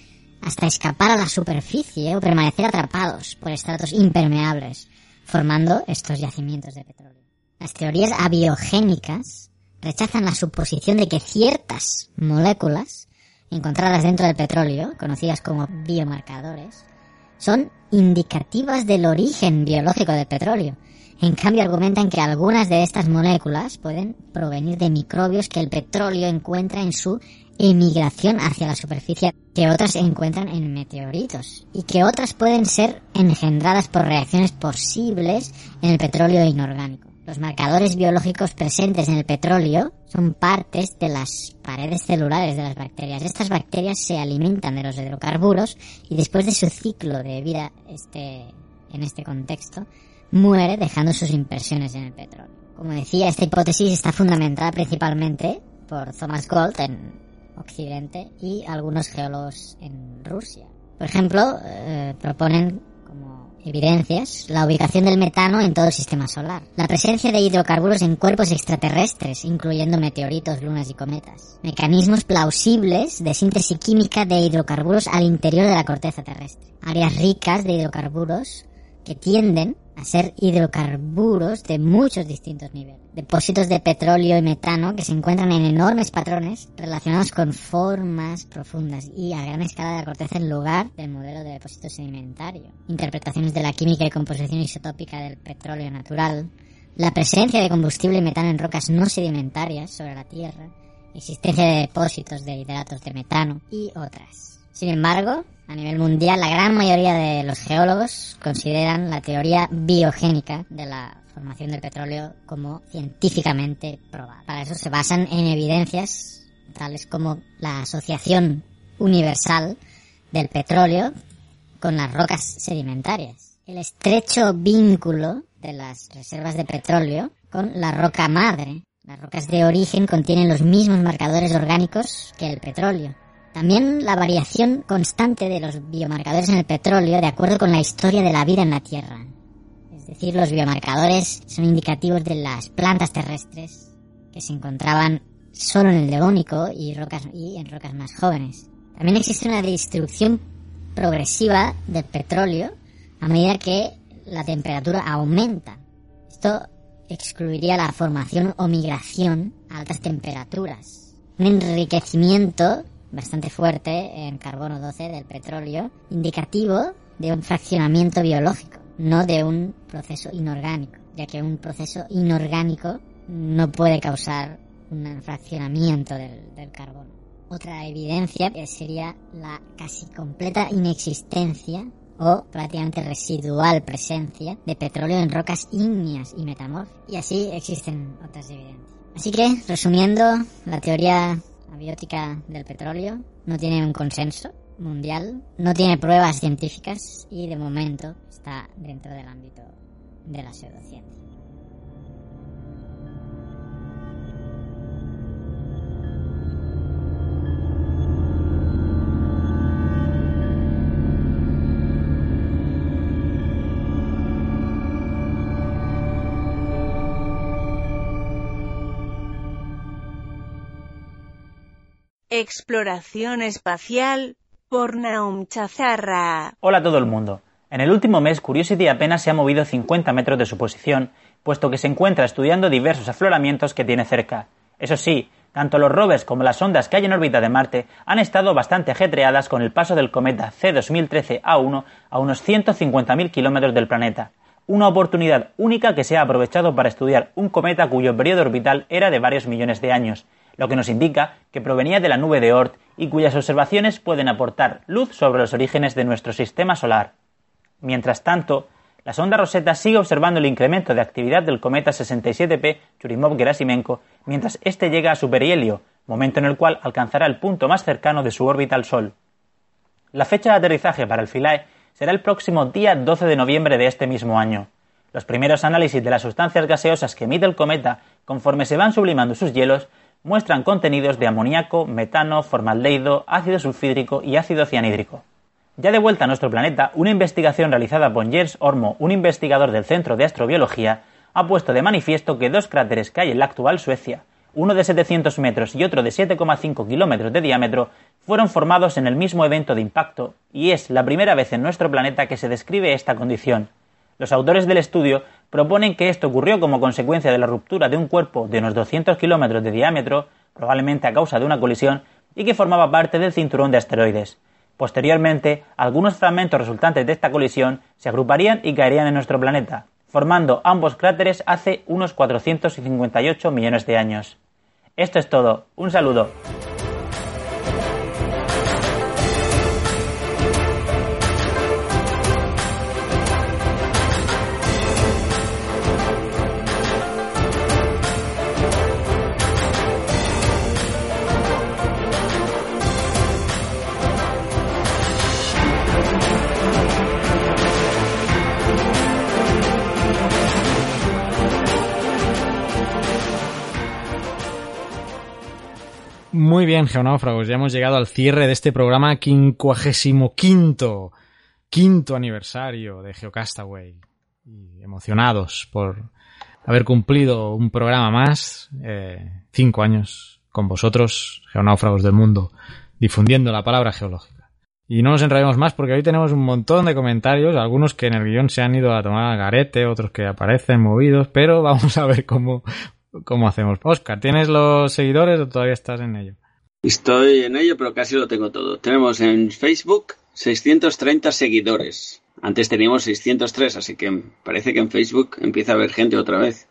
hasta escapar a la superficie o permanecer atrapados por estratos impermeables, formando estos yacimientos de petróleo. Las teorías abiogénicas rechazan la suposición de que ciertas moléculas encontradas dentro del petróleo, conocidas como biomarcadores, son indicativas del origen biológico del petróleo en cambio, argumentan que algunas de estas moléculas pueden provenir de microbios que el petróleo encuentra en su emigración hacia la superficie, que otras se encuentran en meteoritos, y que otras pueden ser engendradas por reacciones posibles en el petróleo inorgánico. Los marcadores biológicos presentes en el petróleo son partes de las paredes celulares de las bacterias. Estas bacterias se alimentan de los hidrocarburos y después de su ciclo de vida este, en este contexto, muere dejando sus impresiones en el petróleo. Como decía, esta hipótesis está fundamentada principalmente por Thomas Gold en Occidente y algunos geólogos en Rusia. Por ejemplo, eh, proponen como evidencias la ubicación del metano en todo el sistema solar, la presencia de hidrocarburos en cuerpos extraterrestres, incluyendo meteoritos, lunas y cometas, mecanismos plausibles de síntesis química de hidrocarburos al interior de la corteza terrestre, áreas ricas de hidrocarburos que tienden a ser hidrocarburos de muchos distintos niveles. Depósitos de petróleo y metano que se encuentran en enormes patrones relacionados con formas profundas y a gran escala de la corteza en lugar del modelo de depósito sedimentario. Interpretaciones de la química y composición isotópica del petróleo natural. La presencia de combustible y metano en rocas no sedimentarias sobre la Tierra. Existencia de depósitos de hidratos de metano y otras. Sin embargo, a nivel mundial, la gran mayoría de los geólogos consideran la teoría biogénica de la formación del petróleo como científicamente probada. Para eso se basan en evidencias tales como la asociación universal del petróleo con las rocas sedimentarias, el estrecho vínculo de las reservas de petróleo con la roca madre. Las rocas de origen contienen los mismos marcadores orgánicos que el petróleo también la variación constante de los biomarcadores en el petróleo de acuerdo con la historia de la vida en la Tierra. Es decir, los biomarcadores son indicativos de las plantas terrestres que se encontraban solo en el Devónico y, rocas, y en rocas más jóvenes. También existe una distribución progresiva del petróleo a medida que la temperatura aumenta. Esto excluiría la formación o migración a altas temperaturas. Un enriquecimiento bastante fuerte en carbono 12 del petróleo, indicativo de un fraccionamiento biológico, no de un proceso inorgánico, ya que un proceso inorgánico no puede causar un fraccionamiento del, carbono. Otra evidencia sería la casi completa inexistencia o prácticamente residual presencia de petróleo en rocas ígneas y metamórficas. Y así existen otras evidencias. Así que, resumiendo, la teoría abiótica del petróleo no tiene un consenso mundial, no tiene pruebas científicas y de momento está dentro del ámbito de la pseudociencia. Exploración espacial por Naum Chazarra. Hola a todo el mundo. En el último mes, Curiosity apenas se ha movido 50 metros de su posición, puesto que se encuentra estudiando diversos afloramientos que tiene cerca. Eso sí, tanto los rovers como las ondas que hay en órbita de Marte han estado bastante ajetreadas con el paso del cometa C2013A1 a unos 150.000 kilómetros del planeta. Una oportunidad única que se ha aprovechado para estudiar un cometa cuyo periodo orbital era de varios millones de años, lo que nos indica que provenía de la nube de Oort y cuyas observaciones pueden aportar luz sobre los orígenes de nuestro sistema solar. Mientras tanto, la sonda Rosetta sigue observando el incremento de actividad del cometa 67P Churyumov-Gerasimenko mientras éste llega a superhelio, momento en el cual alcanzará el punto más cercano de su órbita al Sol. La fecha de aterrizaje para el Philae será el próximo día 12 de noviembre de este mismo año. Los primeros análisis de las sustancias gaseosas que emite el cometa, conforme se van sublimando sus hielos, muestran contenidos de amoníaco, metano, formaldehído, ácido sulfídrico y ácido cianhídrico. Ya de vuelta a nuestro planeta, una investigación realizada por Jens Ormo, un investigador del Centro de Astrobiología, ha puesto de manifiesto que dos cráteres que hay en la actual Suecia, uno de 700 metros y otro de 7,5 kilómetros de diámetro, fueron formados en el mismo evento de impacto, y es la primera vez en nuestro planeta que se describe esta condición. Los autores del estudio proponen que esto ocurrió como consecuencia de la ruptura de un cuerpo de unos 200 kilómetros de diámetro, probablemente a causa de una colisión, y que formaba parte del cinturón de asteroides. Posteriormente, algunos fragmentos resultantes de esta colisión se agruparían y caerían en nuestro planeta, formando ambos cráteres hace unos 458 millones de años. Esto es todo. Un saludo. Muy bien, geonáufragos, ya hemos llegado al cierre de este programa quincuagésimo quinto, quinto aniversario de Geocastaway. Y emocionados por haber cumplido un programa más, eh, cinco años con vosotros, geonáufragos del mundo, difundiendo la palabra geológica. Y no nos enredemos más porque hoy tenemos un montón de comentarios, algunos que en el guion se han ido a tomar garete, otros que aparecen movidos, pero vamos a ver cómo ¿Cómo hacemos? Oscar, ¿tienes los seguidores o todavía estás en ello? Estoy en ello, pero casi lo tengo todo. Tenemos en Facebook 630 seguidores. Antes teníamos 603, así que parece que en Facebook empieza a haber gente otra vez.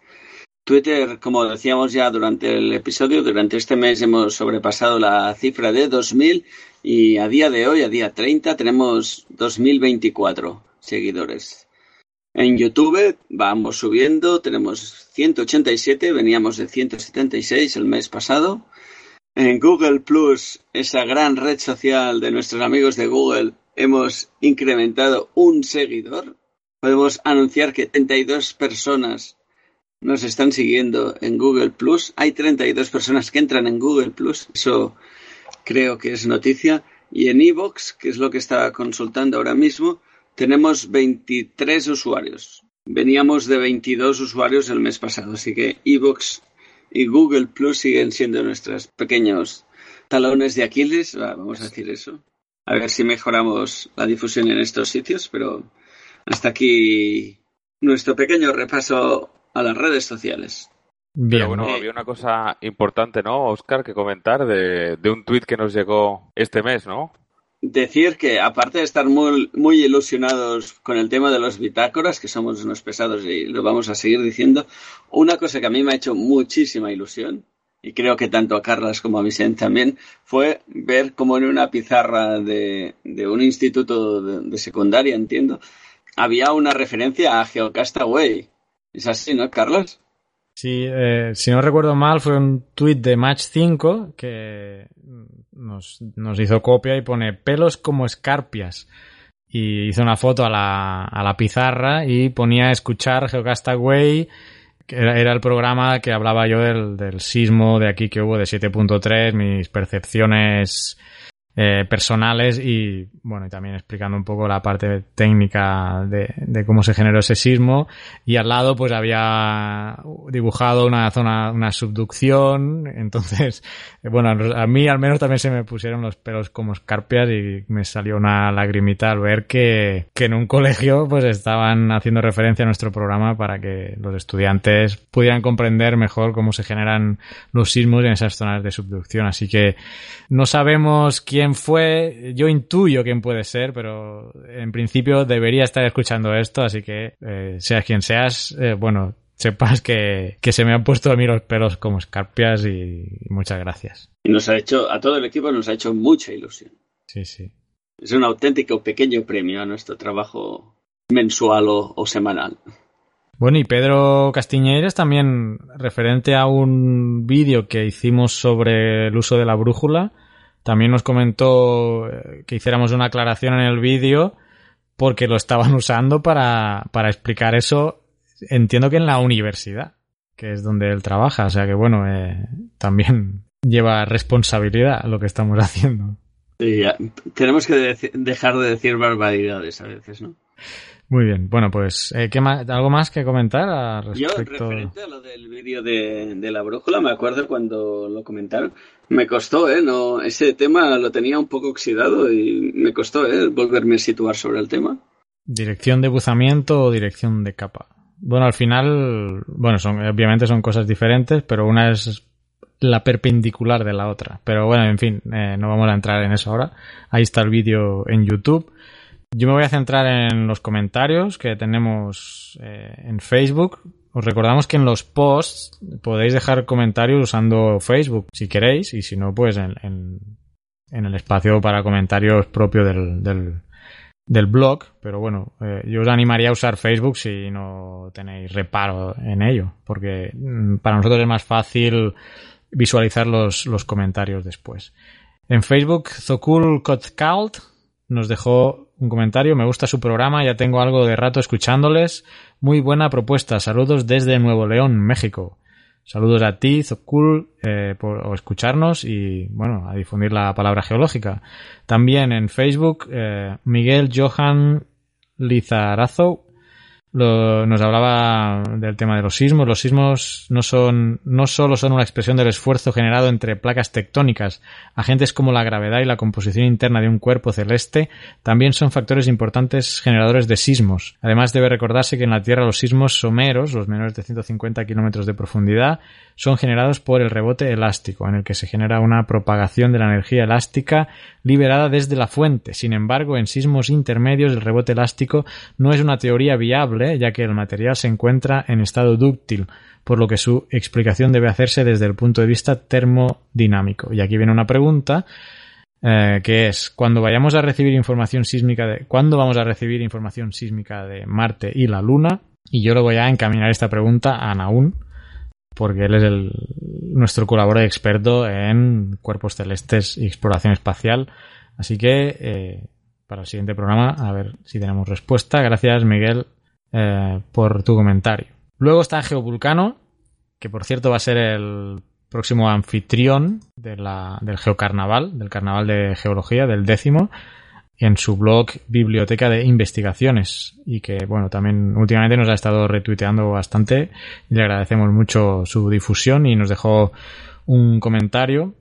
Twitter, como decíamos ya durante el episodio, durante este mes hemos sobrepasado la cifra de 2000 y a día de hoy, a día 30, tenemos 2024 seguidores. En YouTube vamos subiendo, tenemos 187, veníamos de 176 el mes pasado. En Google Plus, esa gran red social de nuestros amigos de Google, hemos incrementado un seguidor. Podemos anunciar que 32 personas nos están siguiendo en Google Plus. Hay 32 personas que entran en Google Plus. Eso creo que es noticia. Y en Evox, que es lo que estaba consultando ahora mismo, tenemos 23 usuarios. Veníamos de 22 usuarios el mes pasado, así que Evox y Google Plus siguen siendo nuestros pequeños talones de Aquiles, vamos a decir eso. A ver si mejoramos la difusión en estos sitios, pero hasta aquí nuestro pequeño repaso a las redes sociales. Bien, bueno, había una cosa importante, ¿no, Oscar, que comentar de, de un tuit que nos llegó este mes, ¿no? Decir que aparte de estar muy, muy ilusionados con el tema de los bitácoras, que somos unos pesados y lo vamos a seguir diciendo, una cosa que a mí me ha hecho muchísima ilusión y creo que tanto a Carlas como a Vicente también, fue ver como en una pizarra de, de un instituto de, de, secundaria, entiendo, había una referencia a Geocastaway. ¿Es así, no, Carlos? Sí, eh, si no recuerdo mal, fue un tuit de Match 5 que nos, nos, hizo copia y pone pelos como escarpias. Y hizo una foto a la, a la pizarra y ponía escuchar Geocastaway era, era, el programa que hablaba yo del, del, sismo de aquí que hubo de 7.3, mis percepciones eh, personales y bueno y también explicando un poco la parte técnica de, de, cómo se generó ese sismo. Y al lado pues había dibujado una zona una subducción. Entonces bueno a mí al menos también se me pusieron los pelos como escarpias y me salió una lagrimita al ver que, que en un colegio pues estaban haciendo referencia a nuestro programa para que los estudiantes pudieran comprender mejor cómo se generan los sismos en esas zonas de subducción. Así que no sabemos quién fue, yo intuyo quién puede ser, pero en principio debería estar escuchando esto, así que eh, seas quien seas, eh, bueno, sepas que, que, se me han puesto a mí los pelos como escarpias y, y, muchas gracias. Y nos ha hecho, a todo el equipo nos ha hecho mucha ilusión. Sí, sí. Es un auténtico pequeño premio a nuestro trabajo mensual o, o semanal. Bueno, y Pedro Castiñeiras también, referente a un vídeo que hicimos sobre el uso de la brújula, también nos comentó eh, que hiciéramos una aclaración en el vídeo porque lo estaban usando para, para explicar eso, entiendo que en la universidad, que es donde él trabaja. O sea que bueno, eh, también lleva responsabilidad lo que estamos haciendo. Sí, ya. tenemos que de dejar de decir barbaridades a veces, ¿no? Muy bien, bueno, pues, eh, ¿qué más, ¿algo más que comentar a respecto? Yo, referente a lo del vídeo de, de, la brújula, me acuerdo cuando lo comentaron, me costó, ¿eh? No, ese tema lo tenía un poco oxidado y me costó, ¿eh? Volverme a situar sobre el tema. ¿Dirección de buzamiento o dirección de capa? Bueno, al final, bueno, son, obviamente son cosas diferentes, pero una es la perpendicular de la otra. Pero bueno, en fin, eh, no vamos a entrar en eso ahora. Ahí está el vídeo en YouTube. Yo me voy a centrar en los comentarios que tenemos eh, en Facebook. Os recordamos que en los posts podéis dejar comentarios usando Facebook si queréis y si no, pues en, en, el espacio para comentarios propio del, del, del blog. Pero bueno, eh, yo os animaría a usar Facebook si no tenéis reparo en ello, porque mm, para nosotros es más fácil visualizar los, los comentarios después. En Facebook, Zokul Kotkalt nos dejó un comentario. Me gusta su programa, ya tengo algo de rato escuchándoles. Muy buena propuesta. Saludos desde Nuevo León, México. Saludos a ti, Zokul, eh, por escucharnos y, bueno, a difundir la palabra geológica. También en Facebook, eh, Miguel Johan Lizarazo lo, nos hablaba del tema de los sismos. Los sismos no son, no solo son una expresión del esfuerzo generado entre placas tectónicas, agentes como la gravedad y la composición interna de un cuerpo celeste, también son factores importantes generadores de sismos. Además debe recordarse que en la Tierra los sismos someros, los menores de 150 kilómetros de profundidad, son generados por el rebote elástico, en el que se genera una propagación de la energía elástica liberada desde la fuente. Sin embargo, en sismos intermedios el rebote elástico no es una teoría viable, ya que el material se encuentra en estado dúctil, por lo que su explicación debe hacerse desde el punto de vista termodinámico. Y aquí viene una pregunta eh, que es cuando vayamos a recibir información sísmica de cuándo vamos a recibir información sísmica de Marte y la Luna y yo le voy a encaminar esta pregunta a Naún porque él es nuestro colaborador experto en cuerpos celestes y exploración espacial. Así que eh, para el siguiente programa, a ver si tenemos respuesta. Gracias, Miguel, eh, por tu comentario. Luego está Geovulcano, que por cierto va a ser el próximo anfitrión de la, del Geocarnaval, del Carnaval de Geología, del décimo en su blog Biblioteca de Investigaciones y que bueno también últimamente nos ha estado retuiteando bastante. Y le agradecemos mucho su difusión y nos dejó un comentario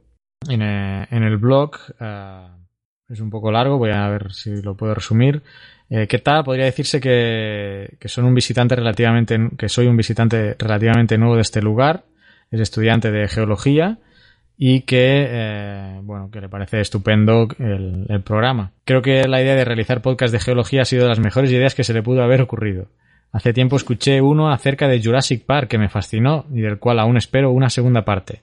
en, eh, en el blog. Uh, es un poco largo voy a ver si lo puedo resumir eh, ¿Qué tal? Podría decirse que, que un visitante relativamente que soy un visitante relativamente nuevo de este lugar es estudiante de geología y que, eh, bueno, que le parece estupendo el, el, programa. Creo que la idea de realizar podcast de geología ha sido de las mejores ideas que se le pudo haber ocurrido. Hace tiempo escuché uno acerca de Jurassic Park que me fascinó y del cual aún espero una segunda parte.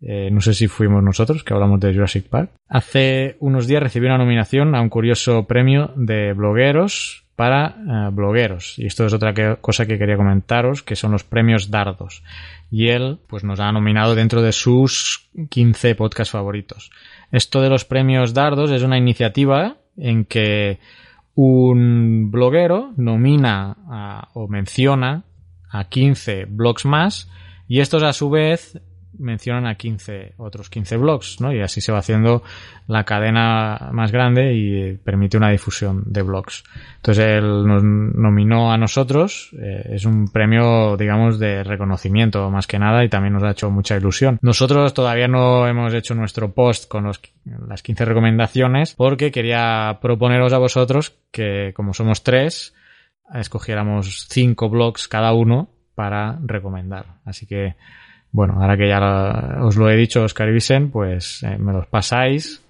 Eh, no sé si fuimos nosotros que hablamos de Jurassic Park. Hace unos días recibí una nominación a un curioso premio de blogueros para eh, blogueros. Y esto es otra cosa que quería comentaros, que son los premios Dardos. Y él, pues nos ha nominado dentro de sus 15 podcasts favoritos. Esto de los premios Dardos es una iniciativa en que un bloguero nomina o menciona a 15 blogs más y estos a su vez mencionan a 15 otros 15 blogs, ¿no? Y así se va haciendo la cadena más grande y permite una difusión de blogs. Entonces él nos nominó a nosotros, eh, es un premio, digamos, de reconocimiento más que nada y también nos ha hecho mucha ilusión. Nosotros todavía no hemos hecho nuestro post con las 15 recomendaciones porque quería proponeros a vosotros que como somos tres, escogiéramos cinco blogs cada uno para recomendar. Así que, bueno, ahora que ya os lo he dicho, Oscar y pues eh, me los pasáis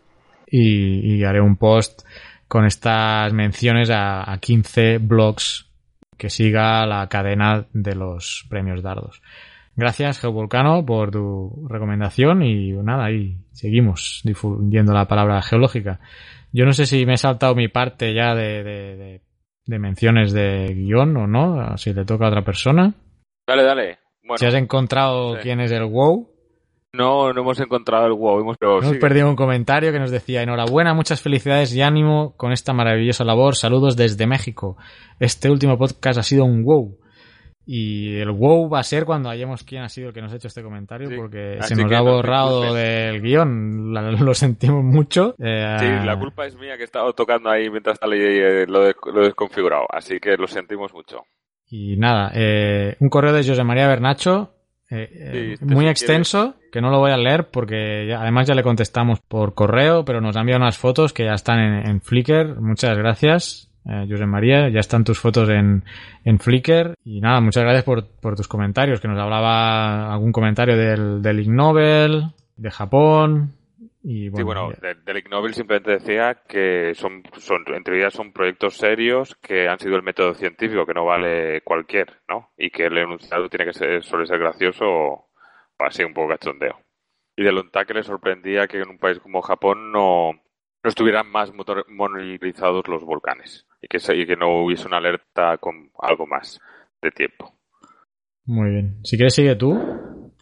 y, y haré un post con estas menciones a, a 15 blogs que siga la cadena de los premios Dardos. Gracias, Geovolcano, por tu recomendación y nada, ahí seguimos difundiendo la palabra geológica. Yo no sé si me he saltado mi parte ya de, de- de- de menciones de guion o no, si le toca a otra persona. Dale, dale. Bueno, si has encontrado sí. quién es el WoW, no, no hemos encontrado el wow. Hemos, hemos perdido un comentario que nos decía enhorabuena, muchas felicidades y ánimo con esta maravillosa labor. Saludos desde México. Este último podcast ha sido un WoW. Y el WoW va a ser cuando hallemos quién ha sido el que nos ha hecho este comentario, porque Así se nos ha borrado del guion. La- lo sentimos mucho. Eh, Sí, la culpa es mía que he estado tocando ahí mientras está eh, lo, lo he desconfigurado. Así que lo sentimos mucho. Y nada, eh, un correo de José María Bernacho, eh, eh, Sí, muy si extenso, que no lo voy a leer porque ya- además ya le contestamos por correo, pero nos ha enviado unas fotos que ya están en, en Flickr. Muchas gracias, eh, José María, ya están tus fotos en, en Flickr. Y nada, muchas gracias por, por tus comentarios, que nos hablaba algún comentario del, del Ig Nobel, de Japón. Y bueno, sí, bueno, ya- de- del Ig Nobel simplemente decía que son, son, en teoría son proyectos serios que han sido el método científico, que no vale cualquier, ¿no? Y que el enunciado tiene que ser, suele ser gracioso o, o así un poco cachondeo. Y de Lonta que le sorprendía que en un país como Japón no, no estuvieran más motor- monitorizados los volcanes y que, se- y que no hubiese una alerta con algo más de tiempo. muy bien. Si quieres, sigue tú.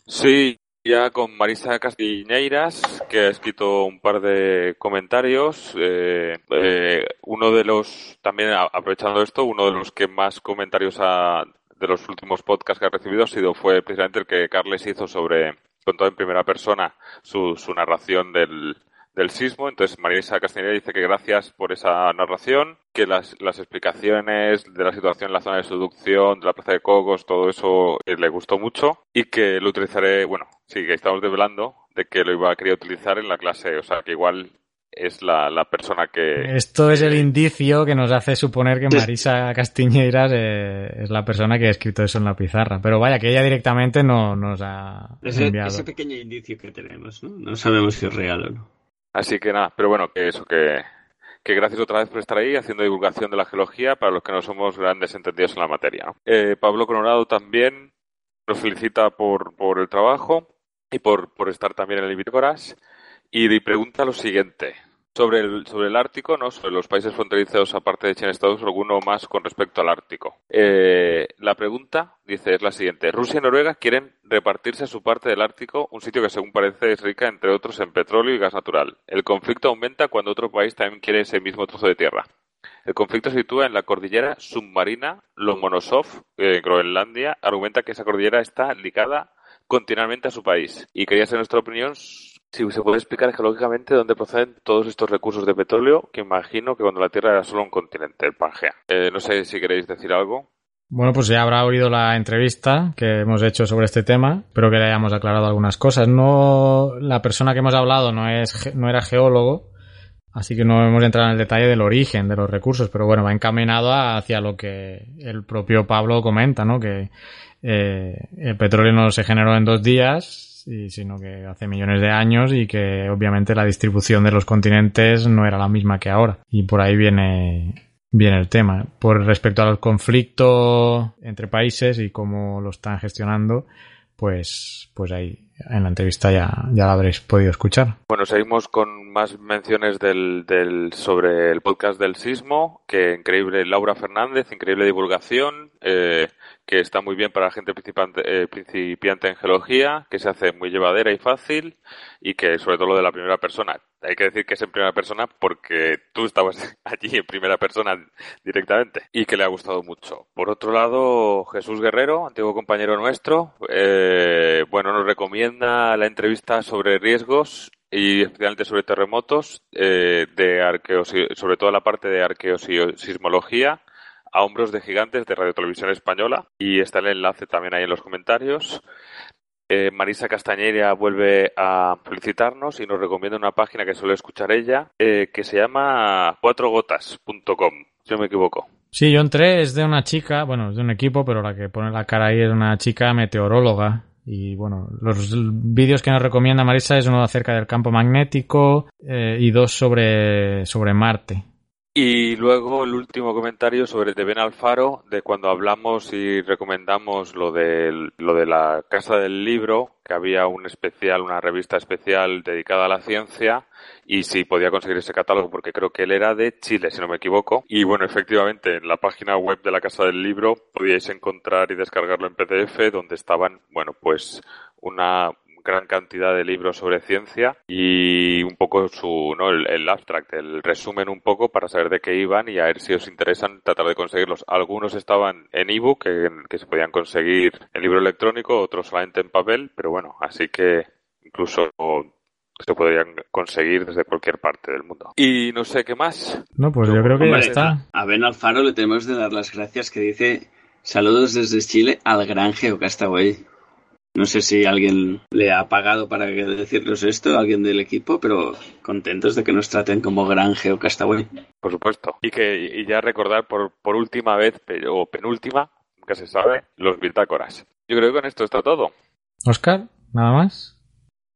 Sí, ya con Marisa Castiñeiras, que ha escrito un par de comentarios. Eh, eh, uno de los, también aprovechando esto, uno de los que más comentarios ha- de los últimos podcasts que ha recibido ha sido, fue precisamente el que Carles hizo sobre, contó en primera persona su, su narración del, del sismo. Entonces, Marisa Castañeda dice que gracias por esa narración, que las, las explicaciones de la situación en la zona de subducción, de la plaza de Cocos, todo eso eh, le gustó mucho y que lo utilizaré, bueno, sí, que estamos develando de que lo iba a querer utilizar en la clase, o sea, que igual es la, la persona que... Esto es el indicio que nos hace suponer que Marisa Castiñeiras eh, es la persona que ha escrito eso en la pizarra. Pero vaya, que ella directamente no nos ha Ese, enviado. ese pequeño indicio que tenemos, ¿no? No sabemos si es real o no. Así que nada, pero bueno, que eso, que, que gracias otra vez por estar ahí haciendo divulgación de la geología para los que no somos grandes entendidos en la materia. Eh, Pablo Coronado también nos felicita por, por el trabajo y por, por estar también en el Bitácoras y pregunta lo siguiente. Sobre el, sobre el Ártico, ¿no? Sobre los países fronterizos aparte de China Estados Unidos, alguno más con respecto al Ártico. Eh, la pregunta, dice, es la siguiente. Rusia y Noruega quieren repartirse su parte del Ártico, un sitio que según parece es rica, entre otros, en petróleo y gas natural. El conflicto aumenta cuando otro país también quiere ese mismo trozo de tierra. El conflicto se sitúa en la cordillera submarina Lomonosov, eh, Groenlandia. Argumenta que esa cordillera está ligada continuamente a su país. Y quería saber nuestra opinión si se puede explicar geológicamente dónde proceden todos estos recursos de petróleo, que imagino que cuando la Tierra era solo un continente, el Pangea. Eh, no sé si queréis decir algo. Bueno, pues ya habrá oído la entrevista que hemos hecho sobre este tema. Espero que le hayamos aclarado algunas cosas. No, la persona que hemos hablado no es, no era geólogo, así que no hemos entrado en el detalle del origen de los recursos, pero bueno, va encaminado hacia lo que el propio Pablo comenta, ¿no? Que eh, el petróleo no se generó en dos días, y- sino que hace millones de años y que obviamente la distribución de los continentes no era la misma que ahora. Y por ahí viene, viene el tema. Por respecto al conflicto entre países y cómo lo están gestionando, pues, pues ahí en la entrevista ya, ya la habréis podido escuchar. Bueno, seguimos con más menciones del, del, sobre el podcast del sismo, que increíble Laura Fernández, increíble divulgación, eh, que está muy bien para la gente principiante, eh, principiante en geología, que se hace muy llevadera y fácil, y que sobre todo lo de la primera persona. Hay que decir que es en primera persona porque tú estabas allí en primera persona directamente y que le ha gustado mucho. Por otro lado, Jesús Guerrero, antiguo compañero nuestro, eh, bueno, nos recomienda la entrevista sobre riesgos y especialmente sobre terremotos, eh, de arqueos, sobre todo la parte de arqueosismología a hombros de gigantes de Radio Televisión Española y está el enlace también ahí en los comentarios. Eh, Marisa Castañeira vuelve a felicitarnos y nos recomienda una página que suele escuchar ella eh, que se llama cuatrogotas.com, si no me equivoco. Sí, yo entré, es de una chica, bueno, es de un equipo, pero la que pone la cara ahí es una chica meteoróloga. Y bueno, los vídeos que nos recomienda Marisa es uno acerca del campo magnético eh, y dos sobre, sobre Marte. Y luego el último comentario sobre de Ben Alfaro, de cuando hablamos y recomendamos lo de, lo de la Casa del Libro, que había un especial, una revista especial dedicada a la ciencia, y si podía conseguir ese catálogo, porque creo que él era de Chile, si no me equivoco. Y bueno, efectivamente, en la página web de la Casa del Libro podíais encontrar y descargarlo en PDF, donde estaban, bueno, pues una gran cantidad de libros sobre ciencia y un poco su, ¿no? El, abstract, el resumen un poco para saber de qué iban y a ver si os interesan tratar de conseguirlos. Algunos estaban en ebook, que, que se podían conseguir en libro electrónico, otros solamente en papel, pero bueno, así que incluso se podrían conseguir desde cualquier parte del mundo. Y no sé qué más. No, pues yo creo que ya está. A Ben Alfaro le tenemos de dar las gracias que dice saludos desde Chile al gran Geocastaway. No sé si alguien le ha pagado para decirnos esto, alguien del equipo, pero contentos de que nos traten como gran Geocastaway. Por supuesto. Y que y ya recordar por, por última vez, o penúltima, que se sabe, los bitácoras. Yo creo que con esto está todo. Oscar, ¿nada más?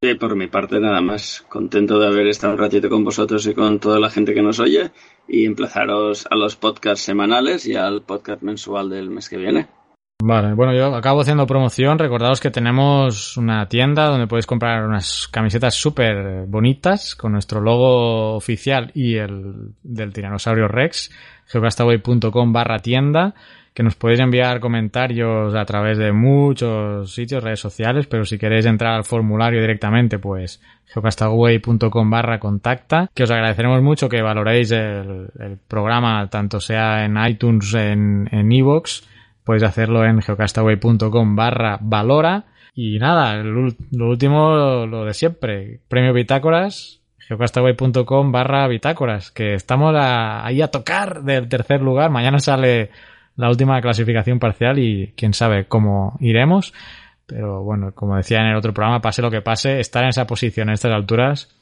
Sí, por mi parte nada más. Contento de haber estado un ratito con vosotros y con toda la gente que nos oye y emplazaros a los podcasts semanales y al podcast mensual del mes que viene. Vale, bueno, yo acabo haciendo promoción. Recordaos que tenemos una tienda donde podéis comprar unas camisetas súper bonitas con nuestro logo oficial y el del tiranosaurio Rex, geocastaway.com barra tienda, que nos podéis enviar comentarios a través de muchos sitios, redes sociales, pero si queréis entrar al formulario directamente, pues geocastaway.com barra contacta, que os agradeceremos mucho que valoréis el, programa, tanto sea en iTunes, en iVoox, Podéis hacerlo en geocastaway.com barra valora. Y nada, lo último, lo de siempre. Premio Bitácoras, geocastaway.com barra bitácoras. Que estamos ahí a tocar del tercer lugar. Mañana sale la última clasificación parcial y quién sabe cómo iremos. Pero bueno, como decía en el otro programa, pase lo que pase, estar en esa posición, en estas alturas,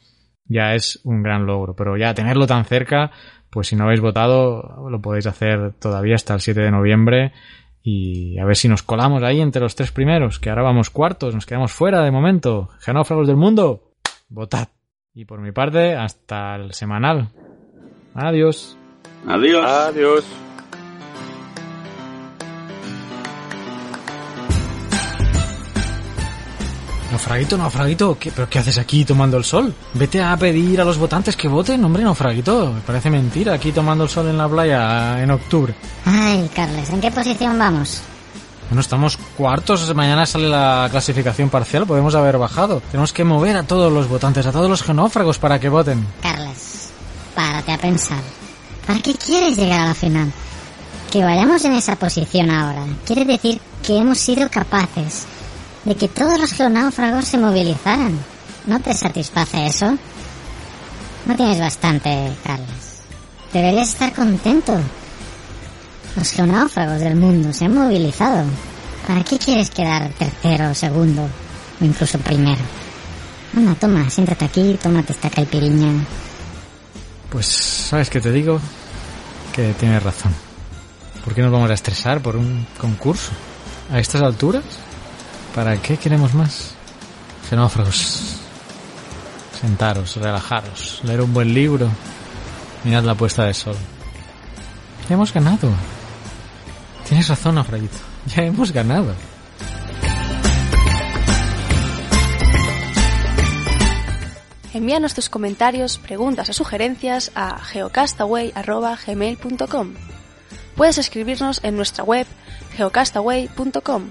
ya es un gran logro. Pero ya tenerlo tan cerca, pues si no habéis votado, lo podéis hacer todavía hasta el 7 de noviembre y a ver si nos colamos ahí entre los tres primeros, que ahora vamos cuartos, nos quedamos fuera de momento. Genófragos del mundo, votad. Y por mi parte, hasta el semanal. Adiós. Adiós. Adiós. Naufraguito, naufraguito, ¿qué, ¿pero qué haces aquí tomando el sol? Vete a pedir a los votantes que voten, hombre, naufraguito. Me parece mentira aquí tomando el sol en la playa en octubre. Ay, Carles, ¿en qué posición vamos? Bueno, estamos cuartos, mañana sale la clasificación parcial, podemos haber bajado. Tenemos que mover a todos los votantes, a todos los genófragos para que voten. Carles, párate a pensar. ¿Para qué quieres llegar a la final? Que vayamos en esa posición ahora quiere decir que hemos sido capaces de que todos los geonáufragos se movilizaran. ¿No te satisface eso? No tienes bastante, Carles. Deberías estar contento. Los geonáufragos del mundo se han movilizado. ¿Para qué quieres quedar tercero, segundo o incluso primero? Anda, toma, siéntate aquí, tómate esta caipiriña. Pues, ¿sabes qué te digo? Que tienes razón. ¿Por qué nos vamos a estresar por un concurso? ¿A estas alturas? ¿Para qué queremos más? Genófragos. Sentaros, relajaros, leer un buen libro, mirad la puesta de sol. Ya hemos ganado. Tienes razón, Afrodito. Ya hemos ganado. Envíanos tus comentarios, preguntas o sugerencias a geocastaway.gmail.com. Puedes escribirnos en nuestra web geocastaway.com